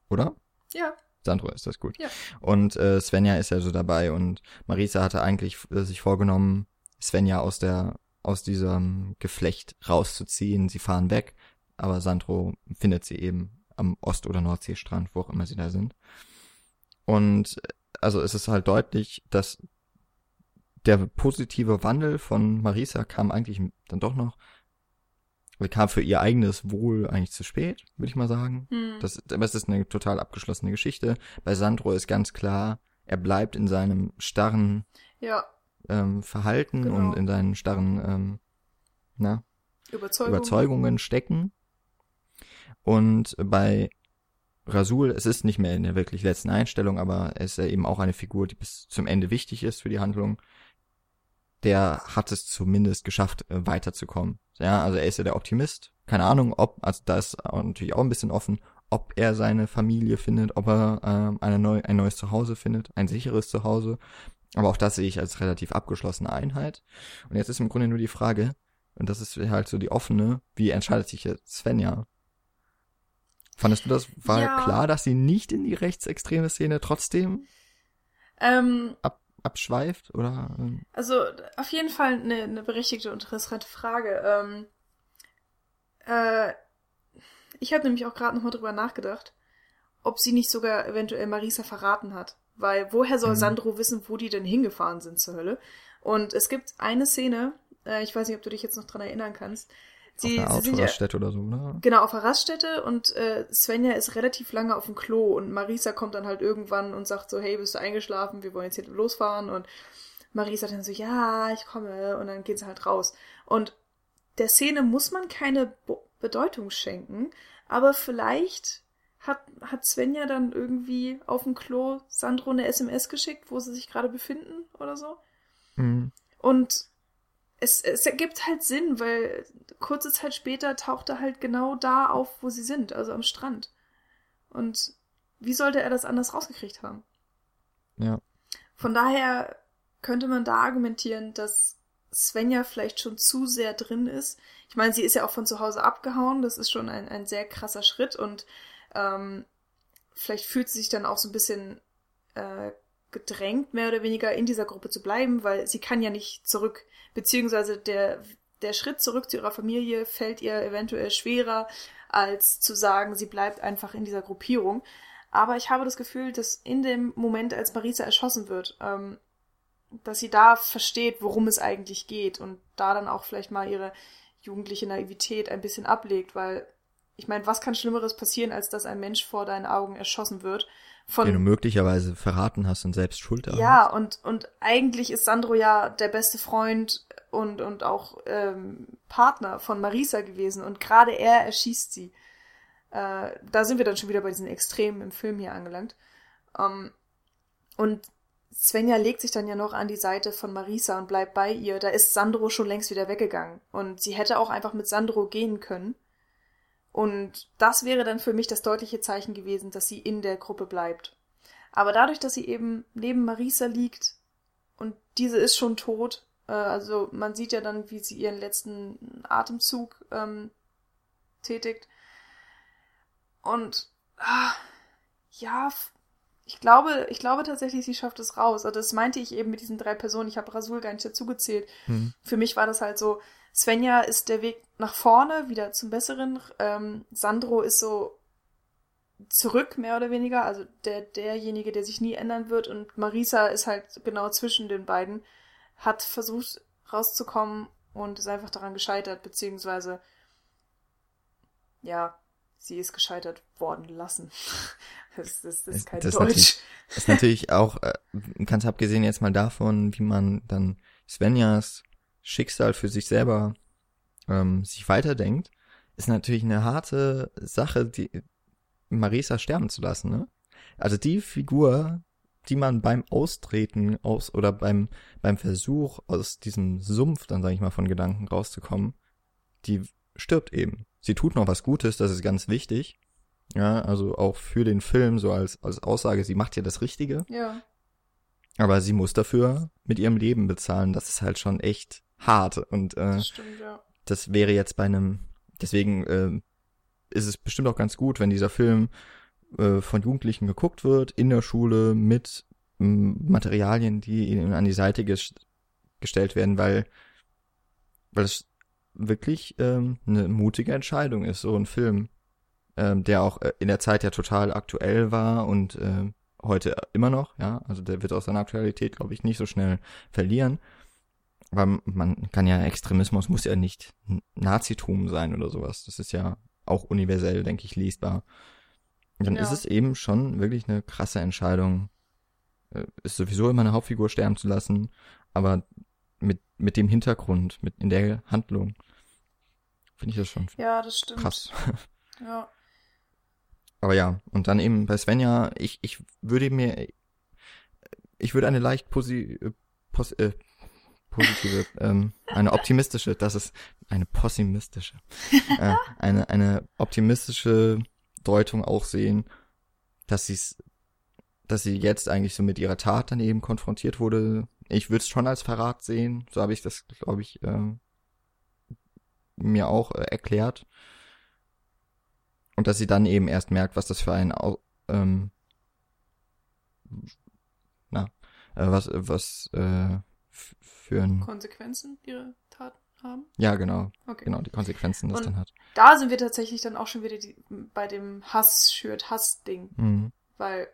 Oder? Ja, Sandro ist das gut. Ja. Und äh, Svenja ist ja so dabei und Marisa hatte eigentlich äh, sich vorgenommen, Svenja aus der aus diesem Geflecht rauszuziehen. Sie fahren weg, aber Sandro findet sie eben am Ost- oder Nordseestrand, wo auch immer sie da sind. Und äh, also es ist halt deutlich, dass der positive Wandel von Marisa kam eigentlich dann doch noch, kam für ihr eigenes Wohl eigentlich zu spät, würde ich mal sagen. hm. Das, aber es ist eine total abgeschlossene Geschichte. Bei Sandro ist ganz klar, er bleibt in seinem starren ja, ähm, Verhalten Genau. und in seinen starren ähm, na, Überzeugung. Überzeugungen stecken. Und bei Rasul, es ist nicht mehr in der wirklich letzten Einstellung, aber er ist ja eben auch eine Figur, die bis zum Ende wichtig ist für die Handlung. Der hat es zumindest geschafft, äh, weiterzukommen. Ja, also er ist ja der Optimist. Keine Ahnung, ob, also da ist natürlich auch ein bisschen offen, ob er seine Familie findet, ob er ähm, eine neu, ein neues Zuhause findet, ein sicheres Zuhause. Aber auch das sehe ich als relativ abgeschlossene Einheit. Und jetzt ist im Grunde nur die Frage, und das ist halt so die offene, wie entscheidet sich jetzt Svenja? Fandest du das, war Ja. klar, dass sie nicht in die rechtsextreme Szene trotzdem Ähm, ab, abschweift? Oder ähm, Also auf jeden Fall eine, eine berechtigte und interessante Frage. Ähm, äh, ich habe nämlich auch gerade nochmal drüber nachgedacht, ob sie nicht sogar eventuell Marisa verraten hat. Weil woher soll Mhm. Sandro wissen, wo die denn hingefahren sind zur Hölle? Und es gibt eine Szene, äh, ich weiß nicht, ob du dich jetzt noch dran erinnern kannst. Sie, auf einer sie sind ja, oder so, oder? Genau, auf der Raststätte und äh, Svenja ist relativ lange auf dem Klo und Marisa kommt dann halt irgendwann und sagt so, hey, bist du eingeschlafen? Wir wollen jetzt hier losfahren und Marisa dann so, ja, ich komme und dann geht sie halt raus. Und der Szene muss man keine Bo Bedeutung schenken, aber vielleicht hat, hat Svenja dann irgendwie auf dem Klo Sandro eine SMS geschickt, wo sie sich gerade befinden oder so. Mhm. Und es, es ergibt halt Sinn, weil kurze Zeit später taucht er halt genau da auf, wo sie sind, also am Strand. Und wie sollte er das anders rausgekriegt haben? Ja. Von daher könnte man da argumentieren, dass Svenja vielleicht schon zu sehr drin ist. Ich meine, sie ist ja auch von zu Hause abgehauen, das ist schon ein, ein sehr krasser Schritt und ähm, vielleicht fühlt sie sich dann auch so ein bisschen äh, gedrängt, mehr oder weniger in dieser Gruppe zu bleiben, weil sie kann ja nicht zurück, beziehungsweise der, der Schritt zurück zu ihrer Familie fällt ihr eventuell schwerer, als zu sagen, sie bleibt einfach in dieser Gruppierung. Aber ich habe das Gefühl, dass in dem Moment, als Marisa erschossen wird, ähm, dass sie da versteht, worum es eigentlich geht und da dann auch vielleicht mal ihre jugendliche Naivität ein bisschen ablegt, weil ich meine, was kann Schlimmeres passieren, als dass ein Mensch vor deinen Augen erschossen wird? Von, Den du möglicherweise verraten hast und selbst schuld daran ja, hast. und, und eigentlich ist Sandro ja der beste Freund und, und auch ähm, Partner von Marisa gewesen und gerade er erschießt sie. Äh, da sind wir dann schon wieder bei diesen Extremen im Film hier angelangt. Ähm, und Svenja legt sich dann ja noch an die Seite von Marisa und bleibt bei ihr. Da ist Sandro schon längst wieder weggegangen. Und sie hätte auch einfach mit Sandro gehen können. Und das wäre dann für mich das deutliche Zeichen gewesen, dass sie in der Gruppe bleibt. Aber dadurch, dass sie eben neben Marisa liegt und diese ist schon tot, äh, also man sieht ja dann, wie sie ihren letzten Atemzug ähm, tätigt. Und ah, ja, ich glaube, ich glaube tatsächlich, sie schafft es raus. Also das meinte ich eben mit diesen drei Personen. Ich habe Rasul gar nicht dazugezählt. Hm. Für mich war das halt so, Svenja ist der Weg nach vorne, wieder zum Besseren. Ähm, Sandro ist so zurück, mehr oder weniger, also der, derjenige, der sich nie ändern wird. Und Marisa ist halt genau zwischen den beiden, hat versucht rauszukommen und ist einfach daran gescheitert, beziehungsweise, ja, sie ist gescheitert worden lassen. Das, das, das ist kein Das ist Deutsch. natürlich- ist natürlich auch, äh, ganz abgesehen jetzt mal davon, wie man dann Svenjas Schicksal für sich selber ähm, sich weiterdenkt, ist natürlich eine harte Sache, die Marisa sterben zu lassen, ne? Also die Figur, die man beim Austreten aus oder beim beim Versuch aus diesem Sumpf, dann sage ich mal von Gedanken rauszukommen, die stirbt eben. Sie tut noch was Gutes, das ist ganz wichtig. Ja, also auch für den Film so als als Aussage, sie macht ja das Richtige, Ja, aber sie muss dafür mit ihrem Leben bezahlen. Das ist halt schon echt hart und äh, das stimmt, ja. das wäre jetzt bei einem, deswegen äh, ist es bestimmt auch ganz gut, wenn dieser Film äh, von Jugendlichen geguckt wird, in der Schule, mit Materialien, die ihnen an die Seite ges gestellt werden, weil, weil es wirklich ähm, eine mutige Entscheidung ist, so ein Film, ähm, der auch äh, in der Zeit ja total aktuell war und äh, heute immer noch, ja, also der wird aus seiner Aktualität, glaube ich, nicht so schnell verlieren. Aber man kann ja, Extremismus muss ja nicht Nazitum sein oder sowas. Das ist ja auch universell, denke ich, lesbar. Dann Ja. ist es eben schon wirklich eine krasse Entscheidung, äh, ist sowieso immer eine Hauptfigur sterben zu lassen, aber mit, mit dem Hintergrund, mit in der Handlung, finde ich das schon Ja, das stimmt. krass. Ja. Aber ja, und dann eben bei Svenja, ich, ich würde mir, ich würde eine leicht posi, äh, pos, äh, positive, ähm, eine optimistische, das ist eine pessimistische, äh, eine, eine optimistische Deutung auch sehen, dass sie's, dass sie jetzt eigentlich so mit ihrer Tat dann eben konfrontiert wurde. Ich würde es schon als Verrat sehen, so habe ich das, glaube ich, äh, mir auch äh, erklärt. Und dass sie dann eben erst merkt, was das für ein ähm, na, äh, was, was äh, für ein Konsequenzen ihre Taten haben? Ja, genau. Okay. Genau, die Konsequenzen das Und dann hat. Da sind wir tatsächlich dann auch schon wieder die, bei dem Hass-Schürt-Hass-Ding. Mhm. Weil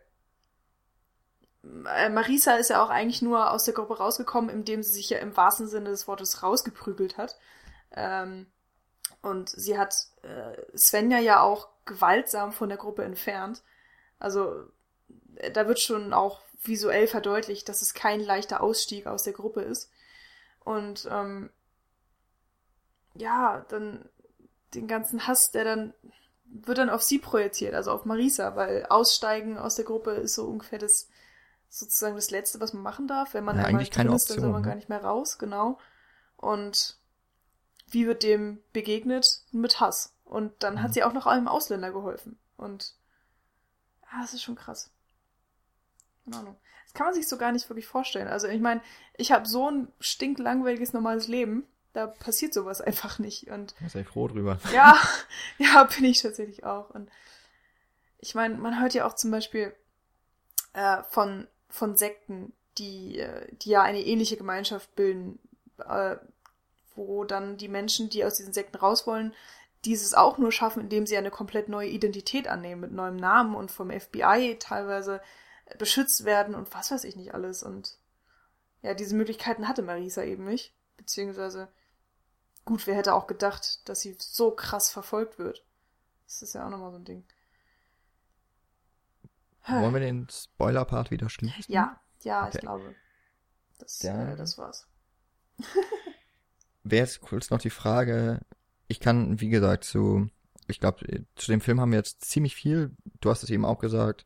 äh, Marisa ist ja auch eigentlich nur aus der Gruppe rausgekommen, indem sie sich ja im wahrsten Sinne des Wortes rausgeprügelt hat. Ähm, und sie hat äh, Svenja ja auch gewaltsam von der Gruppe entfernt. Also äh, da wird schon auch visuell verdeutlicht, dass es kein leichter Ausstieg aus der Gruppe ist. Und ähm, ja, dann den ganzen Hass, der dann wird dann auf sie projiziert, also auf Marisa, weil Aussteigen aus der Gruppe ist so ungefähr das sozusagen das Letzte, was man machen darf. Wenn man Ja, einmal eigentlich keine drin ist, dann soll man ne? gar nicht mehr raus, genau. Und wie wird dem begegnet? Mit Hass. Und dann Mhm. hat sie auch noch einem Ausländer geholfen. Und ah, das ist schon krass. Keine Ahnung. Das kann man sich so gar nicht wirklich vorstellen. Also ich meine, ich habe so ein stinklangweiliges normales Leben. Da passiert sowas einfach nicht. Und Da sei froh drüber. ja, ja, bin ich tatsächlich auch. Und ich meine, man hört ja auch zum Beispiel äh, von, von Sekten, die, äh, die ja eine ähnliche Gemeinschaft bilden, äh, wo dann die Menschen, die aus diesen Sekten raus wollen, dieses auch nur schaffen, indem sie eine komplett neue Identität annehmen, mit neuem Namen und vom FBI teilweise beschützt werden und was weiß ich nicht alles. Und ja, diese Möglichkeiten hatte Marisa eben nicht. Beziehungsweise, gut, wer hätte auch gedacht, dass sie so krass verfolgt wird. Das ist ja auch nochmal so ein Ding. Wollen wir den Spoiler-Part wieder schließen? Ja, ja, Okay. ich glaube. Das, Ja. äh, das war's. Wäre jetzt kurz noch die Frage, ich kann, wie gesagt, zu, ich glaube, zu dem Film haben wir jetzt ziemlich viel, du hast es eben auch gesagt,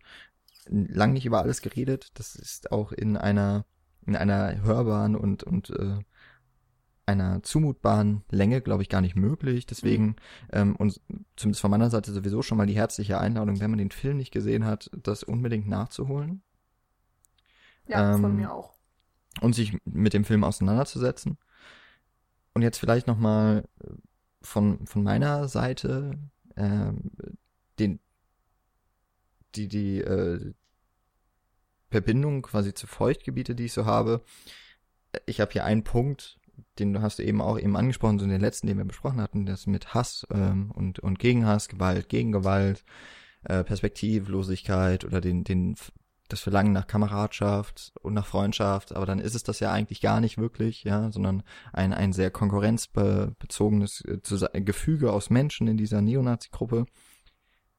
lang nicht über alles geredet. Das ist auch in einer, in einer hörbaren und, und äh, einer zumutbaren Länge, glaube ich, gar nicht möglich. Deswegen, ähm, und zumindest von meiner Seite sowieso schon mal die herzliche Einladung, wenn man den Film nicht gesehen hat, das unbedingt nachzuholen Ja, von Ähm, mir auch. und sich mit dem Film auseinanderzusetzen. Und jetzt vielleicht noch mal von von meiner Seite ähm, den die die äh, Verbindung quasi zu Feuchtgebiete, die ich so habe. Ich habe hier einen Punkt, den hast du eben auch eben angesprochen, so in den letzten, den wir besprochen hatten, das mit Hass ähm, und und Gegenhass, Gewalt, Gegengewalt, äh, Perspektivlosigkeit oder den den das Verlangen nach Kameradschaft und nach Freundschaft, aber dann ist es das ja eigentlich gar nicht wirklich, ja, sondern ein, ein sehr konkurrenzbezogenes äh, Gefüge aus Menschen in dieser Neonazi-Gruppe.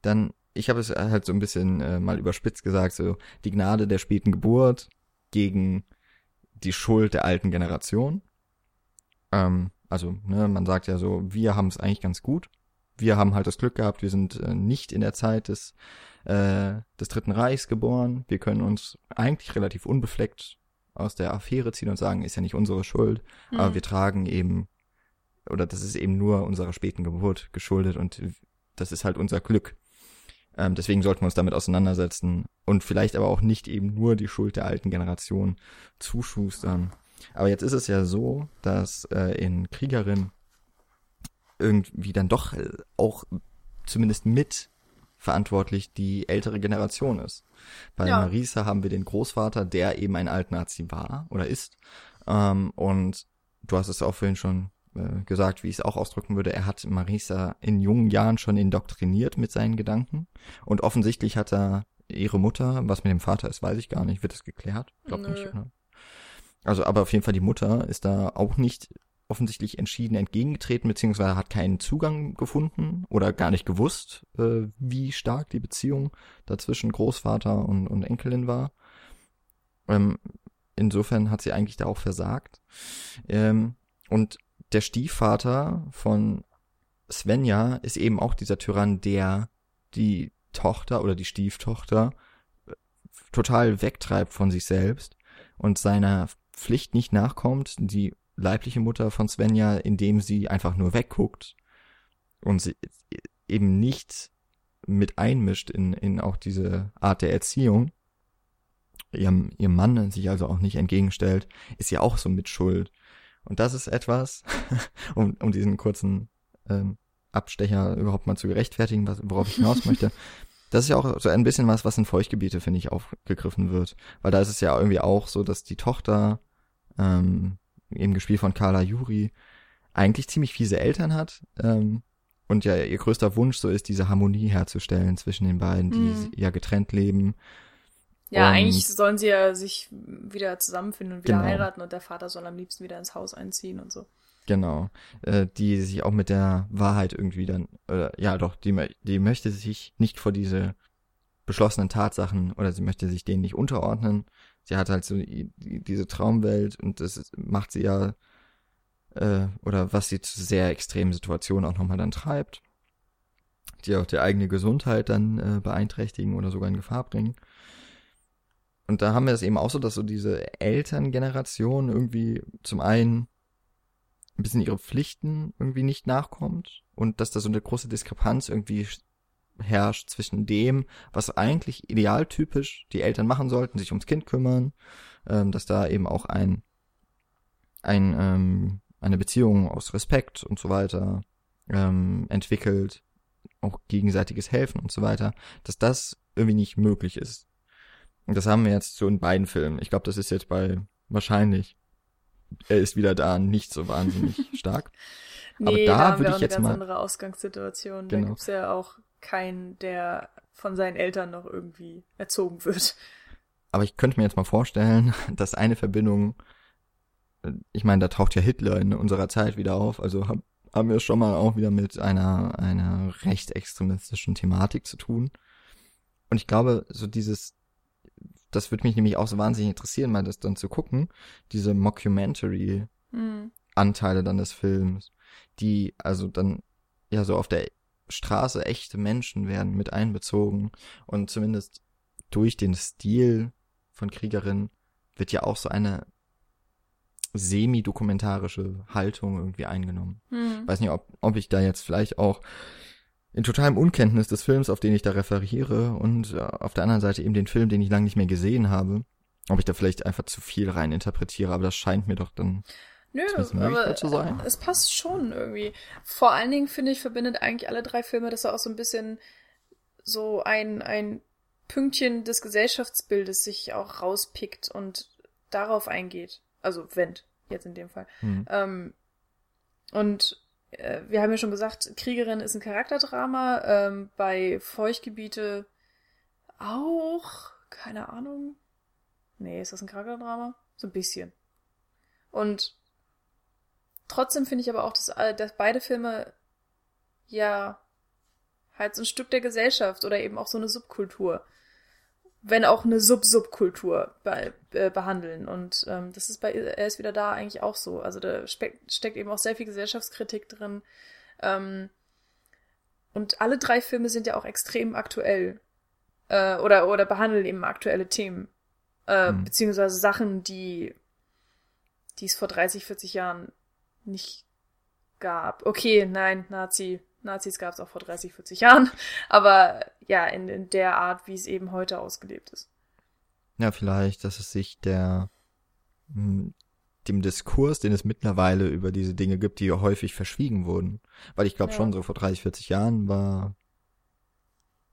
Dann, ich habe es halt so ein bisschen äh, mal überspitzt gesagt, so die Gnade der späten Geburt gegen die Schuld der alten Generation. Ähm, also, ne, man sagt ja so, wir haben es eigentlich ganz gut. Wir haben halt das Glück gehabt, wir sind äh, nicht in der Zeit des äh, des Dritten Reichs geboren. Wir können uns eigentlich relativ unbefleckt aus der Affäre ziehen und sagen, ist ja nicht unsere Schuld, aber Mhm. wir tragen eben, oder das ist eben nur unserer späten Geburt geschuldet und das ist halt unser Glück. Ähm, deswegen sollten wir uns damit auseinandersetzen und vielleicht aber auch nicht eben nur die Schuld der alten Generation zuschustern. Aber jetzt ist es ja so, dass äh, in Kriegerin irgendwie dann doch äh, auch zumindest mit verantwortlich die ältere Generation ist. Bei Ja. Marisa haben wir den Großvater, der eben ein Altnazi war oder ist. Ähm, und du hast es auch vorhin schon äh, gesagt, wie ich es auch ausdrücken würde. Er hat Marisa in jungen Jahren schon indoktriniert mit seinen Gedanken. Und offensichtlich hat er ihre Mutter, was mit dem Vater ist, weiß ich gar nicht. Wird das geklärt? Glaub Nö. nicht, oder? Also, aber auf jeden Fall die Mutter ist da auch nicht offensichtlich entschieden entgegengetreten, beziehungsweise hat keinen Zugang gefunden oder gar nicht gewusst, äh, wie stark die Beziehung dazwischen Großvater und, und Enkelin war. Ähm, insofern hat sie eigentlich da auch versagt. Ähm, und der Stiefvater von Svenja ist eben auch dieser Tyrann, der die Tochter oder die Stieftochter äh, total wegtreibt von sich selbst und seiner Pflicht nicht nachkommt, die leibliche Mutter von Svenja, indem sie einfach nur wegguckt und sie eben nicht mit einmischt in, in auch diese Art der Erziehung, ihrem, ihrem Mann sich also auch nicht entgegenstellt, ist ja auch so mit Schuld. Und das ist etwas, um, um diesen kurzen ähm, Abstecher überhaupt mal zu gerechtfertigen, was, worauf ich hinaus möchte. Das ist ja auch so ein bisschen was, was in Feuchtgebiete, finde ich, aufgegriffen wird. Weil da ist es ja irgendwie auch so, dass die Tochter, ähm, eben gespielt von Carla Juri, eigentlich ziemlich fiese Eltern hat. Ähm, und ja, ihr größter Wunsch so ist, diese Harmonie herzustellen zwischen den beiden, die Mhm. ja getrennt leben. Ja, Und- eigentlich sollen sie ja sich wieder zusammenfinden und wieder Genau. heiraten und der Vater soll am liebsten wieder ins Haus einziehen und so. Genau. Äh, die sich auch mit der Wahrheit irgendwie dann, oder, ja doch, die, die möchte sich nicht vor diese beschlossenen Tatsachen oder sie möchte sich denen nicht unterordnen. Sie hat halt so die, die, diese Traumwelt und das macht sie ja, äh, oder was sie zu sehr extremen Situationen auch nochmal dann treibt, die auch die eigene Gesundheit dann äh, beeinträchtigen oder sogar in Gefahr bringen. Und da haben wir es eben auch so, dass so diese Elterngeneration irgendwie zum einen ein bisschen ihre Pflichten irgendwie nicht nachkommt und dass da so eine große Diskrepanz irgendwie sch- herrscht zwischen dem, was eigentlich idealtypisch die Eltern machen sollten, sich ums Kind kümmern, ähm, dass da eben auch ein, ein ähm, eine Beziehung aus Respekt und so weiter ähm, entwickelt, auch gegenseitiges Helfen und so weiter, dass das irgendwie nicht möglich ist. Und das haben wir jetzt so in beiden Filmen. Ich glaube, das ist jetzt bei wahrscheinlich er ist wieder da nicht so wahnsinnig stark. Aber Nee, da da, haben würde wir auch ich jetzt eine ganz mal- andere Ausgangssituation. Da Genau. gibt's ja auch keinen, der von seinen Eltern noch irgendwie erzogen wird. Aber ich könnte mir jetzt mal vorstellen, dass eine Verbindung, äh, ich meine, da taucht ja Hitler in unserer Zeit wieder auf, also hab, haben wir es schon mal auch wieder mit einer, einer rechtsextremistischen Thematik zu tun. Und ich glaube, so dieses, das würde mich nämlich auch so wahnsinnig interessieren, mal das dann zu gucken, diese Mockumentary Hm. Anteile dann des Films, die also dann ja so auf der Straße echte Menschen werden mit einbezogen und zumindest durch den Stil von Kriegerin wird ja auch so eine semi-dokumentarische Haltung irgendwie eingenommen. Hm. Weiß nicht, ob, ob ich da jetzt vielleicht auch in totalem Unkenntnis des Films, auf den ich da referiere und äh, auf der anderen Seite eben den Film, den ich lange nicht mehr gesehen habe, ob ich da vielleicht einfach zu viel rein interpretiere, aber das scheint mir doch dann Nö, aber zu sein. es passt schon irgendwie. Vor allen Dingen, finde ich, verbindet eigentlich alle drei Filme, dass er auch so ein bisschen so ein, ein Pünktchen des Gesellschaftsbildes sich auch rauspickt und darauf eingeht. Also Wendt, jetzt in dem Fall. hm, Ähm, und äh, wir haben ja schon gesagt, Kriegerin ist ein Charakterdrama. Ähm, bei Feuchtgebiete auch. Keine Ahnung. Nee, ist das ein Charakterdrama? So ein bisschen. Und trotzdem finde ich aber auch, dass, alle- dass beide Filme ja halt so ein Stück der Gesellschaft oder eben auch so eine Subkultur, wenn auch eine Sub-Subkultur be äh, behandeln. Und ähm, das ist bei Er ist wieder da eigentlich auch so. Also da steckt eben auch sehr viel Gesellschaftskritik drin. Ähm, und alle drei Filme sind ja auch extrem aktuell. Äh, oder, oder behandeln eben aktuelle Themen. Äh, Mhm. Beziehungsweise Sachen, die, die es vor 30, 40 Jahren nicht gab. Okay, nein, Nazi, Nazis gab es auch vor 30, 40 Jahren, aber ja, in, in der Art, wie es eben heute ausgelebt ist. Ja, vielleicht, dass es sich der mh, dem Diskurs, den es mittlerweile über diese Dinge gibt, die häufig verschwiegen wurden. Weil ich glaube Ja. schon, so vor 30, 40 Jahren war,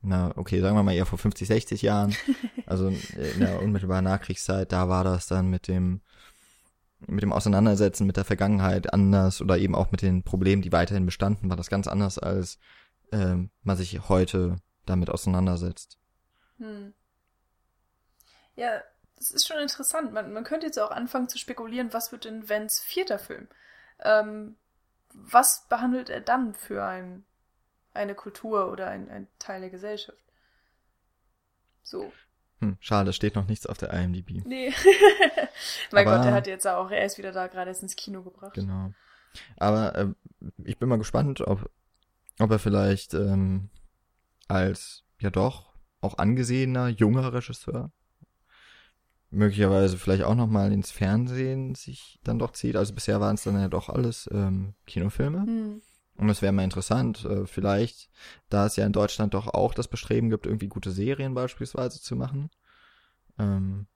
na, okay, sagen wir mal eher vor 50, 60 Jahren, also in der unmittelbaren Nachkriegszeit, da war das dann mit dem, mit dem Auseinandersetzen mit der Vergangenheit anders oder eben auch mit den Problemen, die weiterhin bestanden, war das ganz anders, als ähm, man sich heute damit auseinandersetzt. Hm. Ja, das ist schon interessant. Man, man könnte jetzt auch anfangen zu spekulieren, was wird denn Vents vierter Film? Ähm, was behandelt er dann für ein, eine Kultur oder ein, ein Teil der Gesellschaft? So. Hm, schade, steht noch nichts auf der IMDb. Nee. mein Aber- Gott, er hat jetzt auch, er ist wieder da, gerade erst ins Kino gebracht. Genau. Aber äh, ich bin mal gespannt, ob, ob er vielleicht ähm, als ja doch auch angesehener junger Regisseur möglicherweise vielleicht auch noch mal ins Fernsehen sich dann doch zieht. Also bisher waren es dann ja doch alles ähm, Kinofilme. Hm. Und es wäre mal interessant, äh, vielleicht, da es ja in Deutschland doch auch das Bestreben gibt, irgendwie gute Serien beispielsweise zu machen. Ähm,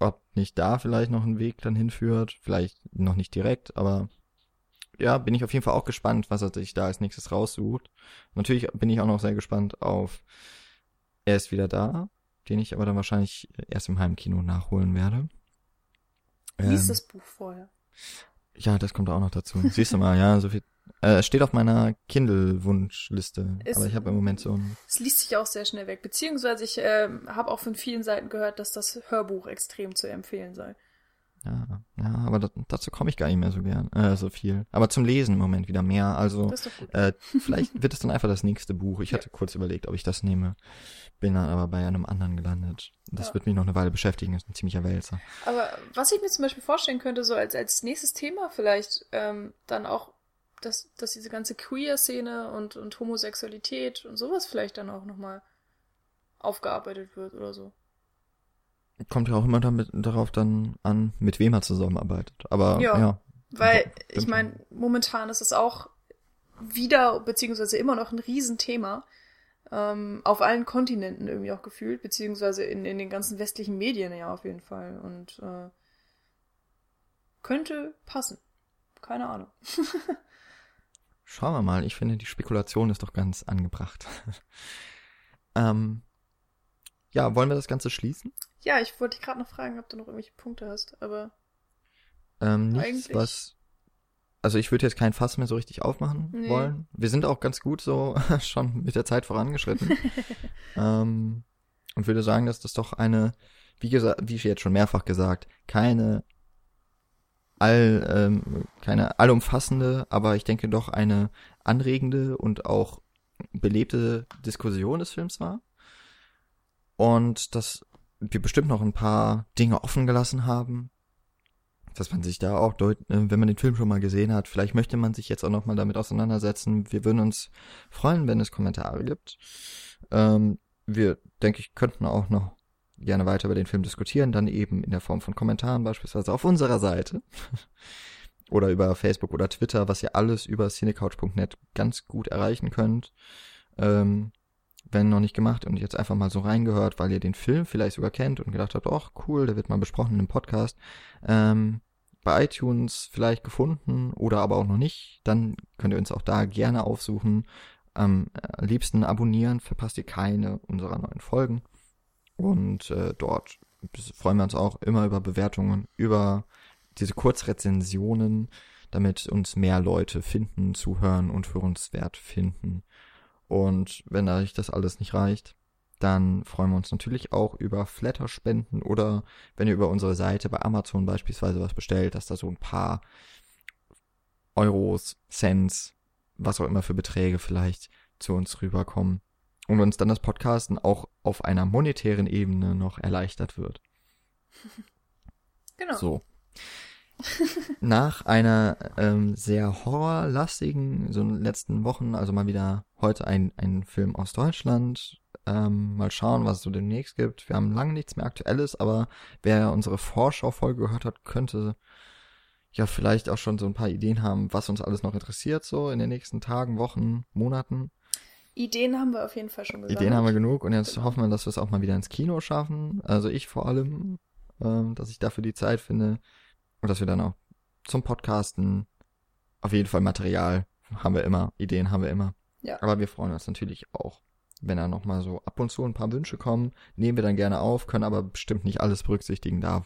ob nicht da vielleicht noch ein Weg dann hinführt, vielleicht noch nicht direkt, aber ja, bin ich auf jeden Fall auch gespannt, was er sich da als nächstes raussucht. Natürlich bin ich auch noch sehr gespannt auf Er ist wieder da, den ich aber dann wahrscheinlich erst im Heimkino nachholen werde. Lies ähm, das Buch vorher. Ja, das kommt auch noch dazu. Siehst du mal, ja, so viel. Äh, steht auf meiner Kindle-Wunschliste, aber ich habe im Moment so ein. Es liest sich auch sehr schnell weg. Beziehungsweise ich äh, habe auch von vielen Seiten gehört, dass das Hörbuch extrem zu empfehlen sei. Ja, ja, aber das, dazu komme ich gar nicht mehr so gern, äh, so viel. Aber zum Lesen im Moment wieder mehr. Also äh, vielleicht wird es dann einfach das nächste Buch. Ich hatte kurz überlegt, ob ich das nehme, bin dann aber bei einem anderen gelandet. Das ja. wird mich noch eine Weile beschäftigen. Das ist ein ziemlicher Wälzer. Aber was ich mir zum Beispiel vorstellen könnte, so als als nächstes Thema vielleicht ähm, dann auch, dass dass diese ganze Queer-Szene und und Homosexualität und sowas vielleicht dann auch nochmal aufgearbeitet wird oder so kommt ja auch immer damit darauf dann an, mit wem er zusammenarbeitet. Aber ja, ja weil ich meine, momentan ist es auch wieder beziehungsweise immer noch ein Riesenthema ähm, auf allen Kontinenten irgendwie auch gefühlt, beziehungsweise in, in den ganzen westlichen Medien ja auf jeden Fall und äh, könnte passen. Keine Ahnung. Schauen wir mal. Ich finde, die Spekulation ist doch ganz angebracht. ähm, ja, wollen wir das Ganze schließen? Ja, ich wollte dich gerade noch fragen, ob du noch irgendwelche Punkte hast, aber. Ähm, nichts, eigentlich... was. Also ich würde jetzt kein Fass mehr so richtig aufmachen nee. wollen. Wir sind auch ganz gut so schon mit der Zeit vorangeschritten. ähm, und würde sagen, dass das doch eine, wie gesagt, wie ich jetzt schon mehrfach gesagt, keine all, ähm, keine allumfassende, aber ich denke doch eine anregende und auch belebte Diskussion des Films war. Und dass wir bestimmt noch ein paar Dinge offen gelassen haben, dass man sich da auch äh, wenn man den Film schon mal gesehen hat, vielleicht möchte man sich jetzt auch noch mal damit auseinandersetzen. Wir würden uns freuen, wenn es Kommentare gibt. Ähm, wir, denke ich, könnten auch noch gerne weiter über den Film diskutieren, dann eben in der Form von Kommentaren beispielsweise auf unserer Seite oder über Facebook oder Twitter, was ihr alles über cinecouch.net ganz gut erreichen könnt. Ähm, wenn noch nicht gemacht und jetzt einfach mal so reingehört, weil ihr den Film vielleicht sogar kennt und gedacht habt, ach cool, der wird mal besprochen im Podcast, ähm, bei iTunes vielleicht gefunden oder aber auch noch nicht, dann könnt ihr uns auch da gerne aufsuchen. Am äh, liebsten abonnieren, verpasst ihr keine unserer neuen Folgen. Und äh, dort freuen wir uns auch immer über Bewertungen, über diese Kurzrezensionen, damit uns mehr Leute finden, zuhören und für uns wert finden. Und wenn euch das alles nicht reicht, dann freuen wir uns natürlich auch über Flatter-Spenden oder wenn ihr über unsere Seite bei Amazon beispielsweise was bestellt, dass da so ein paar Euros, Cents, was auch immer für Beträge vielleicht zu uns rüberkommen und uns dann das Podcasten auch auf einer monetären Ebene noch erleichtert wird. Genau. So nach einer ähm, sehr horrorlastigen, so letzten Wochen, also mal wieder heute ein, ein Film aus Deutschland. Ähm, mal schauen, was es so demnächst gibt. Wir haben lange nichts mehr Aktuelles, aber wer unsere Vorschau-Folge gehört hat, könnte ja vielleicht auch schon so ein paar Ideen haben, was uns alles noch interessiert, so in den nächsten Tagen, Wochen, Monaten. Ideen haben wir auf jeden Fall schon gesagt. Ideen haben wir genug und jetzt hoffen wir, dass wir es auch mal wieder ins Kino schaffen. Also ich vor allem, ähm, dass ich dafür die Zeit finde. Und dass wir dann auch zum Podcasten auf jeden Fall Material haben wir immer, Ideen haben wir immer. Ja. Aber wir freuen uns natürlich auch, wenn da nochmal so ab und zu ein paar Wünsche kommen. Nehmen wir dann gerne auf, können aber bestimmt nicht alles berücksichtigen. Da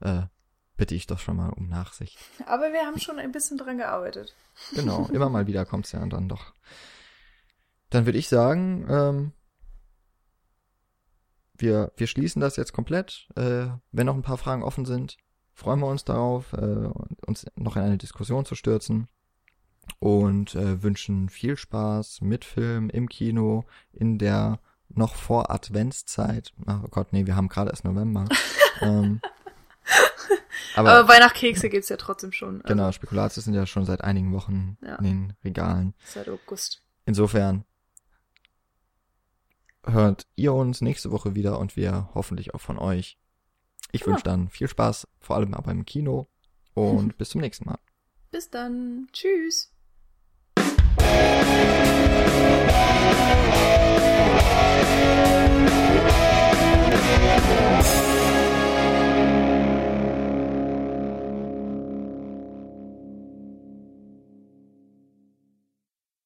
äh, bitte ich doch schon mal um Nachsicht. Aber wir haben schon ein bisschen dran gearbeitet. Genau, immer mal wieder kommt's ja dann doch. Dann würde ich sagen, ähm, wir, wir schließen das jetzt komplett. Äh, wenn noch ein paar Fragen offen sind, freuen wir uns darauf, äh, uns noch in eine Diskussion zu stürzen und äh, wünschen viel Spaß mit Film im Kino in der noch vor Adventszeit. Ach oh Gott, nee, wir haben gerade erst November. ähm, aber, aber Weihnachtskekse gibt's ja trotzdem schon. Also. Genau, Spekulatius sind ja schon seit einigen Wochen ja. in den Regalen. Seit August. Insofern hört ihr uns nächste Woche wieder und wir hoffentlich auch von euch. Ich ja. wünsche dann viel Spaß, vor allem aber im Kino und bis zum nächsten Mal. Bis dann. Tschüss. We'll